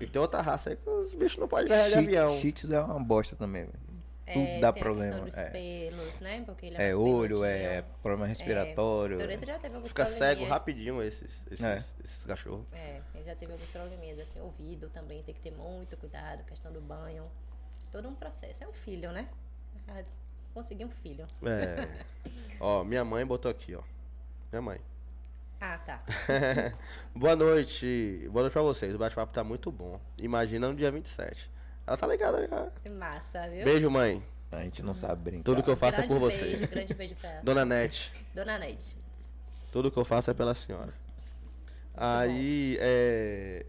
E tem outra raça aí que os bichos não podem Shih- avião. Tzu é uma bosta também, velho. Tudo dá tem problema. A questão dos É, pelos, né? Porque ele é, é olho, peludinho. é problema respiratório. Toreto já teve alguns Fica cego rapidinho esses, esses, É. esses cachorros. É, ele já teve alguns probleminhas, assim, ouvido também, tem que ter muito cuidado, questão do banho. Todo um processo. É um filho, né? Ah, Consegui um filho. É. ó, minha mãe botou aqui, ó. Minha mãe. Ah, tá. Boa noite. Boa noite pra vocês. O bate-papo tá muito bom. Imagina no dia 27. Ela tá ligada já. Que massa, viu? Beijo, mãe. A gente não sabe brincar. Tudo que eu faço é grande por você. beijo, grande beijo pra ela. Dona Nete. Dona Neide. Tudo que eu faço é pela senhora. Aí, é.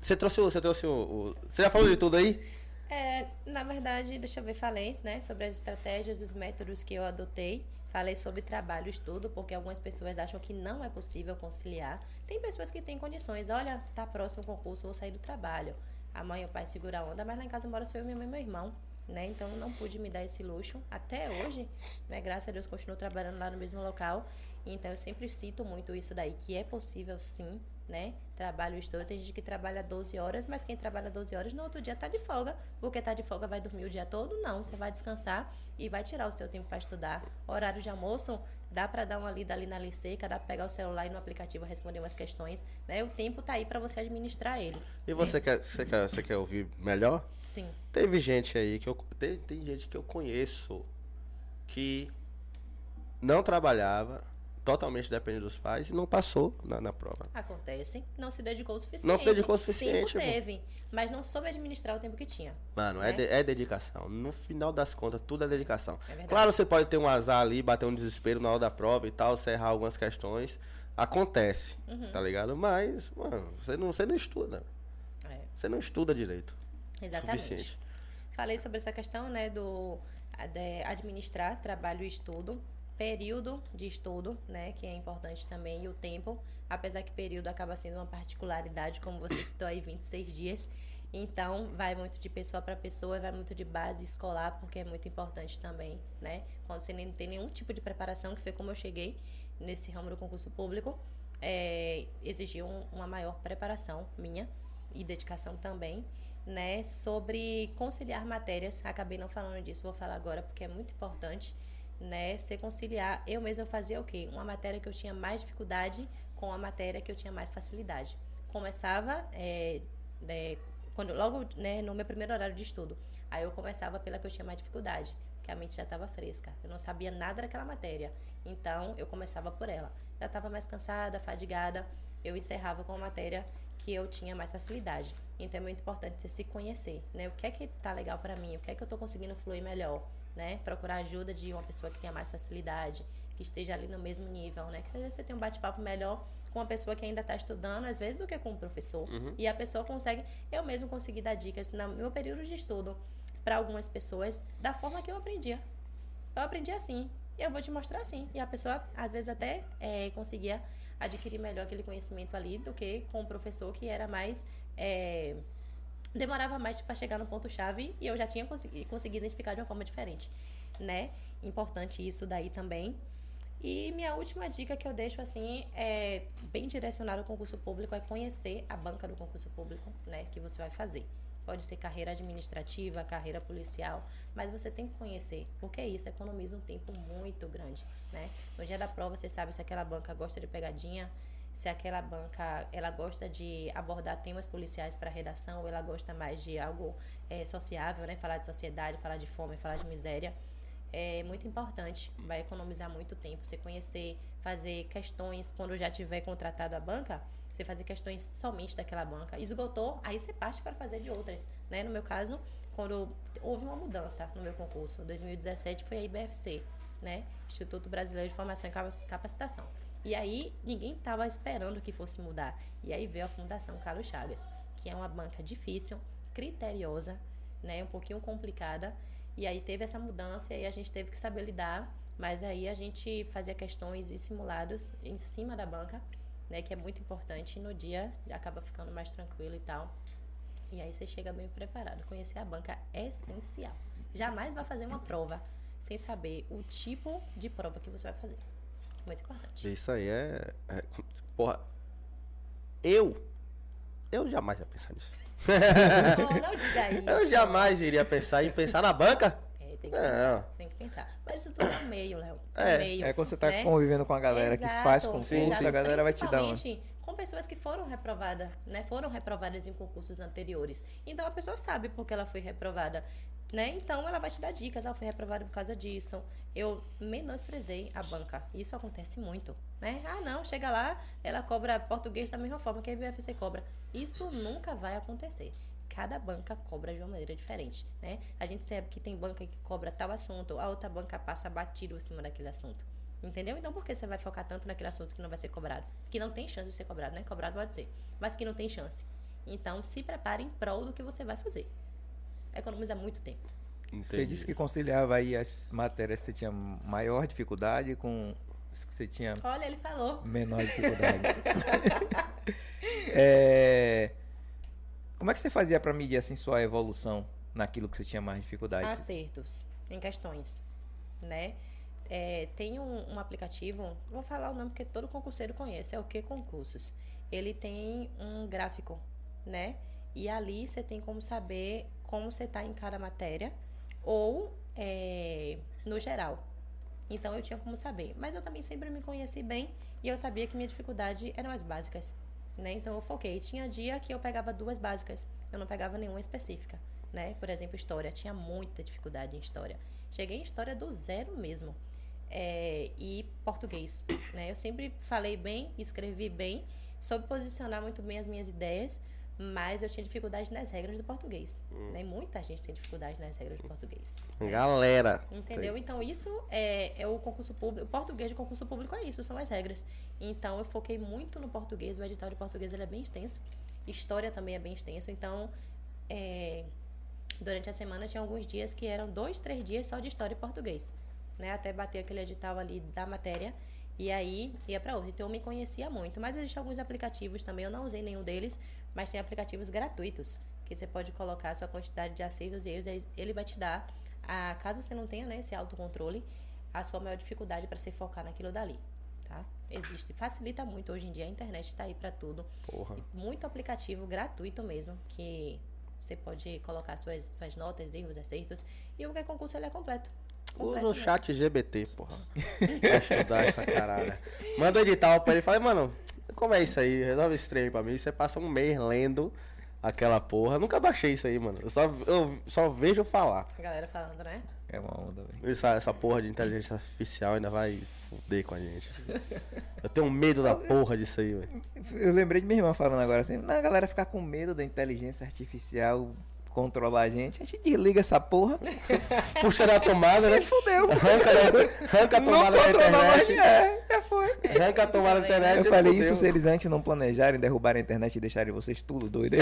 Você trouxe o. Você trouxe o, o- Você já falou de tudo aí? É, na verdade, deixa eu ver, falei, né, sobre as estratégias, os métodos que eu adotei. Falei sobre trabalho estudo, porque algumas pessoas acham que não é possível conciliar. Tem pessoas que têm condições, olha, tá próximo o concurso, vou sair do trabalho. A mãe e o pai seguram a onda, mas lá em casa mora só eu, minha mãe e meu irmão, né? Então não pude me dar esse luxo até hoje, né? Graças a Deus continuo trabalhando lá no mesmo local. Então eu sempre cito muito isso daí, que é possível sim, né? Trabalho e estudo. Tem gente que trabalha 12 horas, mas quem trabalha 12 horas no outro dia tá de folga. Porque tá de folga vai dormir o dia todo? Não, você vai descansar e vai tirar o seu tempo para estudar. Horário de almoço, dá para dar uma lida ali na lei seca, dá para pegar o celular e no aplicativo responder umas questões, né? O tempo tá aí para você administrar ele. E você quer, você quer, você quer ouvir melhor? Sim. Teve gente aí que eu. Tem, tem gente que eu conheço que não trabalhava, totalmente depende dos pais e não passou na, na prova. Acontece. Não se dedicou o suficiente. Não se dedicou o suficiente, Tempo teve, mas não soube administrar o tempo que tinha. Mano, é, Né? de- é dedicação. No final das contas, tudo é dedicação. É claro, você pode ter um azar ali, bater um desespero na hora da prova e tal, você errar algumas questões. Acontece, Uhum. tá ligado? Mas, mano, você não, você não estuda. É. Você não estuda direito. Exatamente. Suficiente. Falei sobre essa questão, né, do administrar trabalho e estudo, período de estudo, né, que é importante também, e o tempo, apesar que período acaba sendo uma particularidade, como você citou aí, 26 dias. Então, vai muito de pessoa para pessoa, vai muito de base escolar, porque é muito importante também, né? Quando você nem tem nenhum tipo de preparação, que foi como eu cheguei nesse ramo do concurso público, é, exigiu um- uma maior preparação minha e dedicação também, né, sobre conciliar matérias. Acabei não falando disso, vou falar agora porque é muito importante, né, se conciliar. Eu mesma fazia o quê? Uma matéria que eu tinha mais dificuldade com a matéria que eu tinha mais facilidade. Começava é, é, quando logo, né, no meu primeiro horário de estudo. Aí eu começava pela que eu tinha mais dificuldade, porque a mente já estava fresca. Eu não sabia nada daquela matéria. Então eu começava por ela. Já estava mais cansada, fadigada, eu encerrava com a matéria que eu tinha mais facilidade. Então é muito importante você se conhecer, né? O que é que tá legal para mim? O que é que eu tô conseguindo fluir melhor, né? Procurar ajuda de uma pessoa que tenha mais facilidade, que esteja ali no mesmo nível, né? Que às vezes você tem um bate-papo melhor com uma pessoa que ainda está estudando, às vezes, do que com um professor. E a pessoa consegue, eu mesmo consegui dar dicas no meu período de estudo para algumas pessoas da forma que eu aprendia. Eu aprendi assim, eu vou te mostrar assim. E a pessoa, às vezes, até eh, conseguia adquirir melhor aquele conhecimento ali do que com o professor que era mais. eh, demorava mais para chegar no ponto-chave e eu já tinha consegui, conseguido identificar de uma forma diferente, né? Importante isso daí também. E minha última dica que eu deixo assim é bem direcionada ao concurso público é conhecer a banca do concurso público, né, que você vai fazer. Pode ser carreira administrativa, carreira policial, mas você tem que conhecer, porque isso economiza um tempo muito grande, né? No dia da prova você sabe se aquela banca gosta de pegadinha, se aquela banca ela gosta de abordar temas policiais para redação, ou ela gosta mais de algo é, sociável, né? Falar de sociedade, falar de fome, falar de miséria é muito importante, vai economizar muito tempo. Você conhecer, fazer questões quando já tiver contratado a banca, você fazer questões somente daquela banca. Esgotou, aí você parte para fazer de outras, né? No meu caso, quando houve uma mudança no meu concurso, 2017 foi a IBFC, né? Instituto Brasileiro de Formação e Capacitação. E aí ninguém estava esperando que fosse mudar. E aí veio a Fundação Carlos Chagas, que é uma banca difícil, criteriosa, né? Um pouquinho complicada. E aí teve essa mudança e a gente teve que saber lidar, mas aí a gente fazia questões e simulados em cima da banca, né, que é muito importante e no dia acaba ficando mais tranquilo e tal. E aí você chega bem preparado. Conhecer a banca é essencial. Jamais vai fazer uma prova sem saber o tipo de prova que você vai fazer. Muito importante. Isso aí é, é- Porra. Eu Eu jamais ia pensar nisso. Não, não diga isso. Eu jamais iria pensar em pensar na banca. É, tem que Não. pensar, tem que pensar. Mas isso tudo é um meio, Léo. É, um É, meio, É quando você tá né? convivendo com a galera que faz Exato, concurso, a galera vai te dar um. Com pessoas que foram reprovadas, né? Foram reprovadas em concursos anteriores. Então a pessoa sabe porque ela foi reprovada, né? Então ela vai te dar dicas. Ela foi reprovada por causa disso. Eu menosprezei a banca. Isso acontece muito, né? Ah, não, chega lá, ela cobra português da mesma forma que a IBFC cobra. Isso nunca vai acontecer. Cada banca cobra de uma maneira diferente, né? A gente sabe que tem banca que cobra tal assunto, a outra banca passa batido em cima daquele assunto. Entendeu? Então por que você vai focar tanto naquele assunto que não vai ser cobrado? Que não tem chance de ser cobrado, né? Cobrado pode ser, mas que não tem chance. Então se prepare em prol do que você vai fazer. Economiza muito tempo. Você disse que conciliava aí as matérias que você tinha maior dificuldade com as que você tinha Olha, ele falou. menor dificuldade. É, Como é que você fazia para medir assim sua evolução naquilo que você tinha mais dificuldade? Acertos em questões, né? É, tem um, um aplicativo, vou falar o nome porque todo concurseiro conhece, é o que concursos. Ele tem um gráfico, né? E ali você tem como saber como você está em cada matéria ou é, no geral. Então eu tinha como saber. Mas eu também sempre me conheci bem e eu sabia que minha dificuldade eram as básicas. Né? Então eu foquei. Tinha dia que eu pegava duas básicas, eu não pegava nenhuma específica. Né? Por exemplo, história. Tinha muita dificuldade em história. Cheguei em história do zero mesmo. É, e português. Né? Eu sempre falei bem, escrevi bem, soube posicionar muito bem as minhas ideias, mas eu tinha dificuldade nas regras do português. Né? Muita gente tem dificuldade nas regras do português. né? Galera. Entendeu? Então, isso é, é o concurso público. O português de concurso público é isso, são as regras. Então, eu foquei muito no português. O edital de português ele é bem extenso. História também é bem extenso. Então, é, durante a semana tinha alguns dias que eram dois, três dias só de história e português. Né? Até bater aquele edital ali da matéria. E aí ia para outro. Então, eu me conhecia muito. Mas existem alguns aplicativos também. Eu não usei nenhum deles, mas tem aplicativos gratuitos que você pode colocar a sua quantidade de acertos e erros. e Ele vai te dar, a, caso você não tenha né, esse autocontrole, a sua maior dificuldade para se focar naquilo dali. Tá? Existe, facilita muito hoje em dia. A internet está aí para tudo. Porra. E muito aplicativo gratuito mesmo, que você pode colocar suas, suas notas, erros, acertos. E o que concurso ele é completo. Usa o chat GBT, porra. Pra estudar essa caralho. Manda o edital pra ele e fala, mano, como é isso aí? Resolve esse trem pra mim. Você passa um mês lendo aquela porra. Nunca baixei isso aí, mano. Eu só, eu só vejo falar. A galera falando, né? É uma onda, velho. Essa, essa porra de inteligência artificial ainda vai fuder com a gente. Eu tenho medo da porra disso aí, velho. Eu lembrei de minha irmã falando agora assim, na galera ficar com medo da inteligência artificial controlar a gente, a gente desliga essa porra. Puxa da tomada, Se né? fudeu. Arranca, da- arranca a Não tomada da controla mais, internet. é, já foi. Arranca a tomada da internet. Eu falei fudeu. isso se eles antes não planejarem, derrubarem a internet e deixarem vocês tudo doido. É.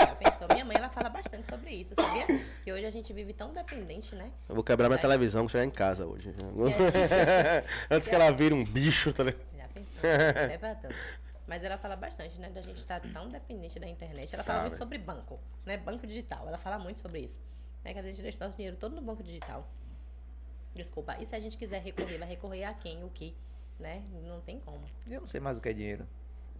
Já pensou? Minha mãe, ela fala bastante sobre isso, sabia? Que hoje a gente vive tão dependente, né? Eu vou quebrar minha É. televisão que chegar em casa hoje. Antes que ela vire um bicho, tá ligado? Já pensou? É verdade. Mas ela fala bastante, né? Da gente estar tão dependente da internet. Ela fala Tá, muito velho. sobre banco, né? Banco digital. Ela fala muito sobre isso. Né? Que a gente deixa nosso dinheiro todo no banco digital. Desculpa. E se a gente quiser recorrer, vai recorrer a quem? O que? Né? Não tem como. Eu não sei mais o que é dinheiro.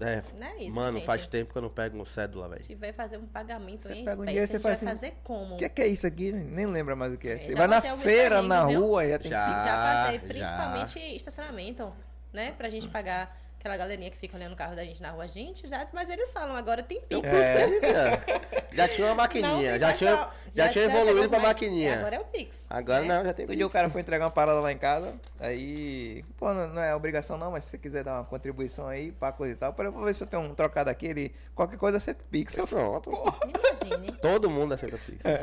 É, Não é isso, mano, gente. faz tempo que eu não pego um cédula, velho. Se vai fazer um pagamento Você em um espécie, dinheiro, a você gente faz vai assim, fazer como? O que é, que é isso aqui? Nem lembra mais o que é. É, Você já vai na feira, na perrengues, viu? rua, já tem Já. pix. Já passei, já. principalmente estacionamento, né? Pra gente pagar aquela galerinha que fica olhando o carro da gente na rua. Gente, já, mas eles falam, agora tem Pix. É, já tinha uma Não, maquininha, tem já tinha, pra- já tinha evoluído pra mais- maquininha. Agora é o Pix. Agora né? não, já tem Outro dia o Pix. cara foi entregar uma parada lá em casa, aí, pô, não, não é obrigação não, mas se você quiser dar uma contribuição aí, pra coisa e tal, para eu vou ver se eu tenho um trocado aqui, ele, qualquer coisa você pix. Eu falei, Pronto. Imagine. Todo mundo aceita Pix. É.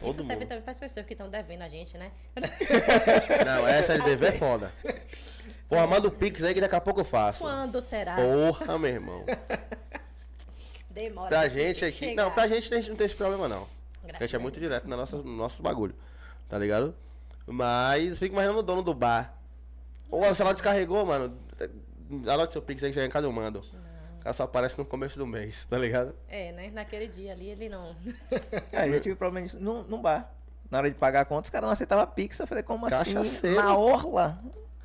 Todo Isso serve mundo. também para as pessoas que estão devendo a gente, né? Não, essa LDV é foda. Porra, manda o Pix aí que daqui a pouco eu faço. Quando será? Porra, meu irmão. Demora. Pra pra gente aqui. chegar. Não, pra gente a gente não tem esse problema, não. A Graças gente é a muito Deus. direto na nossa, no nosso bagulho. Tá ligado? Mas fico imaginando o dono do bar. Ou o celular descarregou, mano. Anote seu Pix aí que chega em casa eu mando. O cara só aparece no começo do mês, tá ligado? É, né? Naquele dia ali ele não. Ah, eu já tive problema disso num, num bar. Na hora de pagar a conta, os caras não aceitavam Pix. Eu falei, como assim? Cachaceiro. Na orla?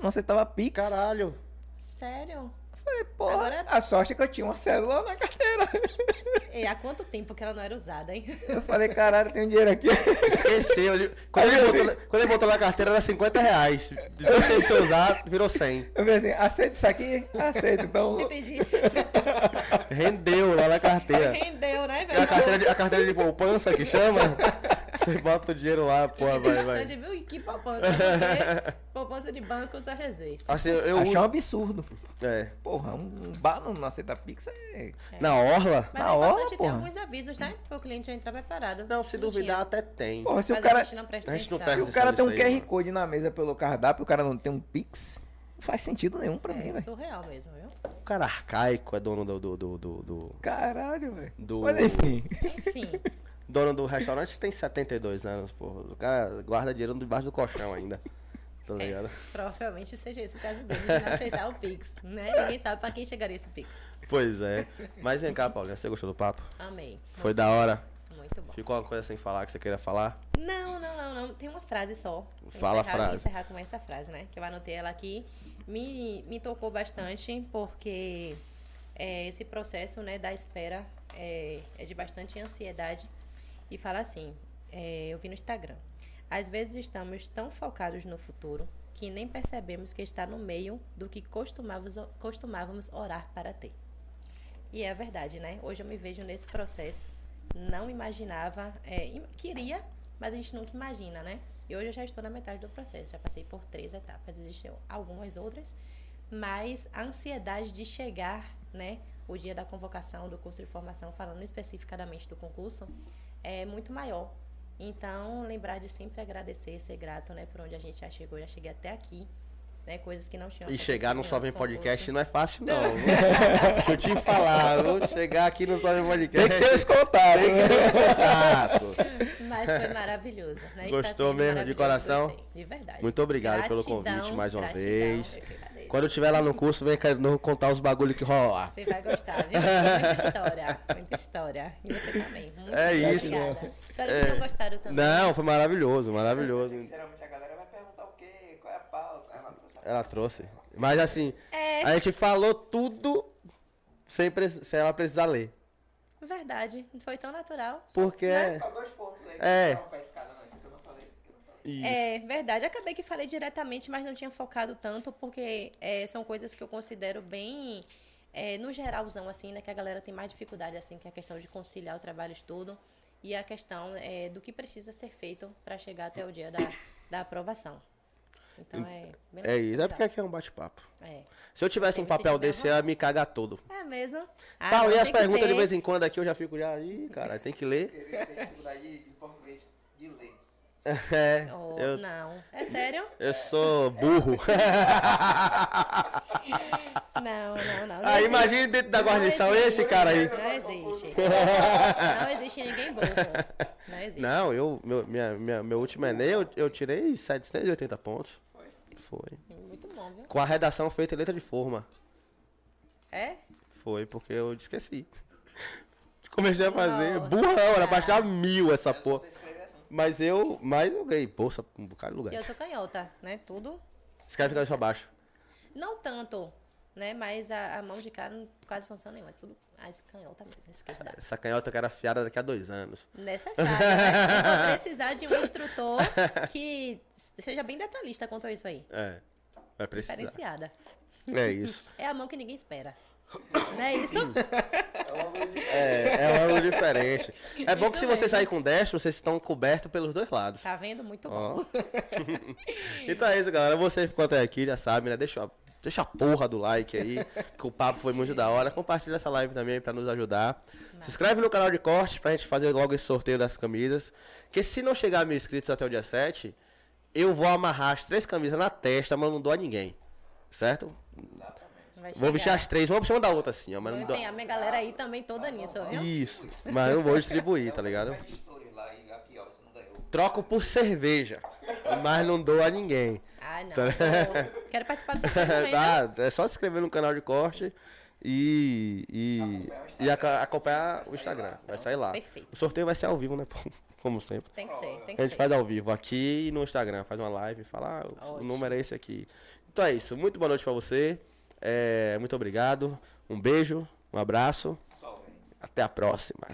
Não aceitava Pix? Caralho. Sério? Falei, porra, Agora- a sorte é que eu tinha uma célula na carteira. E há quanto tempo que ela não era usada, hein? Eu falei, caralho, tem um dinheiro aqui. Esqueceu. Ele, quando, Aí ele eu botou, assim- na- quando ele botou na carteira era 50 reais. De tanto tempo você usar, virou 100. Eu falei assim, aceita isso aqui? Aceito, então. Entendi. Rendeu lá na carteira. Rendeu, né, É a velho? carteira de, a carteira de poupança que chama. Você bota o dinheiro lá, pô, vai, vai. Viu? E que poupança. porque poupança de banco só Jesus. Assim, eu Achei um absurdo. É. Porra, um, um bar não, não aceita Pix é. Na orla? Mas Na é hora, importante ter porra. alguns avisos, né? Para o cliente já entrar preparado. Não, se duvidar, até tem. Porra, se Mas o cara. a gente não presta atenção. Se o cara tem um aí, QR mano. Code na mesa pelo cardápio, o cara não tem um Pix, faz sentido nenhum pra mim, É velho. surreal mesmo, viu? O cara arcaico é dono do. do, do, do, do- Caralho, velho. Do- Mas enfim. Enfim, dono do restaurante tem 72 anos, pô. O cara guarda dinheiro debaixo do colchão ainda. Tá ligado? provavelmente seja esse o caso dele, de não aceitar o Pix, né? Ninguém sabe para quem chegaria esse Pix. Pois é. Mas vem cá, Paulinha, você gostou do papo? Amei. Foi da hora. Muito bom. Ficou alguma coisa sem falar que você queira falar? Não, não, não, não. Tem uma frase só. Vou Fala a encerrar, frase. vou encerrar com essa frase, né? Que eu anotei ela aqui. Me, me tocou bastante porque é, esse processo né, da espera é, é de bastante ansiedade. E fala assim, é, eu vi no Instagram. Às vezes estamos tão focados no futuro que nem percebemos que está no meio do que costumávamos, costumávamos orar para ter. E é a verdade, né? Hoje eu me vejo nesse processo. Não imaginava, é, queria, mas a gente nunca imagina, né? E hoje eu já estou na metade do processo, já passei por três etapas, existem algumas outras, mas a ansiedade de chegar, né? O dia da convocação do curso de formação, falando especificadamente do concurso, é muito maior. Então, lembrar de sempre agradecer, ser grato, né? Por onde a gente já chegou, já cheguei até aqui, né? Coisas que não tinham E chegar no acontecido Só em Vem outros Podcast não é fácil, não. Deixa eu te falar, vou chegar aqui no Só Vem Podcast. Tem que ter os contatos. Tem que ter os contatos. Mas foi maravilhoso, né? Gostou mesmo, de coração? gostei, de verdade. Muito obrigado pelo Gratidão, convite mais uma gratidão, vez. eu. Quando eu estiver lá no curso, vem contar os bagulho que rola. Você vai gostar, viu? Muita história, muita história. E você também. Muito É isso. obrigada. Espero É. que tenham gostado também. Não, foi maravilhoso, maravilhoso. Geralmente a galera vai perguntar o quê? Qual é a pauta? Ela trouxe. Mas assim, É. a gente falou tudo sem, pre- sem ela precisar ler. Verdade, foi tão natural. Porque é. Pontos aí. É. Não, não. Não não. Isso. É verdade, acabei que falei diretamente, mas não tinha focado tanto, porque é, são coisas que eu considero bem, é, no geralzão, assim, né, que a galera tem mais dificuldade, assim, que é a questão de conciliar o trabalho e estudo, e a questão é, do que precisa ser feito para chegar até o dia da, da aprovação. Então é bem É isso. É porque aqui é um bate-papo. É. Se eu tivesse um papel desse, eu ia me cagar todo. É mesmo? Ah, não, e as perguntas de vez em quando aqui eu já fico já. Ih, cara, tem que ler. Ele tem dificuldade em português de ler. É. Oh, Eu, Não, é sério? eu sou burro. Não, não, não. não Ah, imagine dentro da guarnição esse cara aí. Não existe. Não existe ninguém burro. Não existe. Não, eu, meu, minha, minha- meu último Enem eu, eu tirei 780 pontos. Foi. Muito bom, viu? Com a redação feita em letra de forma. É? Foi, porque eu esqueci. Comecei a fazer. Nossa. Burrão, era baixar mil essa porra. Mas eu. Mas eu ganhei bolsa um bocado de E lugar. eu sou canhota, né? Tudo. Escreve cabeça pra baixo. Não tanto, né? Mas a, a mão de cá não quase funciona nenhuma. É tudo as canhota mesmo, esquerda. Essa canhota que era afiada daqui a dois anos. Necessário, né? Eu vou precisar de um instrutor que seja bem detalhista quanto a isso aí. É. Vai precisar. Diferenciada. É isso. É a mão que ninguém espera. Não é isso? É, é algo diferente. É bom que se você mesmo. sair com destro, vocês estão cobertos pelos dois lados. Tá vendo? Muito Ó. bom. Então é isso, galera. Você ficou até aqui, já sabe, né? Deixa, deixa a porra do like aí, que o papo foi muito da hora. Compartilha essa live também pra nos ajudar. Se inscreve no canal de corte pra gente fazer logo esse sorteio das camisas. Que se não chegar a mil inscritos até o dia 7, eu vou amarrar as três camisas na testa, mas não dou a ninguém. Certo? Vai Vou vestir as três, vamos chamar da outra assim, ó. Mas não dou... Tem a minha galera aí também toda nisso, viu? Isso, mas não vou distribuir, tá ligado? Vai de story lá e aqui, ó, você não ganhou. Troco por cerveja, mas não dou a ninguém. Ah, não. Tá. Quero participar do também, né? Tá, é só se inscrever no canal de corte e, e, e acompanhar o Instagram. Vai sair lá. Perfeito. O sorteio vai ser ao vivo, né? Como sempre. Tem que ser, tem que A gente ser. faz ao vivo aqui e no Instagram, faz uma live e fala, ah, o- o Ótimo. número é esse aqui. Então é isso. Muito boa noite pra você. É, muito obrigado. Um beijo, um abraço. Até a próxima.